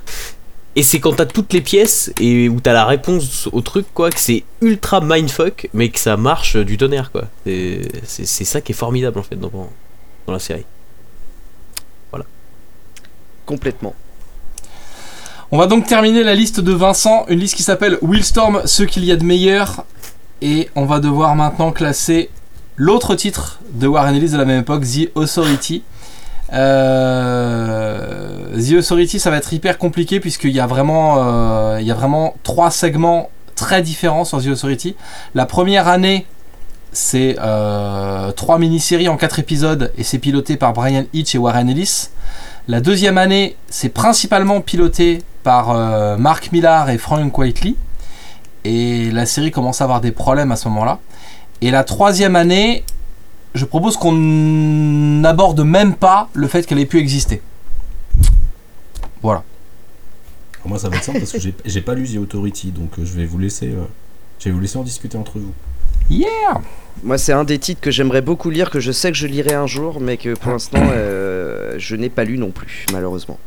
et c'est quand t'as toutes les pièces et où t'as la réponse au truc, quoi, que c'est ultra mindfuck, mais que ça marche du tonnerre, quoi. C'est ça qui est formidable, en fait, dans, dans la série. complètement On va donc terminer la liste de Vincent, une liste qui s'appelle Willstorm, ce qu'il y a de meilleur. Et on va devoir maintenant classer l'autre titre de Warren Ellis de la même époque, The Authority. Euh, The Authority, ça va être hyper compliqué puisqu'il y a vraiment, euh, il y a vraiment trois segments très différents sur The Authority. La première année, c'est euh, trois mini-séries en quatre épisodes et c'est piloté par Brian Hitch et Warren Ellis. La deuxième année, c'est principalement piloté par Mark Millar et Frank Whiteley. Et la série commence à avoir des problèmes à ce moment-là. Et la troisième année, je propose qu'on n'aborde même pas le fait qu'elle ait pu exister. Voilà. Alors moi, ça va être simple parce que j'ai- j'ai pas lu The Authority, donc euh, je vais vous laisser, euh, je vais vous laisser en discuter entre vous. Yeah Moi, c'est un des titres que j'aimerais beaucoup lire, que je sais que je lirai un jour, mais que pour l'instant, euh, je n'ai pas lu non plus, malheureusement.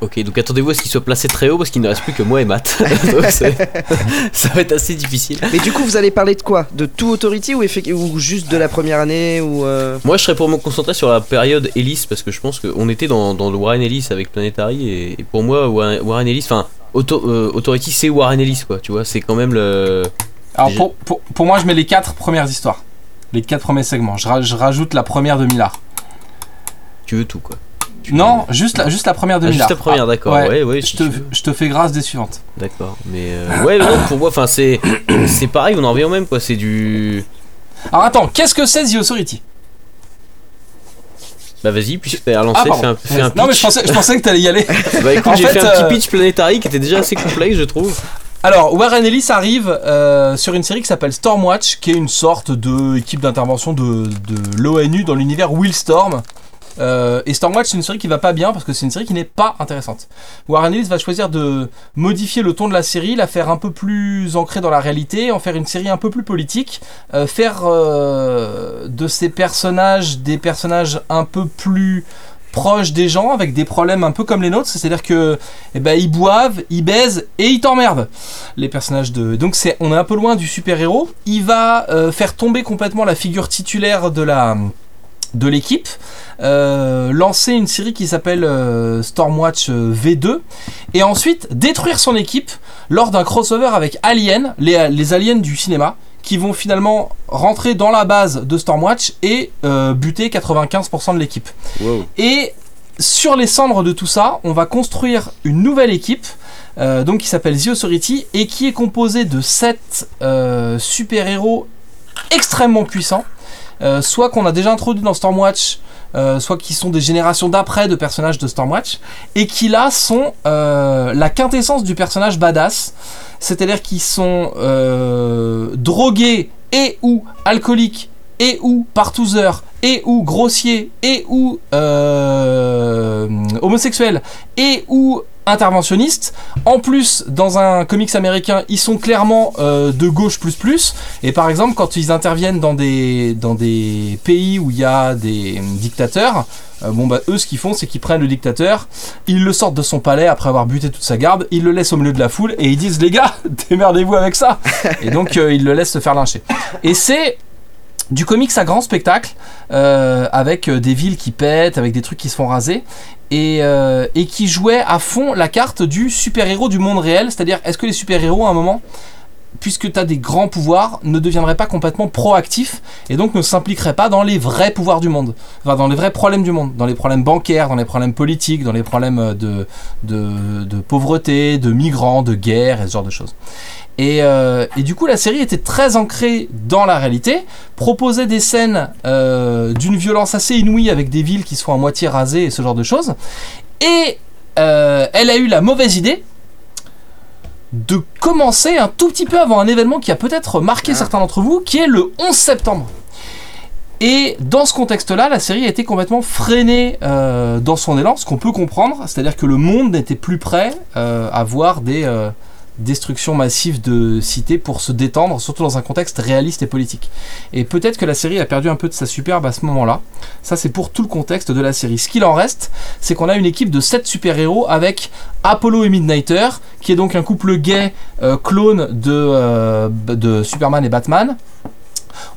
Ok, donc attendez-vous à ce qu'il soit placé très haut parce qu'il ne reste plus que moi et Matt. Donc, ça va être assez difficile. Mais du coup, vous allez parler de quoi? De tout Authority ou, effect- ou juste de la première année ou euh, Moi, je serais pour me concentrer sur la période Ellis parce que je pense qu'on était dans, dans le Warren Ellis avec Planetary et, et pour moi, Warren, Warren Ellis, enfin, Auto- euh, Authority, c'est Warren Ellis quoi, tu vois, c'est quand même le. Alors pour, pour, pour moi, je mets les quatre premières histoires. Les quatre premiers segments. Je, ra- je rajoute la première de Millard. Tu veux tout quoi. Tu- Non, juste la, juste la première de Ah, juste la première, d'accord. ouais, Ouais, ouais, Je te, je fais grâce des suivantes. D'accord. Mais euh, ouais, mais non, pour moi, enfin, c'est c'est pareil, on en revient au même quoi. C'est du. Alors attends, qu'est-ce que c'est The Authority? Bah vas-y, puis un lancer, Ah, fais un, fais un pitch. Non mais je pensais, je pensais que t'allais y aller. Bah écoute, j'ai fait, fait un petit euh, pitch Planetary qui était déjà assez complexe, je trouve. Alors, Warren Ellis arrive euh, sur une série qui s'appelle Stormwatch, qui est une sorte de équipe d'intervention de, de l'ONU dans l'univers Willstorm. Euh, et Stormwatch, c'est une série qui va pas bien parce que c'est une série qui n'est pas intéressante. Warren Ellis va choisir de modifier le ton de la série, la faire un peu plus ancrée dans la réalité, en faire une série un peu plus politique, euh, faire euh, de ces personnages des personnages un peu plus proches des gens avec des problèmes un peu comme les nôtres, c'est-à-dire que eh ben, boivent, ils baisent et ils t'emmerdent les personnages de. Donc on est un peu loin du super-héros. Il va faire tomber complètement la figure titulaire de la de l'équipe, euh, lancer une série qui s'appelle euh, Stormwatch euh, V2, et ensuite détruire son équipe lors d'un crossover avec Alien, les, les aliens du cinéma, qui vont finalement rentrer dans la base de Stormwatch et euh, buter 95% de l'équipe. Wow. Et sur les cendres de tout ça, on va construire une nouvelle équipe, donc qui s'appelle The Authority, et qui est composée de 7 super-héros extrêmement puissants, euh, soit qu'on a déjà introduit dans Stormwatch, euh, soit qui sont des générations d'après de personnages de Stormwatch, et qui là sont euh, la quintessence du personnage badass, c'est-à-dire qu'ils sont drogués et ou alcooliques et ou partouzeurs et ou grossiers et ou homosexuels et ou interventionnistes. En plus, dans un comics américain, ils sont clairement euh, de gauche plus plus. Et par exemple, quand ils interviennent dans des, dans des pays où il y a des euh, dictateurs, euh, bon bah eux ce qu'ils font c'est qu'ils prennent le dictateur, ils le sortent de son palais après avoir buté toute sa garde, ils le laissent au milieu de la foule et ils disent les gars, démerdez-vous avec ça. et donc euh, ils le laissent se faire lyncher. Et c'est du comics à grand spectacle, euh, avec des villes qui pètent, avec des trucs qui se font raser, et, euh, et qui jouait à fond la carte du super-héros du monde réel, c'est-à-dire est-ce que les super-héros à un moment, puisque tu as des grands pouvoirs, ne deviendraient pas complètement proactifs, et donc ne s'impliqueraient pas dans les vrais pouvoirs du monde, enfin dans les vrais problèmes du monde, dans les problèmes bancaires, dans les problèmes politiques, dans les problèmes euh, de, de, de pauvreté, de migrants, de guerre, et ce genre de choses. Et, euh, et, du coup, la série était très ancrée dans la réalité, proposait des scènes euh, d'une violence assez inouïe avec des villes qui sont à moitié rasées et ce genre de choses. Et euh, elle a eu la mauvaise idée de commencer un tout petit peu avant un événement qui a peut-être marqué certains d'entre vous, qui est le 11 septembre. Et dans ce contexte-là, la série a été complètement freinée dans son élan, ce qu'on peut comprendre, c'est-à-dire que le monde n'était plus prêt à voir des destructions massives de cités pour se détendre, surtout dans un contexte réaliste et politique. Et peut-être que la série a perdu un peu de sa superbe à ce moment-là. Ça, c'est pour tout le contexte de la série. Ce qu'il en reste, c'est qu'on a une équipe de 7 super-héros avec Apollo et Midnighter, qui est donc un couple gay euh, clone de, euh, de Superman et Batman.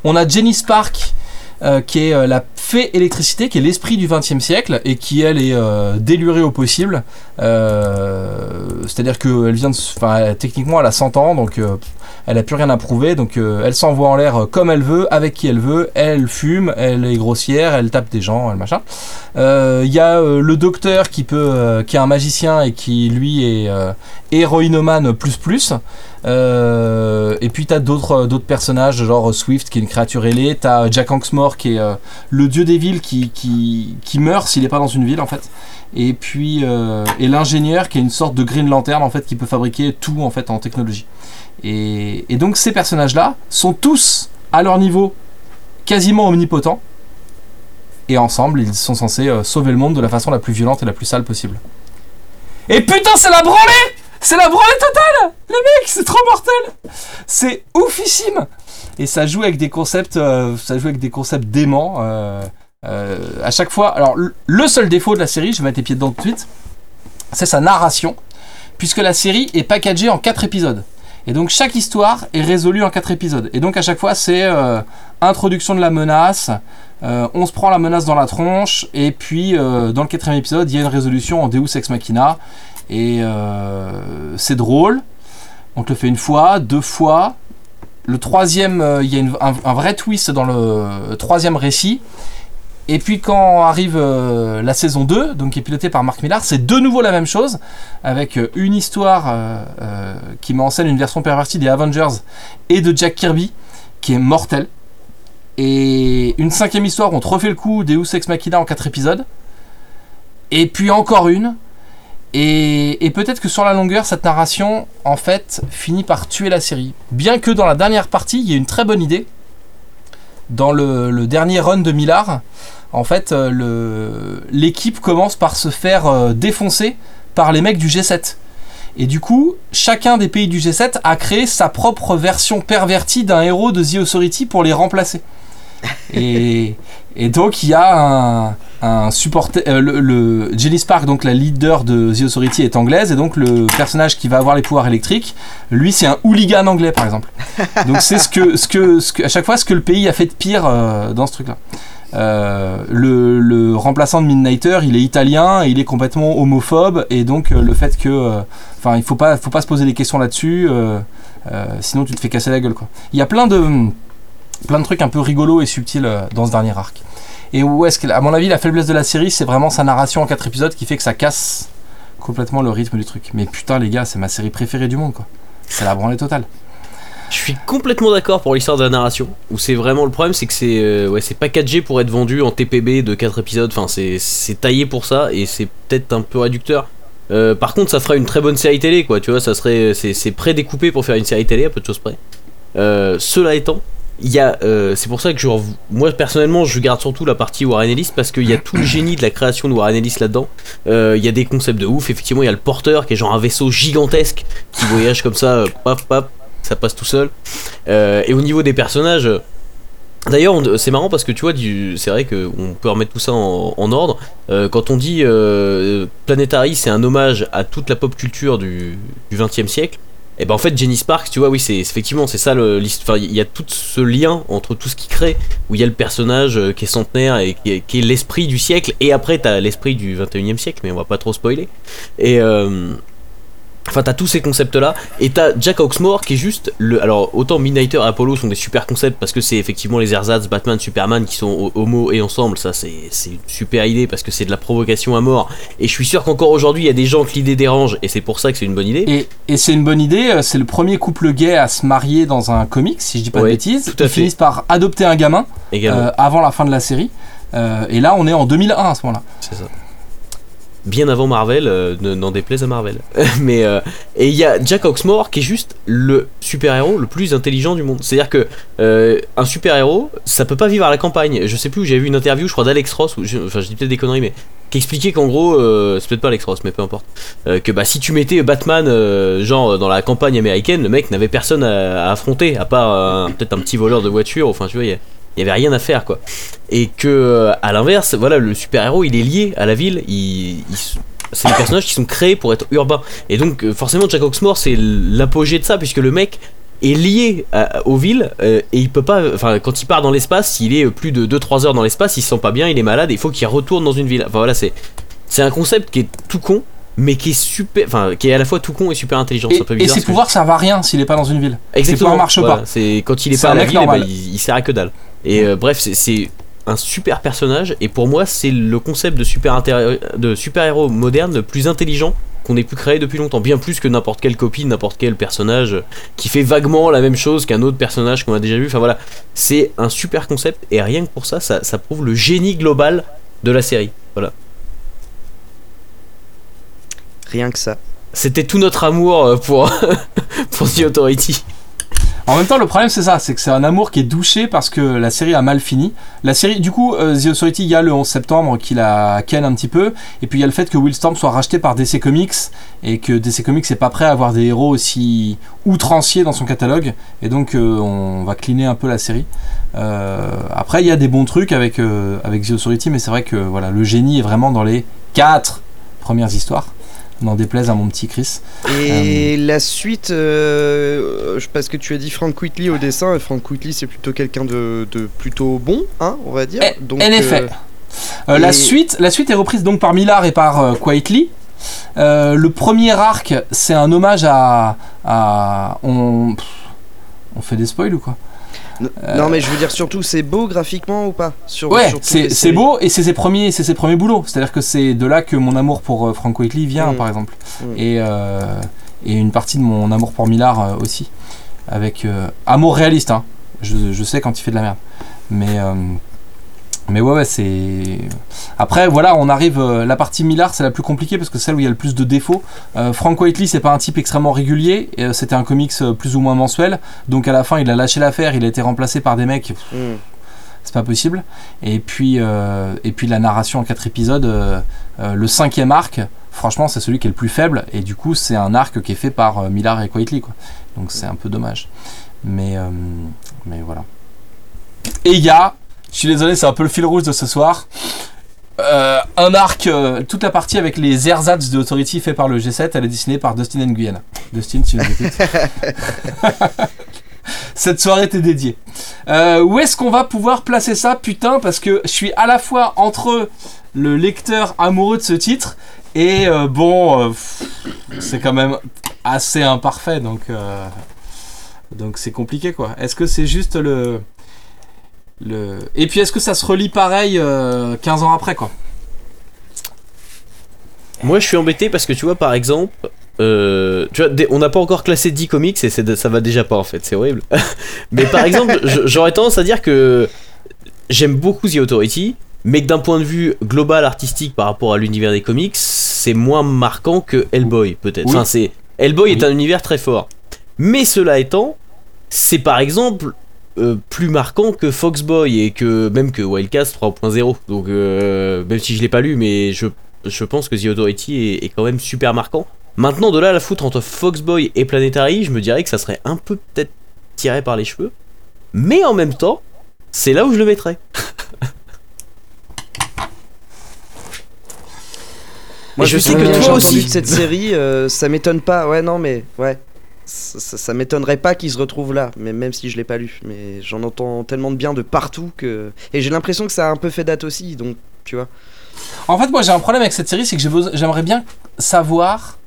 On a Jenny Spark, euh, qui est la fée électricité, qui est l'esprit du XXe siècle et qui elle est délurée au possible. Euh, C'est-à-dire qu'elle vient de, enfin, techniquement elle a 100 ans, donc euh, elle a plus rien à prouver, donc euh, elle s'envoie en l'air comme elle veut, avec qui elle veut. Elle fume, elle est grossière, elle tape des gens, elle machin. Il y a le docteur qui peut, qui est un magicien et qui lui est héroïnomane plus plus. Et puis t'as d'autres d'autres personnages genre Swift qui est une créature ailée, t'as Jack Hanksmore qui est le dieu des villes qui, qui meurt s'il n'est pas dans une ville en fait. Et puis euh, et l'ingénieur qui est une sorte de Green Lantern en fait qui peut fabriquer tout en fait en technologie. Et, donc ces personnages là sont tous à leur niveau quasiment omnipotents. Et ensemble ils sont censés euh, sauver le monde de la façon la plus violente et la plus sale possible. Et putain c'est la branlée C'est la branlée totale Les mecs c'est trop mortel C'est oufissime et ça joue avec des concepts, euh, ça joue avec des concepts déments. À chaque fois, alors le- seul défaut de la série, je vais mettre les pieds dedans tout de suite, c'est sa narration, puisque la série est packagée en quatre épisodes. Et donc chaque histoire est résolue en quatre épisodes. Et donc à chaque fois c'est euh, introduction de la menace, euh, on se prend la menace dans la tronche, et puis euh, dans le quatrième épisode il y a une résolution en Deus Ex Machina. Et euh, c'est drôle. On te le fait une fois, deux fois. Le troisième, euh, il y a un vrai twist dans le troisième récit. Et puis quand arrive euh, la saison 2, donc qui est pilotée par Marc Millar, c'est de nouveau la même chose, avec euh, une histoire euh, qui met en scène une version pervertie des Avengers et de Jack Kirby, qui est mortelle. Et une cinquième histoire, on te refait le coup Deus Ex Machina en quatre épisodes. Et puis encore une. Et, et peut-être que sur la longueur, cette narration, en fait, finit par tuer la série. Bien que dans la dernière partie, il y ait une très bonne idée. Dans le, le dernier run de Millard, en fait, euh, l'équipe commence par se faire euh, défoncer par les mecs du G7. Et du coup, chacun des pays du G7 a créé sa propre version pervertie d'un héros de The Authority pour les remplacer. Et, et donc, il y a un, un supporter. euh, le, le- Jenny Spark, donc la leader de The Authority, est anglaise. Et donc, le personnage qui va avoir les pouvoirs électriques, lui, c'est un hooligan anglais, par exemple. Donc, c'est ce que, ce que, ce que, à chaque fois, ce que le pays a fait de pire euh, dans ce truc-là. Euh, le, remplaçant de Midnighter, il est italien il est complètement homophobe. Et donc, euh, le fait que. euh, Enfin, il faut pas, faut pas se poser des questions là-dessus. sinon, tu te fais casser la gueule, quoi. Il y a plein de plein de trucs un peu rigolos et subtils dans ce dernier arc. Et où est-ce que, à mon avis, la faiblesse de la série, c'est vraiment sa narration en quatre épisodes qui fait que ça casse complètement le rythme du truc. Mais putain, les gars, c'est ma série préférée du monde, quoi. C'est la branlée totale. Je suis complètement d'accord pour l'histoire de la narration. Où c'est vraiment le problème, c'est que c'est euh, ouais, packagé pour être vendu en TPB de 4 épisodes. Enfin, c'est taillé pour ça et c'est peut-être un peu réducteur. Euh, par contre, ça ferait une très bonne série télé, quoi. Tu vois, ça serait c'est prédécoupé pour faire une série télé à peu de choses près. Euh, cela étant, il y a, euh, c'est pour ça que je, moi personnellement, je garde surtout la partie Warren Ellis parce qu'il y a tout le génie de la création de Warren Ellis là-dedans. Il y a des concepts de ouf. Effectivement, il y a le porteur qui est genre un vaisseau gigantesque qui voyage comme ça, paf paf, ça passe tout seul. Euh, et au niveau des personnages, d'ailleurs, c'est marrant parce que tu vois, c'est vrai qu'on peut remettre tout ça en, ordre. Euh, quand on dit euh, Planetary, c'est un hommage à toute la pop culture du, 20 siècle. Et ben en fait Jenny Sparks, tu vois, oui, c'est effectivement c'est ça le il y a tout ce lien entre tout ce qui crée où il y a le personnage qui est centenaire et qui est, l'esprit du siècle et après t'as l'esprit du 21e siècle, mais on va pas trop spoiler. Et Enfin, t'as tous ces concepts-là, et t'as Jack Hawksmore qui est juste le. Alors, autant Midnighter et Apollo sont des super concepts parce que c'est effectivement les ersatz, Batman, Superman qui sont ho- homo et ensemble, ça c'est une super idée parce que c'est de la provocation à mort. Et je suis sûr qu'encore aujourd'hui il y a des gens que l'idée dérange, et c'est pour ça que c'est une bonne idée. Et, et c'est une bonne idée, euh, c'est le premier couple gay à se marier dans un comics, si je dis pas Ouais, de bêtises. tout à Ils fait. finissent par adopter un gamin euh, avant la fin de la série. Euh, et là, on est en 2001 à ce moment-là. C'est ça. Bien avant Marvel, euh, ne- n'en déplaise à Marvel. Mais euh, et il y a Jack Hawksmore qui est juste le super-héros le plus intelligent du monde. C'est-à-dire que euh, un super-héros, ça peut pas vivre à la campagne. Je sais plus j'avais vu une interview, je crois d'Alex Ross, ou enfin je dis peut-être des conneries, mais qui expliquait qu'en gros, euh, c'est peut-être pas Alex Ross, mais peu importe, que bah si tu mettais Batman genre dans la campagne américaine, le mec n'avait personne à, affronter, à part peut-être un petit voleur de voiture. Enfin tu vois, il y avait rien à faire quoi. Et que euh, à l'inverse voilà le super héros il est lié à la ville. Il, il c'est des personnages qui sont créés pour être urbains. Et donc euh, forcément Jack Hawksmore c'est l'apogée de ça puisque le mec est lié à- aux villes euh, et il peut pas enfin quand il part dans l'espace s'il est plus de 2-3 heures dans l'espace il se sent pas bien il est malade et il faut qu'il retourne dans une ville. Enfin voilà c'est c'est un concept qui est tout con mais qui est super enfin qui est à la fois tout con et super intelligent. Et, ses pouvoirs servent à rien s'il est pas dans une ville. je- exactement. pouvoirs marchent voilà, pas. c'est quand il est pas à la ville eh ben, il, il sert à que dalle et euh, bref c'est- un super personnage. Et pour moi c'est le concept de super intér- de super héros moderne le plus intelligent qu'on ait pu créer depuis longtemps. Bien plus que n'importe quelle copie n'importe quel personnage qui fait vaguement la même chose qu'un autre personnage qu'on a déjà vu. Enfin voilà. C'est un super concept. Et rien que pour ça ça, ça prouve le génie global de la série. Voilà. Rien que ça. c'était tout notre amour euh, pour pour The Authority En même temps, le problème c'est ça, c'est que c'est un amour qui est douché parce que la série a mal fini. La série, du coup, euh, The Authority, il y a le 11 septembre qui la ken un petit peu, et puis il y a le fait que Will Storm soit racheté par DC Comics et que DC Comics n'est pas prêt à avoir des héros aussi outranciers dans son catalogue, et donc euh, on va cleaner un peu la série. Euh, après, il y a des bons trucs avec euh, avec The Authority, mais c'est vrai que voilà, le génie est vraiment dans les quatre premières histoires. N'en déplaise à mon petit Chris. Et la suite, euh, parce que tu as dit Frank Whitley au dessin, et Frank Whitley c'est plutôt quelqu'un de, de plutôt bon, hein, on va dire. Eh, Donc, en effet. euh, Euh, la, suite, la suite est reprise donc par Millard et par euh, Quietly. Euh, le premier arc, c'est un hommage à. à- on, pff, on fait des spoils ou quoi? Non, mais je veux dire surtout, c'est beau graphiquement ou pas Sur, Ouais, sur c'est beau et c'est ses premiers, c'est ses premiers boulots. C'est-à-dire que c'est de là que mon amour pour euh, Frank Whiteley vient, Mm. par exemple, Mm. et, euh, et une partie de mon amour pour Millard euh, aussi, avec euh, amour réaliste. Hein. Je, je sais quand il fait de la merde, mais euh, mais ouais, ouais, c'est. Après, voilà, on arrive. euh, la partie Millard, c'est la plus compliquée parce que c'est celle où il y a le plus de défauts. Euh, Frank Whiteley, c'est pas un type extrêmement régulier. euh, C'était un comics euh, plus ou moins mensuel. Donc à la fin, il a lâché l'affaire. Il a été remplacé par des mecs Mm. c'est pas possible. Et puis, et puis la narration en quatre épisodes, le cinquième arc, franchement, c'est celui qui est le plus faible. Et du coup, c'est un arc qui est fait par Millard et Quietly, quoi. Donc c'est un peu dommage. Mais, mais voilà. Et il y a, je suis désolé, c'est un peu le fil rouge de ce soir. euh, un arc, euh, toute la partie avec les ersatz de Authority fait par le G7, elle est dessinée par Dustin Nguyen. Dustin, tu nous écoutes. Cette soirée t'est dédiée. Euh, où est-ce qu'on va pouvoir placer ça, putain Parce que je suis à la fois entre le lecteur amoureux de ce titre et bon, c'est quand même assez imparfait, donc donc c'est compliqué quoi. Est-ce que c'est juste le le et puis est-ce que ça se relie pareil euh, 15 ans après quoi Moi, je suis embêté parce que tu vois, par exemple, euh, tu vois, on n'a pas encore classé 10 comics et ça va déjà pas en fait, c'est horrible. mais par exemple, j'aurais tendance à dire que j'aime beaucoup The Authority, mais que d'un point de vue global artistique par rapport à l'univers des comics, c'est moins marquant que Hellboy peut-être. Oui. Enfin, c'est Hellboy est un univers très fort. Mais cela étant, c'est par exemple euh, plus marquant que Foxboy et que même que Wildcats 3.0. Donc euh, même si je l'ai pas lu, mais je, je pense que The Authority est, est quand même super marquant. Maintenant, de là à la foutre entre Foxboy et Planetary, je me dirais que ça serait un peu peut-être tiré par les cheveux. Mais en même temps, c'est là où je le mettrais. Moi, je je sais que toi aussi- de cette série, euh, ça m'étonne pas. Ouais, non, mais ouais. Ça, m'étonnerait pas qu'il se retrouve là, même si je l'ai pas lu. Mais j'en entends tellement de bien de partout que. Et j'ai l'impression que ça a un peu fait date aussi, donc tu vois. En fait, moi j'ai un problème avec cette série, c'est que j'aimerais bien savoir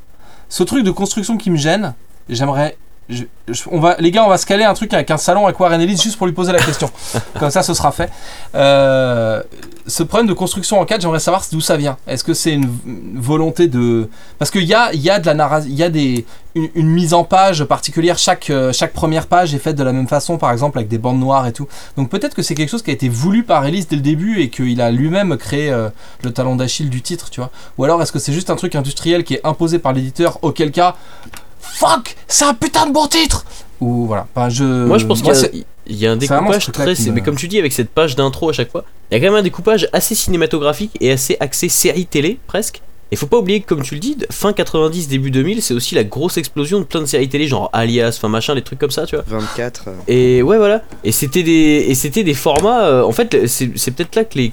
ce truc de construction qui me gêne. J'aimerais. Je- je- on va, les gars, on va se caler un truc avec un salon Ellis juste pour lui poser la question. Comme ça, ce sera fait. Euh, ce problème de construction en 4, j'aimerais savoir d'où ça vient. Est-ce que c'est une, une volonté de. Parce qu'il y a, il y a de la y a des, une, une mise en page particulière. Chaque, euh, chaque première page est faite de la même façon, par exemple, avec des bandes noires et tout. Donc peut-être que c'est quelque chose qui a été voulu par Ellis dès le début et qu'il a lui-même créé euh, le talon d'Achille du titre, tu vois. Ou alors est-ce que c'est juste un truc industriel qui est imposé par l'éditeur, auquel cas. Fuck C'est un putain de bon titre Ou voilà. Enfin, je, Moi, je pense qu'il y a- y, un découpage très. me- Mais comme tu dis, avec cette page d'intro à chaque fois, il y a quand même un découpage assez cinématographique et assez axé série télé, presque. Et faut pas oublier que, comme tu le dis, fin 90, début 2000, c'est aussi la grosse explosion de plein de séries télé, genre Alias, enfin machin, des trucs comme ça, tu vois. 24. euh, Et ouais, voilà. Et c'était des, et c'était des formats. euh, en fait, c'est peut-être là que les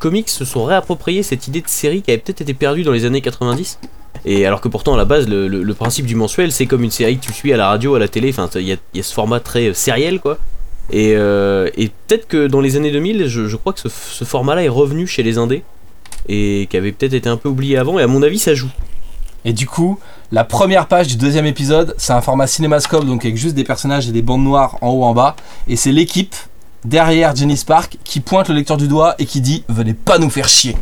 comics se sont réappropriés cette idée de série qui avait peut-être été perdue dans les années 90. Et alors que pourtant, à la base, le, principe du mensuel, c'est comme une série que tu suis à la radio, à la télé. Enfin, il y a, ce format très euh, sériel, quoi. Et, euh, et peut-être que dans les années 2000, je, crois que ce, ce format-là est revenu chez les indés. Et qui avait peut-être été un peu oublié avant. Et à mon avis, ça joue. Et du coup, la première page du deuxième épisode, c'est un format cinémascope, donc avec juste des personnages et des bandes noires en haut en bas. Et c'est l'équipe derrière Jenny Spark qui pointe le lecteur du doigt et qui dit Venez pas nous faire chier.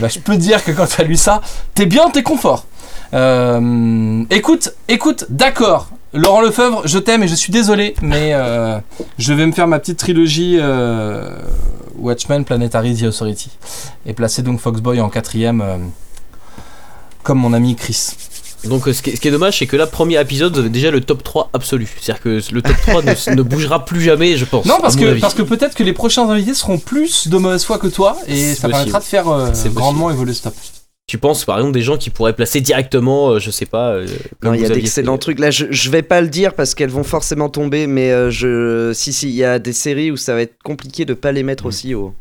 Bah, je peux te dire que quand t'as lu ça, t'es bien, t'es confort. Euh, écoute, écoute, d'accord. Laurent Lefebvre, je t'aime et je suis désolé, mais euh, je vais me faire ma petite trilogie euh, Watchmen, Planetary, The Authority. Et placer donc Foxboy en quatrième, comme mon ami Chris. Donc euh, ce qui, est, ce qui est dommage, c'est que là, premier épisode, vous avez déjà le top 3 absolu. C'est-à-dire que le top 3 ne, ne bougera plus jamais, je pense. Non, parce que, avis. parce que peut-être que les prochains invités seront plus de mauvaise foi que toi et ça permettra de faire euh, possible. grandement évoluer ce top. Tu penses par exemple des gens qui pourraient placer directement, euh, je sais pas. euh, comme Non, il y a d'excellents fait. trucs. Là, je, je vais pas le dire parce qu'elles vont forcément tomber, mais euh, je, si, si, il y a des séries où ça va être compliqué de pas les mettre aussi haut.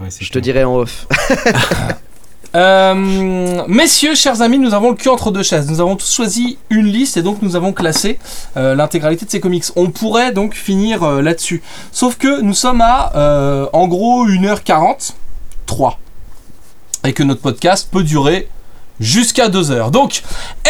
Ouais, Je te clair. dirai en off. Euh, messieurs, chers amis, nous avons le cul entre deux chaises. Nous avons tous choisi une liste et donc nous avons classé euh, l'intégralité de ces comics. On pourrait donc finir euh, là-dessus. Sauf que nous sommes à en gros 1h40, 3. Et que notre podcast peut durer jusqu'à 2 heures. Donc,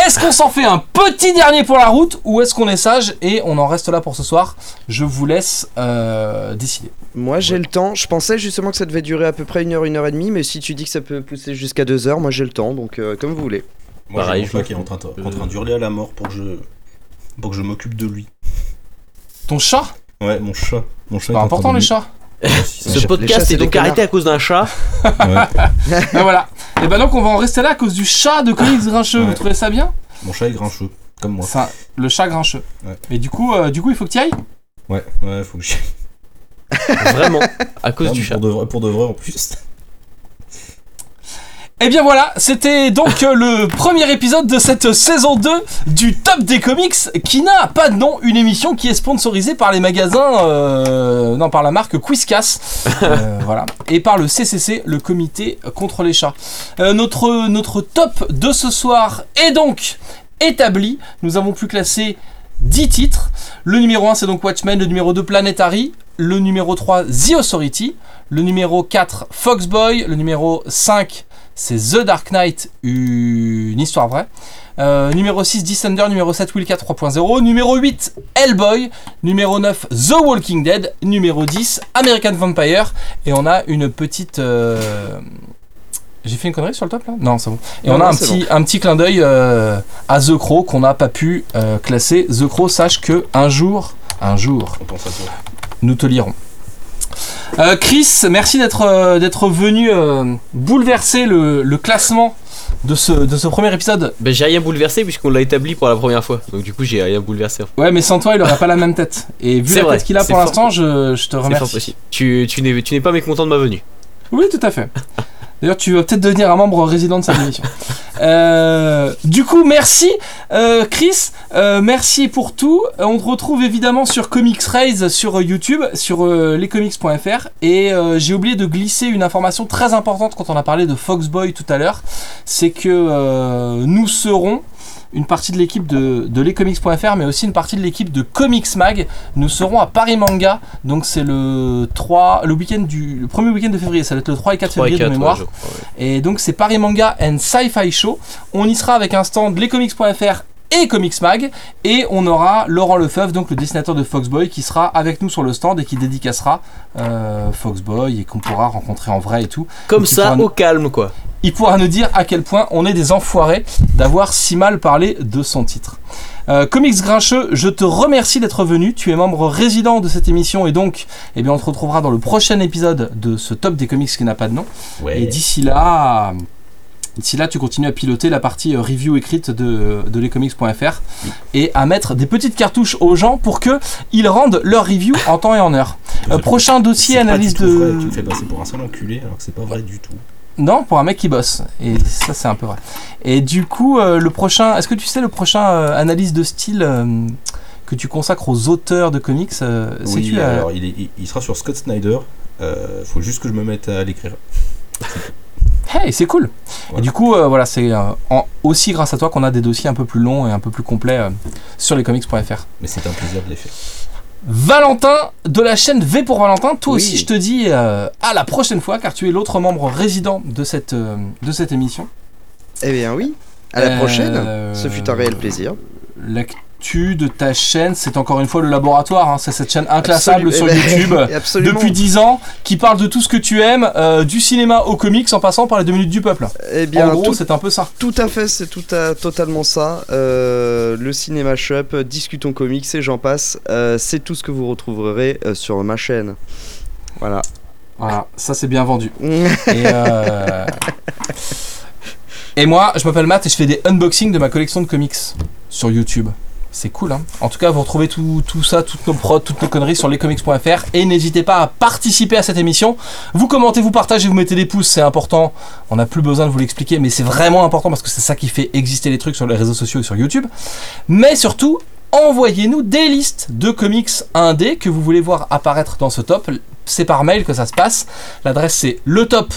est-ce qu'on s'en fait un petit dernier pour la route ou est-ce qu'on est sage et on en reste là pour ce soir? Je vous laisse euh, décider. Moi, j'ai le temps. Je pensais justement que ça devait durer à peu près une heure, une heure et demie, mais si tu dis que ça peut pousser jusqu'à deux heures, moi j'ai le temps, donc euh, comme vous voulez. Moi, Pareil, j'ai je qui est en train, de- en train d'hurler à la mort pour que je, pour que je m'occupe de lui. Ton chat? Ouais, mon chat. Mon chat pas en important les chats Ce podcast est donc arrêté à cause d'un chat. Ouais. Ben voilà. Et ben donc on va en rester là à cause du chat de comics grincheux. Vous trouvez ça bien? Mon chat est grincheux, comme moi. Ça, le chat grincheux. Ouais. Et du coup, euh, du coup, il faut que tu ailles? Ouais, ouais, faut que j'y Vraiment, à cause Non, du mais chat. Pour de, vrai, pour de vrai en plus. Et bien voilà, c'était donc euh, le premier épisode de cette saison 2 du Top des Comics qui n'a pas de nom, une émission qui est sponsorisée par les magasins, euh, non par la marque Quizcas, euh, voilà, et par le CCC, le comité contre les chats. Euh, notre, notre top de ce soir est donc établi, nous avons pu classer 10 titres. Le numéro 1 c'est donc Watchmen, le numéro 2 Planetary, le numéro 3 The Authority, le numéro 4 Foxboy, le numéro 5 c'est The Dark Knight, une histoire vraie. Euh, numéro 6 Descender, numéro 7 Wilka 3.0, numéro 8 Hellboy, numéro 9 The Walking Dead, numéro 10 American Vampire, et on a une petite... euh, J'ai fait une connerie sur le top là? Non, c'est bon. Et Non, on a non, un petit, un petit clin d'œil euh, à The Crow qu'on n'a pas pu classer. The Crow, sache que un jour, un jour, On pense à toi. nous te lirons. Euh, Chris, merci d'être euh, d'être venu euh, bouleverser le, le classement de ce, de ce premier épisode. Ben, j'ai rien bouleversé puisqu'on l'a établi pour la première fois. Donc du coup, j'ai rien bouleversé. Ouais, mais sans toi, il aurait pas la même tête. Et vu la vrai, tête qu'il a pour l'instant, je, je te remercie. Tu, tu n'es pas mécontent de ma venue. Oui, tout à fait. D'ailleurs, tu vas peut-être devenir un membre résident de cette émission. Euh, du coup, merci euh, Chris, euh, merci pour tout. On te retrouve évidemment sur Comics Raise sur YouTube, sur euh, lescomics.fr. Et euh, j'ai oublié de glisser une information très importante quand on a parlé de Foxboy tout à l'heure. C'est que nous serons une partie de l'équipe de, de lescomics.fr, mais aussi une partie de l'équipe de Comics Mag. Nous serons à Paris Manga, donc c'est le 3, le week-end du, le premier week-end de février, ça va être le 3 et 4 3 et février 4, de mémoire. ouais, je crois, ouais. Et donc c'est Paris Manga and Sci-Fi Show. On y sera avec un stand lescomics.fr et Comics Mag et on aura Laurent Lefebvre, donc le dessinateur de Foxboy, qui sera avec nous sur le stand et qui dédicacera euh, Foxboy et qu'on pourra rencontrer en vrai et tout. Comme ça, nous- au calme quoi. Il pourra nous dire à quel point on est des enfoirés d'avoir si mal parlé de son titre. Euh, Comics Grincheux, je te remercie d'être venu. Tu es membre résident de cette émission et donc, eh bien, on te retrouvera dans le prochain épisode de ce top des comics qui n'a pas de nom. Ouais. Et d'ici là, d'ici là, tu continues à piloter la partie euh, review écrite de, de lescomics.fr et à mettre des petites cartouches aux gens pour que ils rendent leur review en temps et en heure. Euh, prochain dossier, analyse vrai, de. Tu me fais passer pour un seul enculé alors que c'est pas vrai du tout. Non, pour un mec qui bosse. Et ça, c'est un peu vrai. Et du coup, euh, le prochain. Est-ce que tu sais le prochain euh, analyse de style que tu consacres aux auteurs de comics Oui, euh, alors il, est- il- sera sur Scott Snyder. Faut juste que je me mette à l'écrire. Hey, c'est cool. Et du coup, euh, voilà, c'est euh, aussi grâce à toi qu'on a des dossiers un peu plus longs et un peu plus complets euh, sur lescomics.fr. Mais c'est un plaisir de les faire. Valentin de la chaîne V pour Valentin, toi Oui. aussi je te dis euh, à la prochaine fois car tu es l'autre membre résident de cette, euh, de cette émission. Eh bien oui, à la Euh, prochaine. Ce fut un réel plaisir. L'actu de ta chaîne, c'est encore une fois le laboratoire, hein, c'est cette chaîne inclassable sur eh ben, YouTube Absolument. depuis 10 ans qui parle de tout ce que tu aimes, euh, du cinéma aux comics en passant par les 2 minutes du peuple. Eh bien, en gros, c'est un peu ça. tout à fait, c'est tout à, totalement ça. Euh, le cinéma shop, discutons comics et j'en passe. Euh, c'est tout ce que vous retrouverez sur ma chaîne. Voilà. Voilà, ça c'est bien vendu. Et, Et moi, je m'appelle Matt et je fais des unboxings de ma collection de comics sur YouTube. C'est cool, hein. En tout cas, vous retrouvez tout, ça, toutes nos prods, toutes nos conneries sur lescomics.fr. Et n'hésitez pas à participer à cette émission. Vous commentez, vous partagez, vous mettez des pouces, c'est important. On n'a plus besoin de vous l'expliquer, mais c'est vraiment important parce que c'est ça qui fait exister les trucs sur les réseaux sociaux et sur YouTube. Mais surtout, envoyez-nous des listes de comics indés que vous voulez voir apparaître dans ce top. C'est par mail que ça se passe. L'adresse c'est le top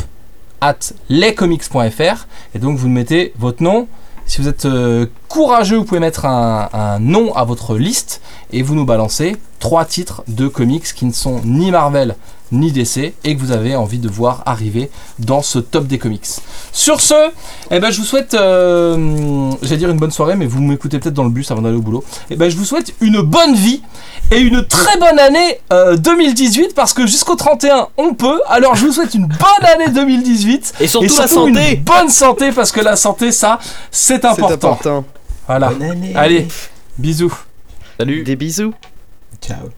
at lescomics.fr et donc vous mettez votre nom. Si vous êtes euh, courageux, vous pouvez mettre un, un nom à votre liste et vous nous balancez trois titres de comics qui ne sont ni Marvel ni DC et que vous avez envie de voir arriver dans ce top des comics. Sur ce, eh ben, je vous souhaite, euh, j'allais dire une bonne soirée, mais vous m'écoutez peut-être dans le bus avant d'aller au boulot. Eh ben, je vous souhaite une bonne vie et une très bonne année euh, 2018 parce que jusqu'au 31 on peut. Alors je vous souhaite une bonne année 2018 Et surtout, et la surtout santé une bonne santé parce que la santé ça c'est important. Voilà. Bonne année. Allez, bisous. Salut Des bisous. Ciao.